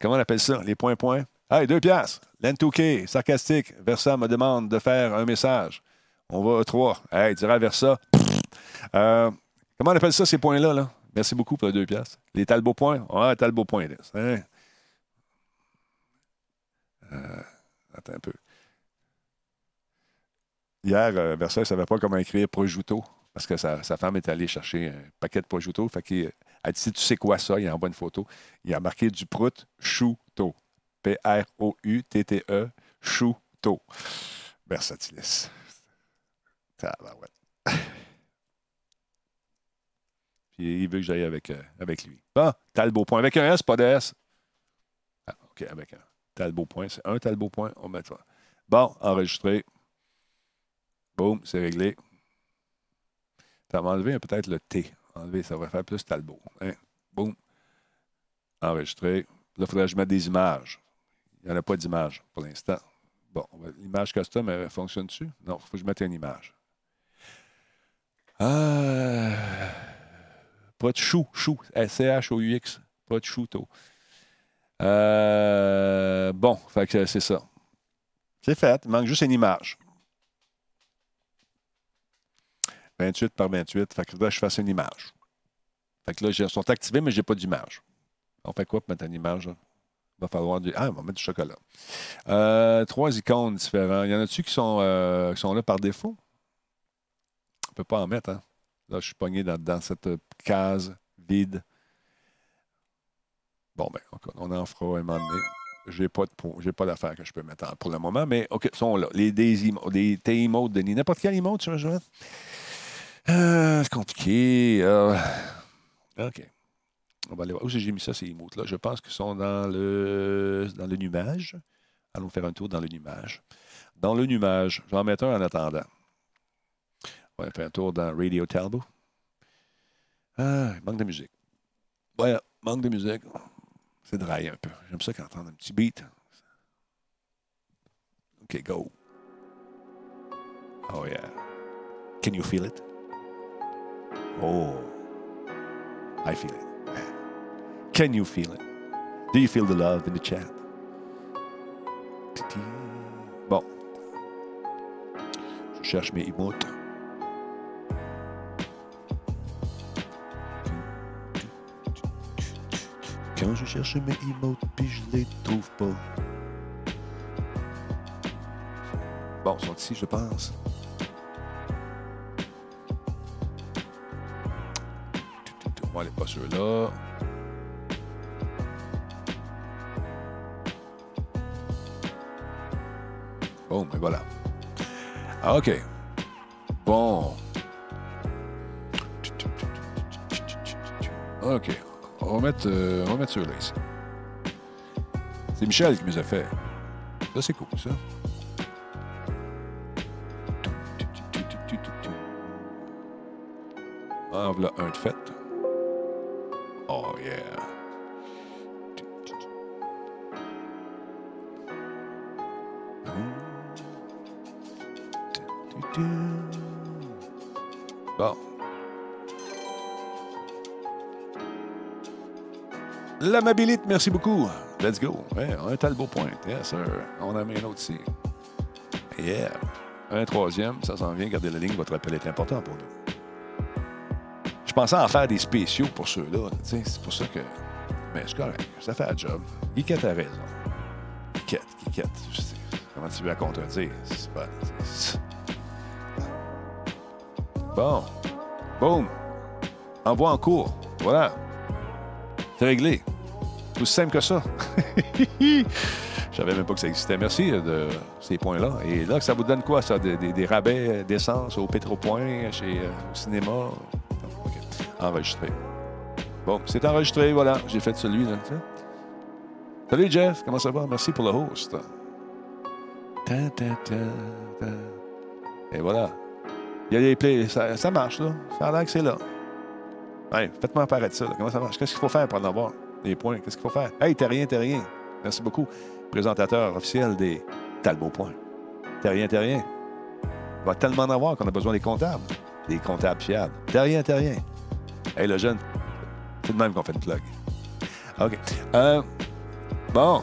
Comment on appelle ça? Les points-points? Hey, deux piastres. L'N2K, sarcastique. Versa me demande de faire un message. On va à trois. Hey, dirait Versa. Euh, comment on appelle ça, ces points-là? Là? Merci beaucoup pour les deux piastres. Les Talbot points? Ouais, Talbot points. Hein? Euh, attends un peu. Hier, euh, Versa ne savait pas comment écrire prosciutto parce que sa, sa femme est allée chercher un paquet de prosciutto. Fait qu'il elle dit Tu sais quoi ça? Il envoie une photo. Il a marqué du prout chouto. P-R-O-U-T-T-E, chouto. Versatilis. Tabarouette. Il veut que j'aille avec, euh, avec lui. Bon, Talbot point. Avec un S, pas de S. Ah, OK, avec un Talbot point. C'est un Talbot point. On met ça. Bon, enregistré. Boum, c'est réglé. Ça va enlever peut-être le T. Enlever, ça va faire plus Talbot. Hein? Boum. Enregistré. Là, il faudrait que je mette des images. Il n'y en a pas d'image pour l'instant. Bon, l'image custom, elle fonctionne dessus? Non, il faut que je mette une image. Ah, pas de chou, chou, C-H-O-U-X, pas de chouto. Euh, bon, fait c'est ça. C'est fait, il manque juste une image. 28 par 28, fait que là, je fasse une image. Fait que là, ils sont activés, mais je n'ai pas d'image. On fait quoi pour mettre une image? Il va falloir du. Ah, on va mettre du chocolat. Euh, trois icônes différentes. Il y en a-tu qui, sont, euh, qui sont là par défaut? On ne peut pas en mettre, hein? Là, je suis pogné dans, cette case vide. Bon, ben, on en fera un moment donné. Je n'ai pas, j'ai pas d'affaires que je peux mettre en- pour le moment, mais OK, sont là. Les, des, tes emotes, Denis. N'importe quel emote, tu mette? Euh, c'est compliqué. euh, OK. On va aller voir. Où j'ai mis ça, ces emotes-là? Je pense qu'ils sont dans le, dans le numage. Allons faire un tour dans le numage. Dans le numage, je vais en mettre un en attendant. On va faire un tour dans Radio Talbot. Ah, manque de musique. Voilà, manque de musique. C'est dry un peu. J'aime ça qu'entendre un petit beat. OK, go. Oh yeah. Can you feel it? Oh, I feel it. Can you feel it? Do you feel the love in the chat? Bon. Je cherche mes emotes. Je cherche mes emotes, puis je les trouve pas. Bon, ils sont ici, je pense. On va aller pas ceux-là. Bon, mais voilà. Ah, OK. Bon. OK. On va mettre, euh, mettre ceux-là ici. C'est Michel qui nous a fait. Ça, c'est cool, ça. Ah, voilà un de fait. L'amabilité, merci beaucoup. Let's go. Ouais, un talbot point. Yes, sir. On a mis un autre ici. Yeah. Un troisième, ça s'en vient. Gardez la ligne, votre appel est important pour nous. Je pensais en faire des spéciaux pour ceux-là. C'est pour ça que. Mais c'est correct. Ça fait un job. Guiquette a raison. Guiquette, Guiquette. Comment tu veux la contredire? Bon. Boum. Envoi en cours. Voilà. C'est réglé. Aussi simple que ça. Je savais même pas que ça existait. Merci euh, de ces points-là. Et là, ça vous donne quoi, ça? Des, des- rabais d'essence au Pétropoint, chez, euh, au cinéma? OK. Enregistré. Bon, c'est enregistré, voilà. J'ai fait celui-là. Salut, Jeff. Comment ça va? Merci pour le host. Et voilà. Il y a des plays. Ça, marche, là. Ça a l'air que c'est là. Faites-moi apparaître ça. Comment ça marche? Qu'est-ce qu'il faut faire pour en avoir? Des points? Qu'est-ce qu'il faut faire? Hey, t'es rien, t'es rien. Merci beaucoup. Présentateur officiel des Talbot Points. T'es rien, t'es rien. Il va tellement en avoir qu'on a besoin des comptables. Des comptables fiables. T'es rien, t'es rien. Hey, le jeune, c'est de même qu'on fait une plug. OK. Euh, bon.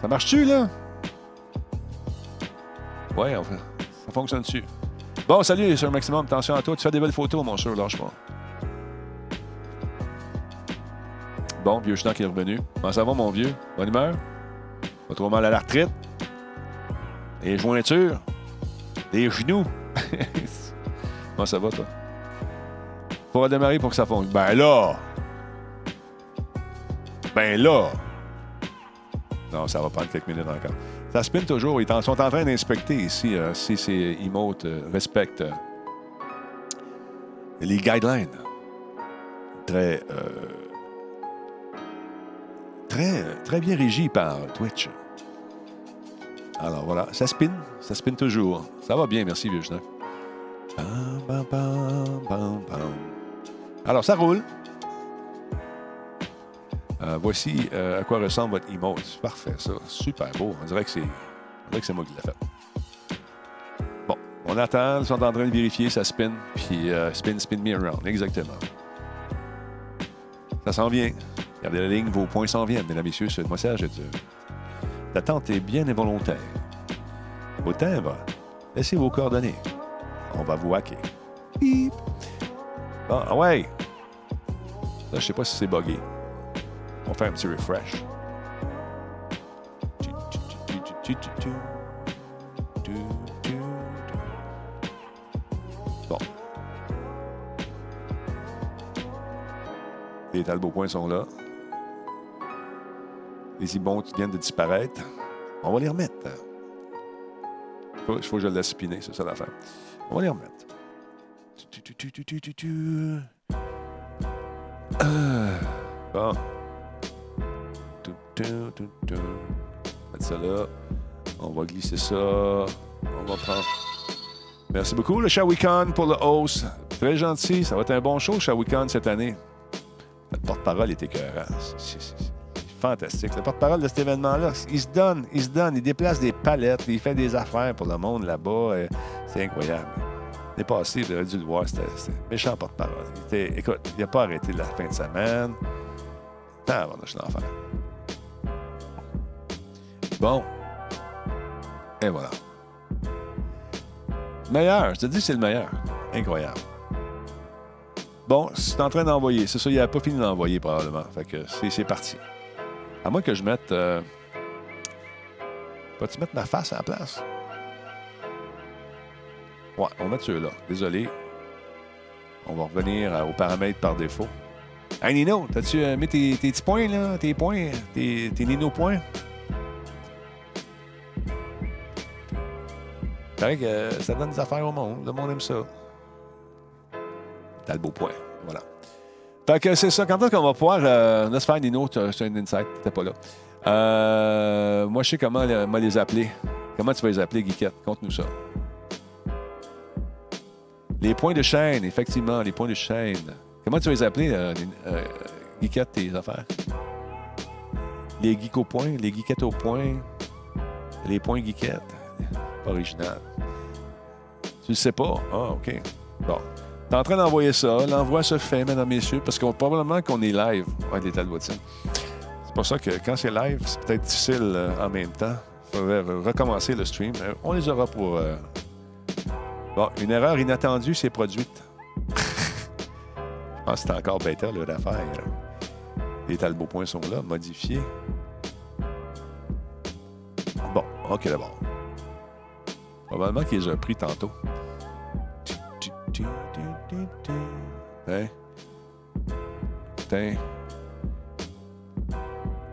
Ça marche-tu, là? Ouais, enfin, ça fonctionne dessus. Bon, salut, Sir Maximum. Attention à toi. Tu fais des belles photos, mon cher. Lâche pas. Bon, vieux qui est revenu. Comment ça va, mon vieux? Bonne humeur? Pas trop mal à la retraite? Les jointures? Les genoux? Comment ça va, toi? Faut redémarrer pour que ça fonctionne. Ben là! Ben là! Non, ça va prendre quelques minutes encore. Ça spin toujours. Ils sont en train d'inspecter ici euh, si ces emotes euh, respectent euh, les guidelines. Très, euh, très, bien régi par Twitch. Alors voilà, ça spin, ça spin toujours. Ça va bien, merci, vieux. Alors, ça roule. Euh, voici euh, à quoi ressemble votre emote. Parfait, ça. Super beau. On dirait que c'est, on dirait que c'est moi qui l'ai fait. Bon, on attend. Ils sont en train de vérifier. Ça spin. Puis euh, spin, spin me around. Exactement. Ça s'en vient. Regardez la ligne. Vos points s'en viennent, mesdames messieurs. Ce message est dur. L'attente est bien involontaire. Au timbre, laissez vos coordonnées. On va vous hacker. Bip. Ah ouais. Là, je sais pas si c'est buggé. On va faire un petit refresh. Bon. Les Talbot points sont là. Les ibons qui viennent de disparaître. On va les remettre. Il faut, que je le laisse c'est ça l'affaire. On va les remettre. Euh, Bon. Mettre ça là. On va glisser ça. On va prendre. Merci beaucoup, le Shawicon, pour le host. Très gentil. Ça va être un bon show, Shawicon, cette année. Le porte-parole est écœurant. C'est- c'est fantastique. Le porte-parole de cet événement-là, il se donne, il se donne, il déplace des palettes, il fait des affaires pour le monde là-bas. euh, C'est incroyable. L'année passée, vous aurez dû le voir, c'était c'était méchant porte-parole. Écoute, il n'a pas arrêté la fin de semaine. Tant je suis l'enfer. Bon. Et voilà. Meilleur, je te dis, c'est le meilleur. Incroyable. Bon, c'est en train d'envoyer. C'est ça, il n'a pas fini d'envoyer probablement. Fait que c'est parti. À moins que je mette. Euh... Vas-tu mettre ma face à la place? Ouais, on va mettre ceux-là. Désolé. On va revenir euh, aux paramètres par défaut. Hey Nino, t'as-tu euh, mis tes, tes petits points, là? Tes points? Tes, tes Nino points? Pareil que euh, ça donne des affaires au monde. Le monde aime ça. T'as le beau point. Fait que c'est ça. Quand est-ce qu'on va pouvoir. Euh, laisse faire tu as un insight, t'étais pas là. Euh, moi, je sais comment les, moi, les appeler. Comment tu vas les appeler, Guiquette? Conte-nous ça. Les points de chaîne, effectivement, les points de chaîne. Comment tu vas les appeler, euh, euh, Guiquette, tes affaires? Les geeks au point, les geekettes au point, les points geekettes. Original. Tu le sais pas? Ah, OK. Bon. En train d'envoyer ça. L'envoi se fait, mesdames, messieurs, parce qu'on probablement qu'on est live. Des tas de. C'est pour ça que quand c'est live, c'est peut-être difficile euh, en même temps. Il faudrait re- recommencer le stream. Euh, On les aura pour. euh, Bon, une erreur inattendue s'est produite. Je que c'est encore bêta, là, l'affaire. Les talbots points sont là, modifiés. Bon, OK, d'abord. Probablement qu'il les a pris tantôt. Hein? Tin.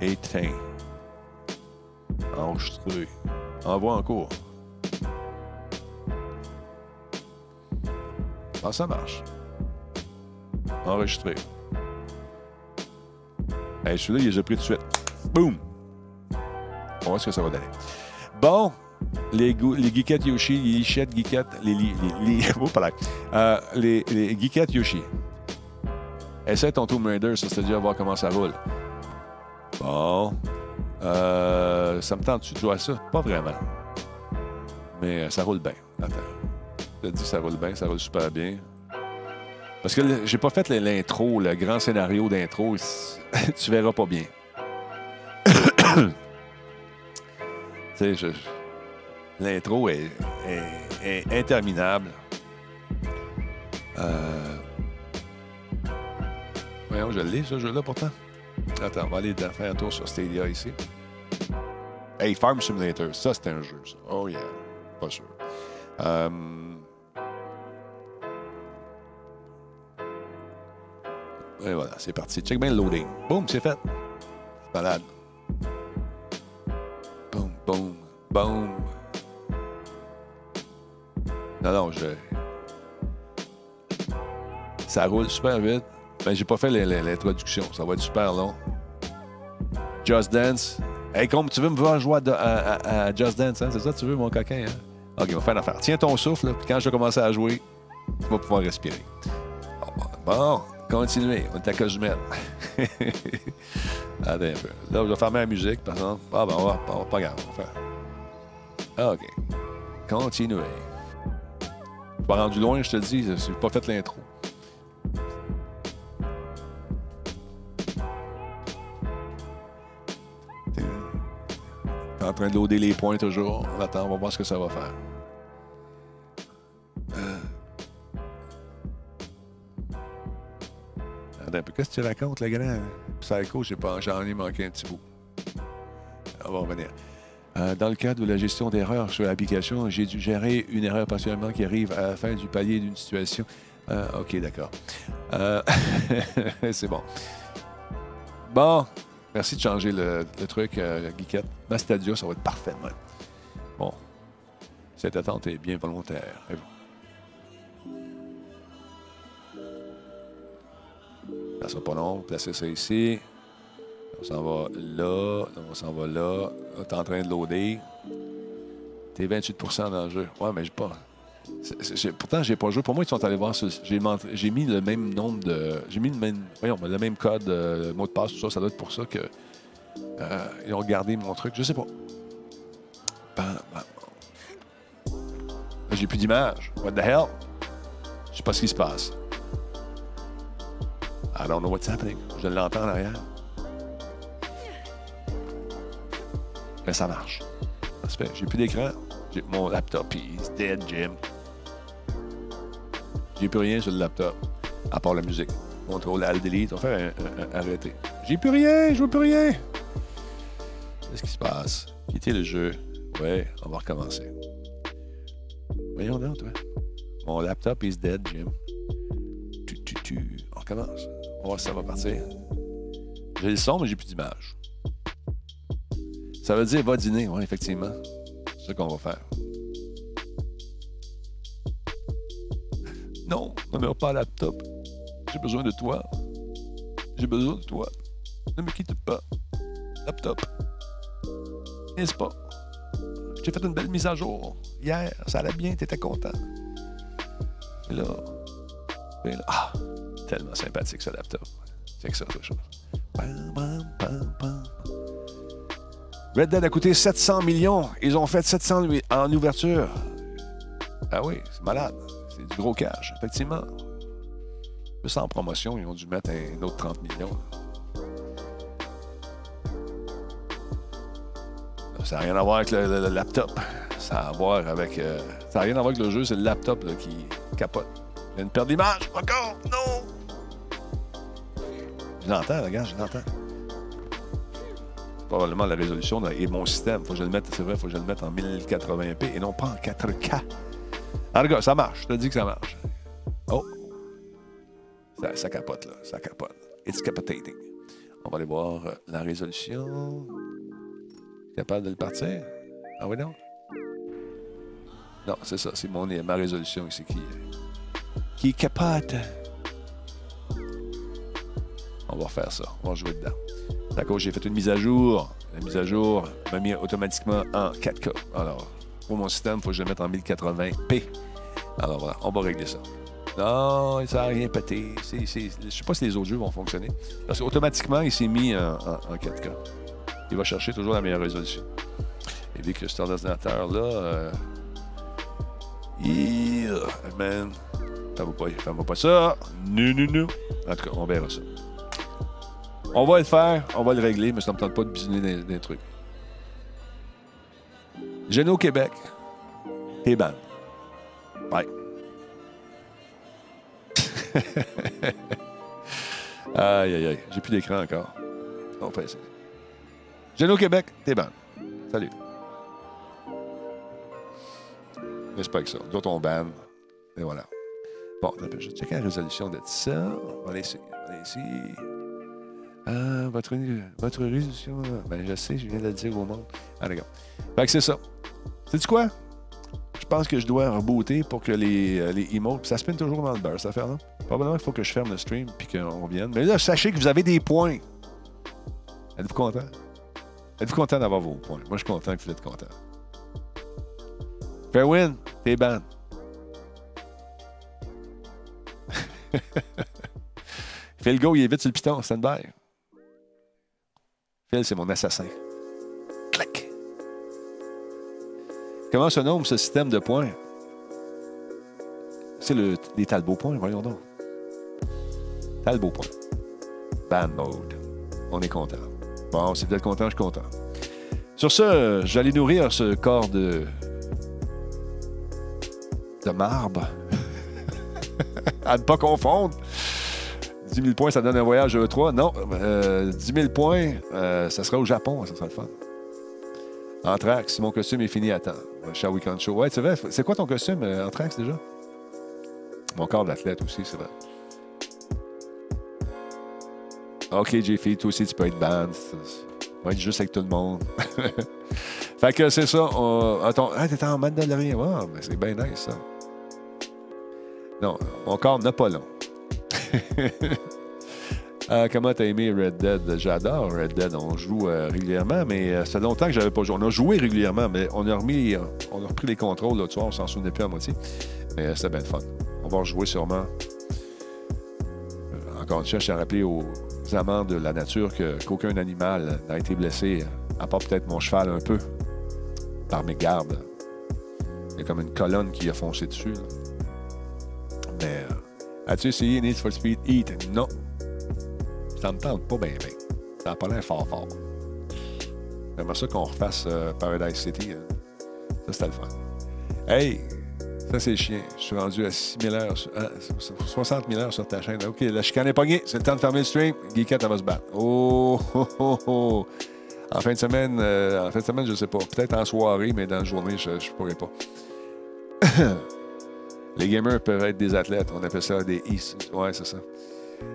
Éteint. Enregistré. Envoie en cours. Ah, ça marche. Enregistré. Hey, celui-là, il les a pris tout de suite. Boum! On va voir ce que ça va donner. Bon, les, les geekettes Yoshi, les lichettes geekettes, les, les, les. Euh, les, les geekettes Yoshi. Essaie ton Tomb Raider, ça, c'est-à-dire voir comment ça roule. Bon. Euh, ça me tente-tu de jouer à ça? Pas vraiment. Mais euh, ça roule bien. Attends. Je te dis, ça roule bien, ça roule super bien. Parce que j'ai pas fait l'intro, le grand scénario d'intro. tu verras pas bien. tu sais, je- l'intro est, interminable. Euh... Voyons, je l'ai, ce jeu-là, pourtant. Attends, on va aller faire un tour sur Stadia ici. Hey, Farm Simulator, ça, c'est un jeu. Oh yeah, pas sûr. Euh, Et voilà, c'est parti. Check bien le loading. Boum, c'est fait. Malade. Non, non. Ça roule super vite. Ben, j'ai pas fait l'introduction. Ça va être super long. Just Dance. Hey, comme tu veux me voir jouer à, Just Dance, hein? C'est ça tu veux, mon coquin, hein? OK, on va faire une affaire. Tiens ton souffle, puis quand je vais commencer à jouer, tu vas pouvoir respirer. Bon, continuez. On est à Cozumel. Attends un peu. Là, je vais fermer la musique, par exemple. Ah, ben, on va, va pas grave. On va faire. OK. Continuez. Pas rendu loin, je te le dis. Je n'ai pas fait l'intro. En train de loader les points toujours. On attend, on va voir ce que ça va faire. Euh. Qu'est-ce que tu racontes, le grand? Psycho, j'ai j'en ai manqué un petit bout. On va revenir. Euh, dans le cadre de la gestion d'erreurs sur l'application, j'ai dû gérer une erreur particulièrement qui arrive à la fin du palier d'une situation. Euh, OK, d'accord. Euh, C'est bon. Bon, merci de changer le, truc, Guiquette. Dans Stadia, ça va être parfait. Bon, cette attente est bien volontaire. Ça sera pas long. Placez ça ici. On s'en va là. On s'en va là. T'es en train de loader. T'es 28 dans le jeu. Ouais, mais j'ai pas. j'ai- pourtant, j'ai pas joué. Pour moi, ils sont allés voir. J'ai mis le même nombre de. J'ai mis le même. Voyons, le même code, euh, mot de passe, tout ça. Ça doit être pour ça que. euh, ils ont gardé mon truc. Je sais pas. Bam, bam. J'ai plus d'image. What the hell? Je sais pas ce qui se passe. I don't know what's happening. Je l'entends en arrière. Mais ça marche. Fait. J'ai plus d'écran. J'ai mon laptop. He's dead, Jim. J'ai plus rien sur le laptop. À part la musique. Contrôle Alt Delete. On un- un- arrêter. J'ai plus rien. Je vois plus rien. Qu'est-ce qui se passe? Quitter le jeu. Ouais, on va recommencer. Voyons donc, toi. Mon laptop is dead, Jim. Tu, tu, tu. On recommence. On va voir si ça va partir. J'ai le son, mais j'ai plus d'image. Ça veut dire va dîner, oui, effectivement. C'est ça qu'on va faire. Non, ne meurs pas laptop. J'ai besoin de toi. J'ai besoin de toi. Ne me quitte pas. Laptop. N'est-ce pas? Je t'ai fait une belle mise à jour. Hier, ça allait bien, t'étais content. Et là, et là, ah, tellement sympathique ce laptop. C'est que ça, autre chose. Red Dead a coûté 700 millions. Ils ont fait 700 lui- en ouverture. Ah oui, c'est malade. C'est du gros cash, effectivement. Plus en promotion, ils ont dû mettre un autre 30 millions. Ça n'a rien à voir avec le, laptop. Ça a à voir avec. euh, ça n'a rien à voir avec le jeu, c'est le laptop qui capote. Il y a une perte d'image. Encore! Non! Je l'entends, regarde, je l'entends. Probablement la résolution et mon système. Faut que je le mette, c'est vrai, faut que je le mette en 1080p et non pas en 4K. En tout cas, ça marche. Je te dis que ça marche. Oh! Ça, capote, là. Ça capote. It's capotating. On va aller voir euh, la résolution. Capable de le partir? Ah oui, non? Non, c'est ça. C'est mon, ma résolution ici qui, qui capote. On va refaire ça. On va jouer dedans. D'accord, j'ai fait une mise à jour. La mise à jour m'a mis automatiquement en 4K. Alors, pour mon système, il faut que je le mette en 1080p. Alors voilà, on va régler ça. Non, ça n'a rien pété. Je ne sais pas si les autres jeux vont fonctionner. Parce qu'automatiquement, il s'est mis en, en- en 4K. Il va chercher toujours la meilleure résolution. Et vu que cet ordinateur-là. Euh, il- man, fais-moi pas, fais-moi pas ça. Non, non, non. En tout cas, on verra ça. On va le faire, on va le régler, mais ça ne me pas de bisouner des, des trucs. Géno Québec. T'es ban. Bye. aïe, aïe, aïe. J'ai plus d'écran encore. On fait ça. Québec, t'es ban. Salut. Pas avec ça? D'autres, on ban. Et voilà. Bon, je checker la résolution de ça. On va aller ici. On va aller ici. Ah, votre, votre résolution. Ben, je sais, je viens de le dire au monde. Ah, d'accord. Fait que c'est ça. Sais-tu quoi? Je pense que je dois rebooter pour que les, euh, les emotes. Ça spinne toujours dans le beurre, cette affaire-là. Probablement qu'il faut que je ferme le stream puis qu'on vienne. Mais là, sachez que vous avez des points. Êtes-vous content? Êtes-vous content d'avoir vos points? Moi, je suis content que vous êtes content. Fairwin, t'es ban. Phil Go, il est vite sur le piton, stand-by. C'est mon assassin. Clac. Comment se nomme ce système de points? C'est le, les Talbot points, voyons donc. Talbot points. Ban mode. On est content. Bon, si vous êtes content, je suis content. Sur ce, j'allais nourrir ce corps de. de marbre. à ne pas confondre. 10 000 points, ça donne un voyage à E3. Non, euh, 10 000 points, euh, ça sera au Japon, ça sera le fun. Anthrax, mon costume est fini à temps. We show? Ouais, c'est vrai. C'est quoi ton costume, euh, Anthrax, déjà? Mon corps d'athlète aussi, c'est vrai. OK, JF, toi aussi, tu peux être ban. On va être juste avec tout le monde. fait que c'est ça. On... Attends, ah, t'es en Mandalorian. Wow, mais c'est bien nice, ça. Non, mon corps n'a pas long. Euh, comment t'as aimé Red Dead? J'adore Red Dead. On joue euh, régulièrement, mais euh, ça fait longtemps que j'avais pas joué. On a joué régulièrement, mais on a remis, on a repris les contrôles l'autre soir. On s'en souvenait plus à moitié. Mais euh, c'était bien le fun. On va rejouer sûrement. Encore une fois, je tiens à rappeler aux amants de la nature qu'aucun animal n'a été blessé, à part peut-être mon cheval un peu, par mes gardes. Il y a comme une colonne qui a foncé dessus. Mais as-tu essayé Need for Speed Heat? Non. Ça me tente pas bien, bien. Ça n'a pas l'air fort, fort. J'aimerais ça qu'on refasse euh, Paradise City. hein. Ça, c'était le fun. Hey! Ça, c'est chien. Je suis rendu à 6 000 heures, sur- ah, 60 000 heures sur ta chaîne. OK, la chicane est pognée. C'est le temps de fermer le stream. Geekette, elle va se battre. Oh, oh, oh, oh. En fin de semaine, euh, en fin de semaine, je sais pas. Peut-être en soirée, mais dans la journée, je ne pourrais pas. Les gamers peuvent être des athlètes. On appelle ça des e Ouais, c'est ça.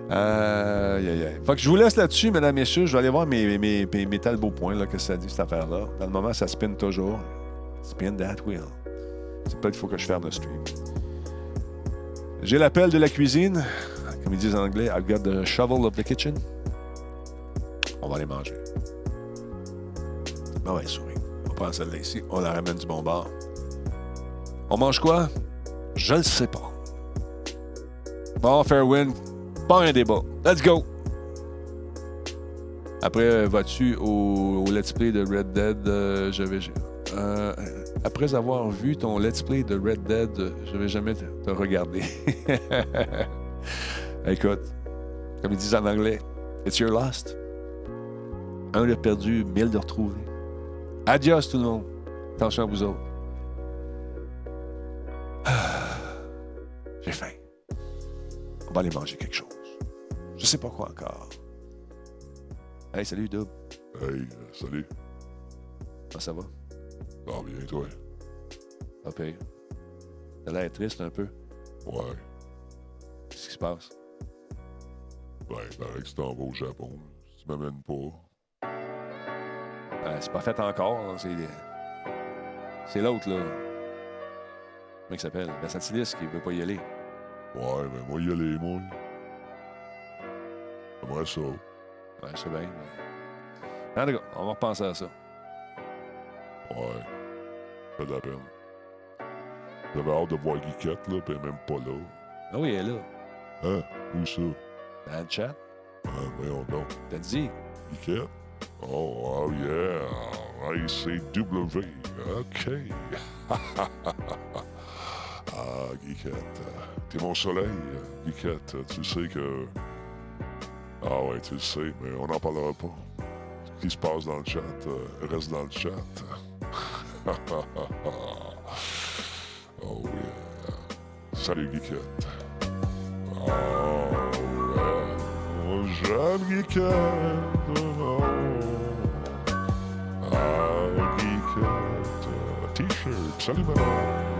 Aïe, aïe, aïe. Fait que je vous laisse là-dessus, mesdames, messieurs. Je vais aller voir mes, mes, mes, mes talbots points, là, que ça dit, cette affaire-là. Dans le moment, ça spin toujours. Spin that wheel. C'est peut-être qu'il faut que je ferme le stream. J'ai l'appel de la cuisine. Comme ils disent en anglais, I've got the shovel of the kitchen. On va aller manger. Ah ouais, souris. On prend celle-là ici. On la ramène du bon bord. On mange quoi? Je le sais pas. Bon, Fairwind, pas un débat. Let's go! Après, euh, vas-tu au, Let's Play de Red Dead? euh, euh, après avoir vu ton Let's Play de Red Dead, je vais jamais te, regarder. Écoute, comme ils disent en anglais, it's your lost. Un de perdu, mille de retrouvé. Adios tout le monde. Attention à vous autres. J'ai faim. On va aller manger quelque chose. Je sais pas quoi encore. Hey, salut Dub. Hey, salut. Comment ça va? Ça va bien, toi? Pas pire. T'as l'air triste un peu. Ouais. Qu'est-ce qui se passe? Ben, il paraît que tu t'en vas au Japon. Si tu m'amènes pas. Euh, c'est pas fait encore. hein, C'est, c'est l'autre, là. Comment il s'appelle? Versatilis qui veut pas y aller. Ouais, ben moi y aller, moi. J'aimerais ça. Ouais, je sais bien. mais- En tout cas, on va repenser à ça. Ouais. Fait de la peine. J'avais hâte de voir Geekette, là, pis elle est même pas là. Ah oui, elle est là. Hein? Où ça? Dans le chat? Ah, voyons donc. T'as dit? Geekette? Oh, oh yeah. I say W. OK. ah, Geekette. T'es mon soleil, Geekette. Tu sais que... Ah ouais, tu le sais, mais on n'en parlera pas. Ce qui se passe dans le chat, euh, reste dans le chat. oh yeah. Salut, Geekette. Oh yeah. Oh, j'aime Geekette. Oh. Ah, Geekette. T-shirt. Salut, madame.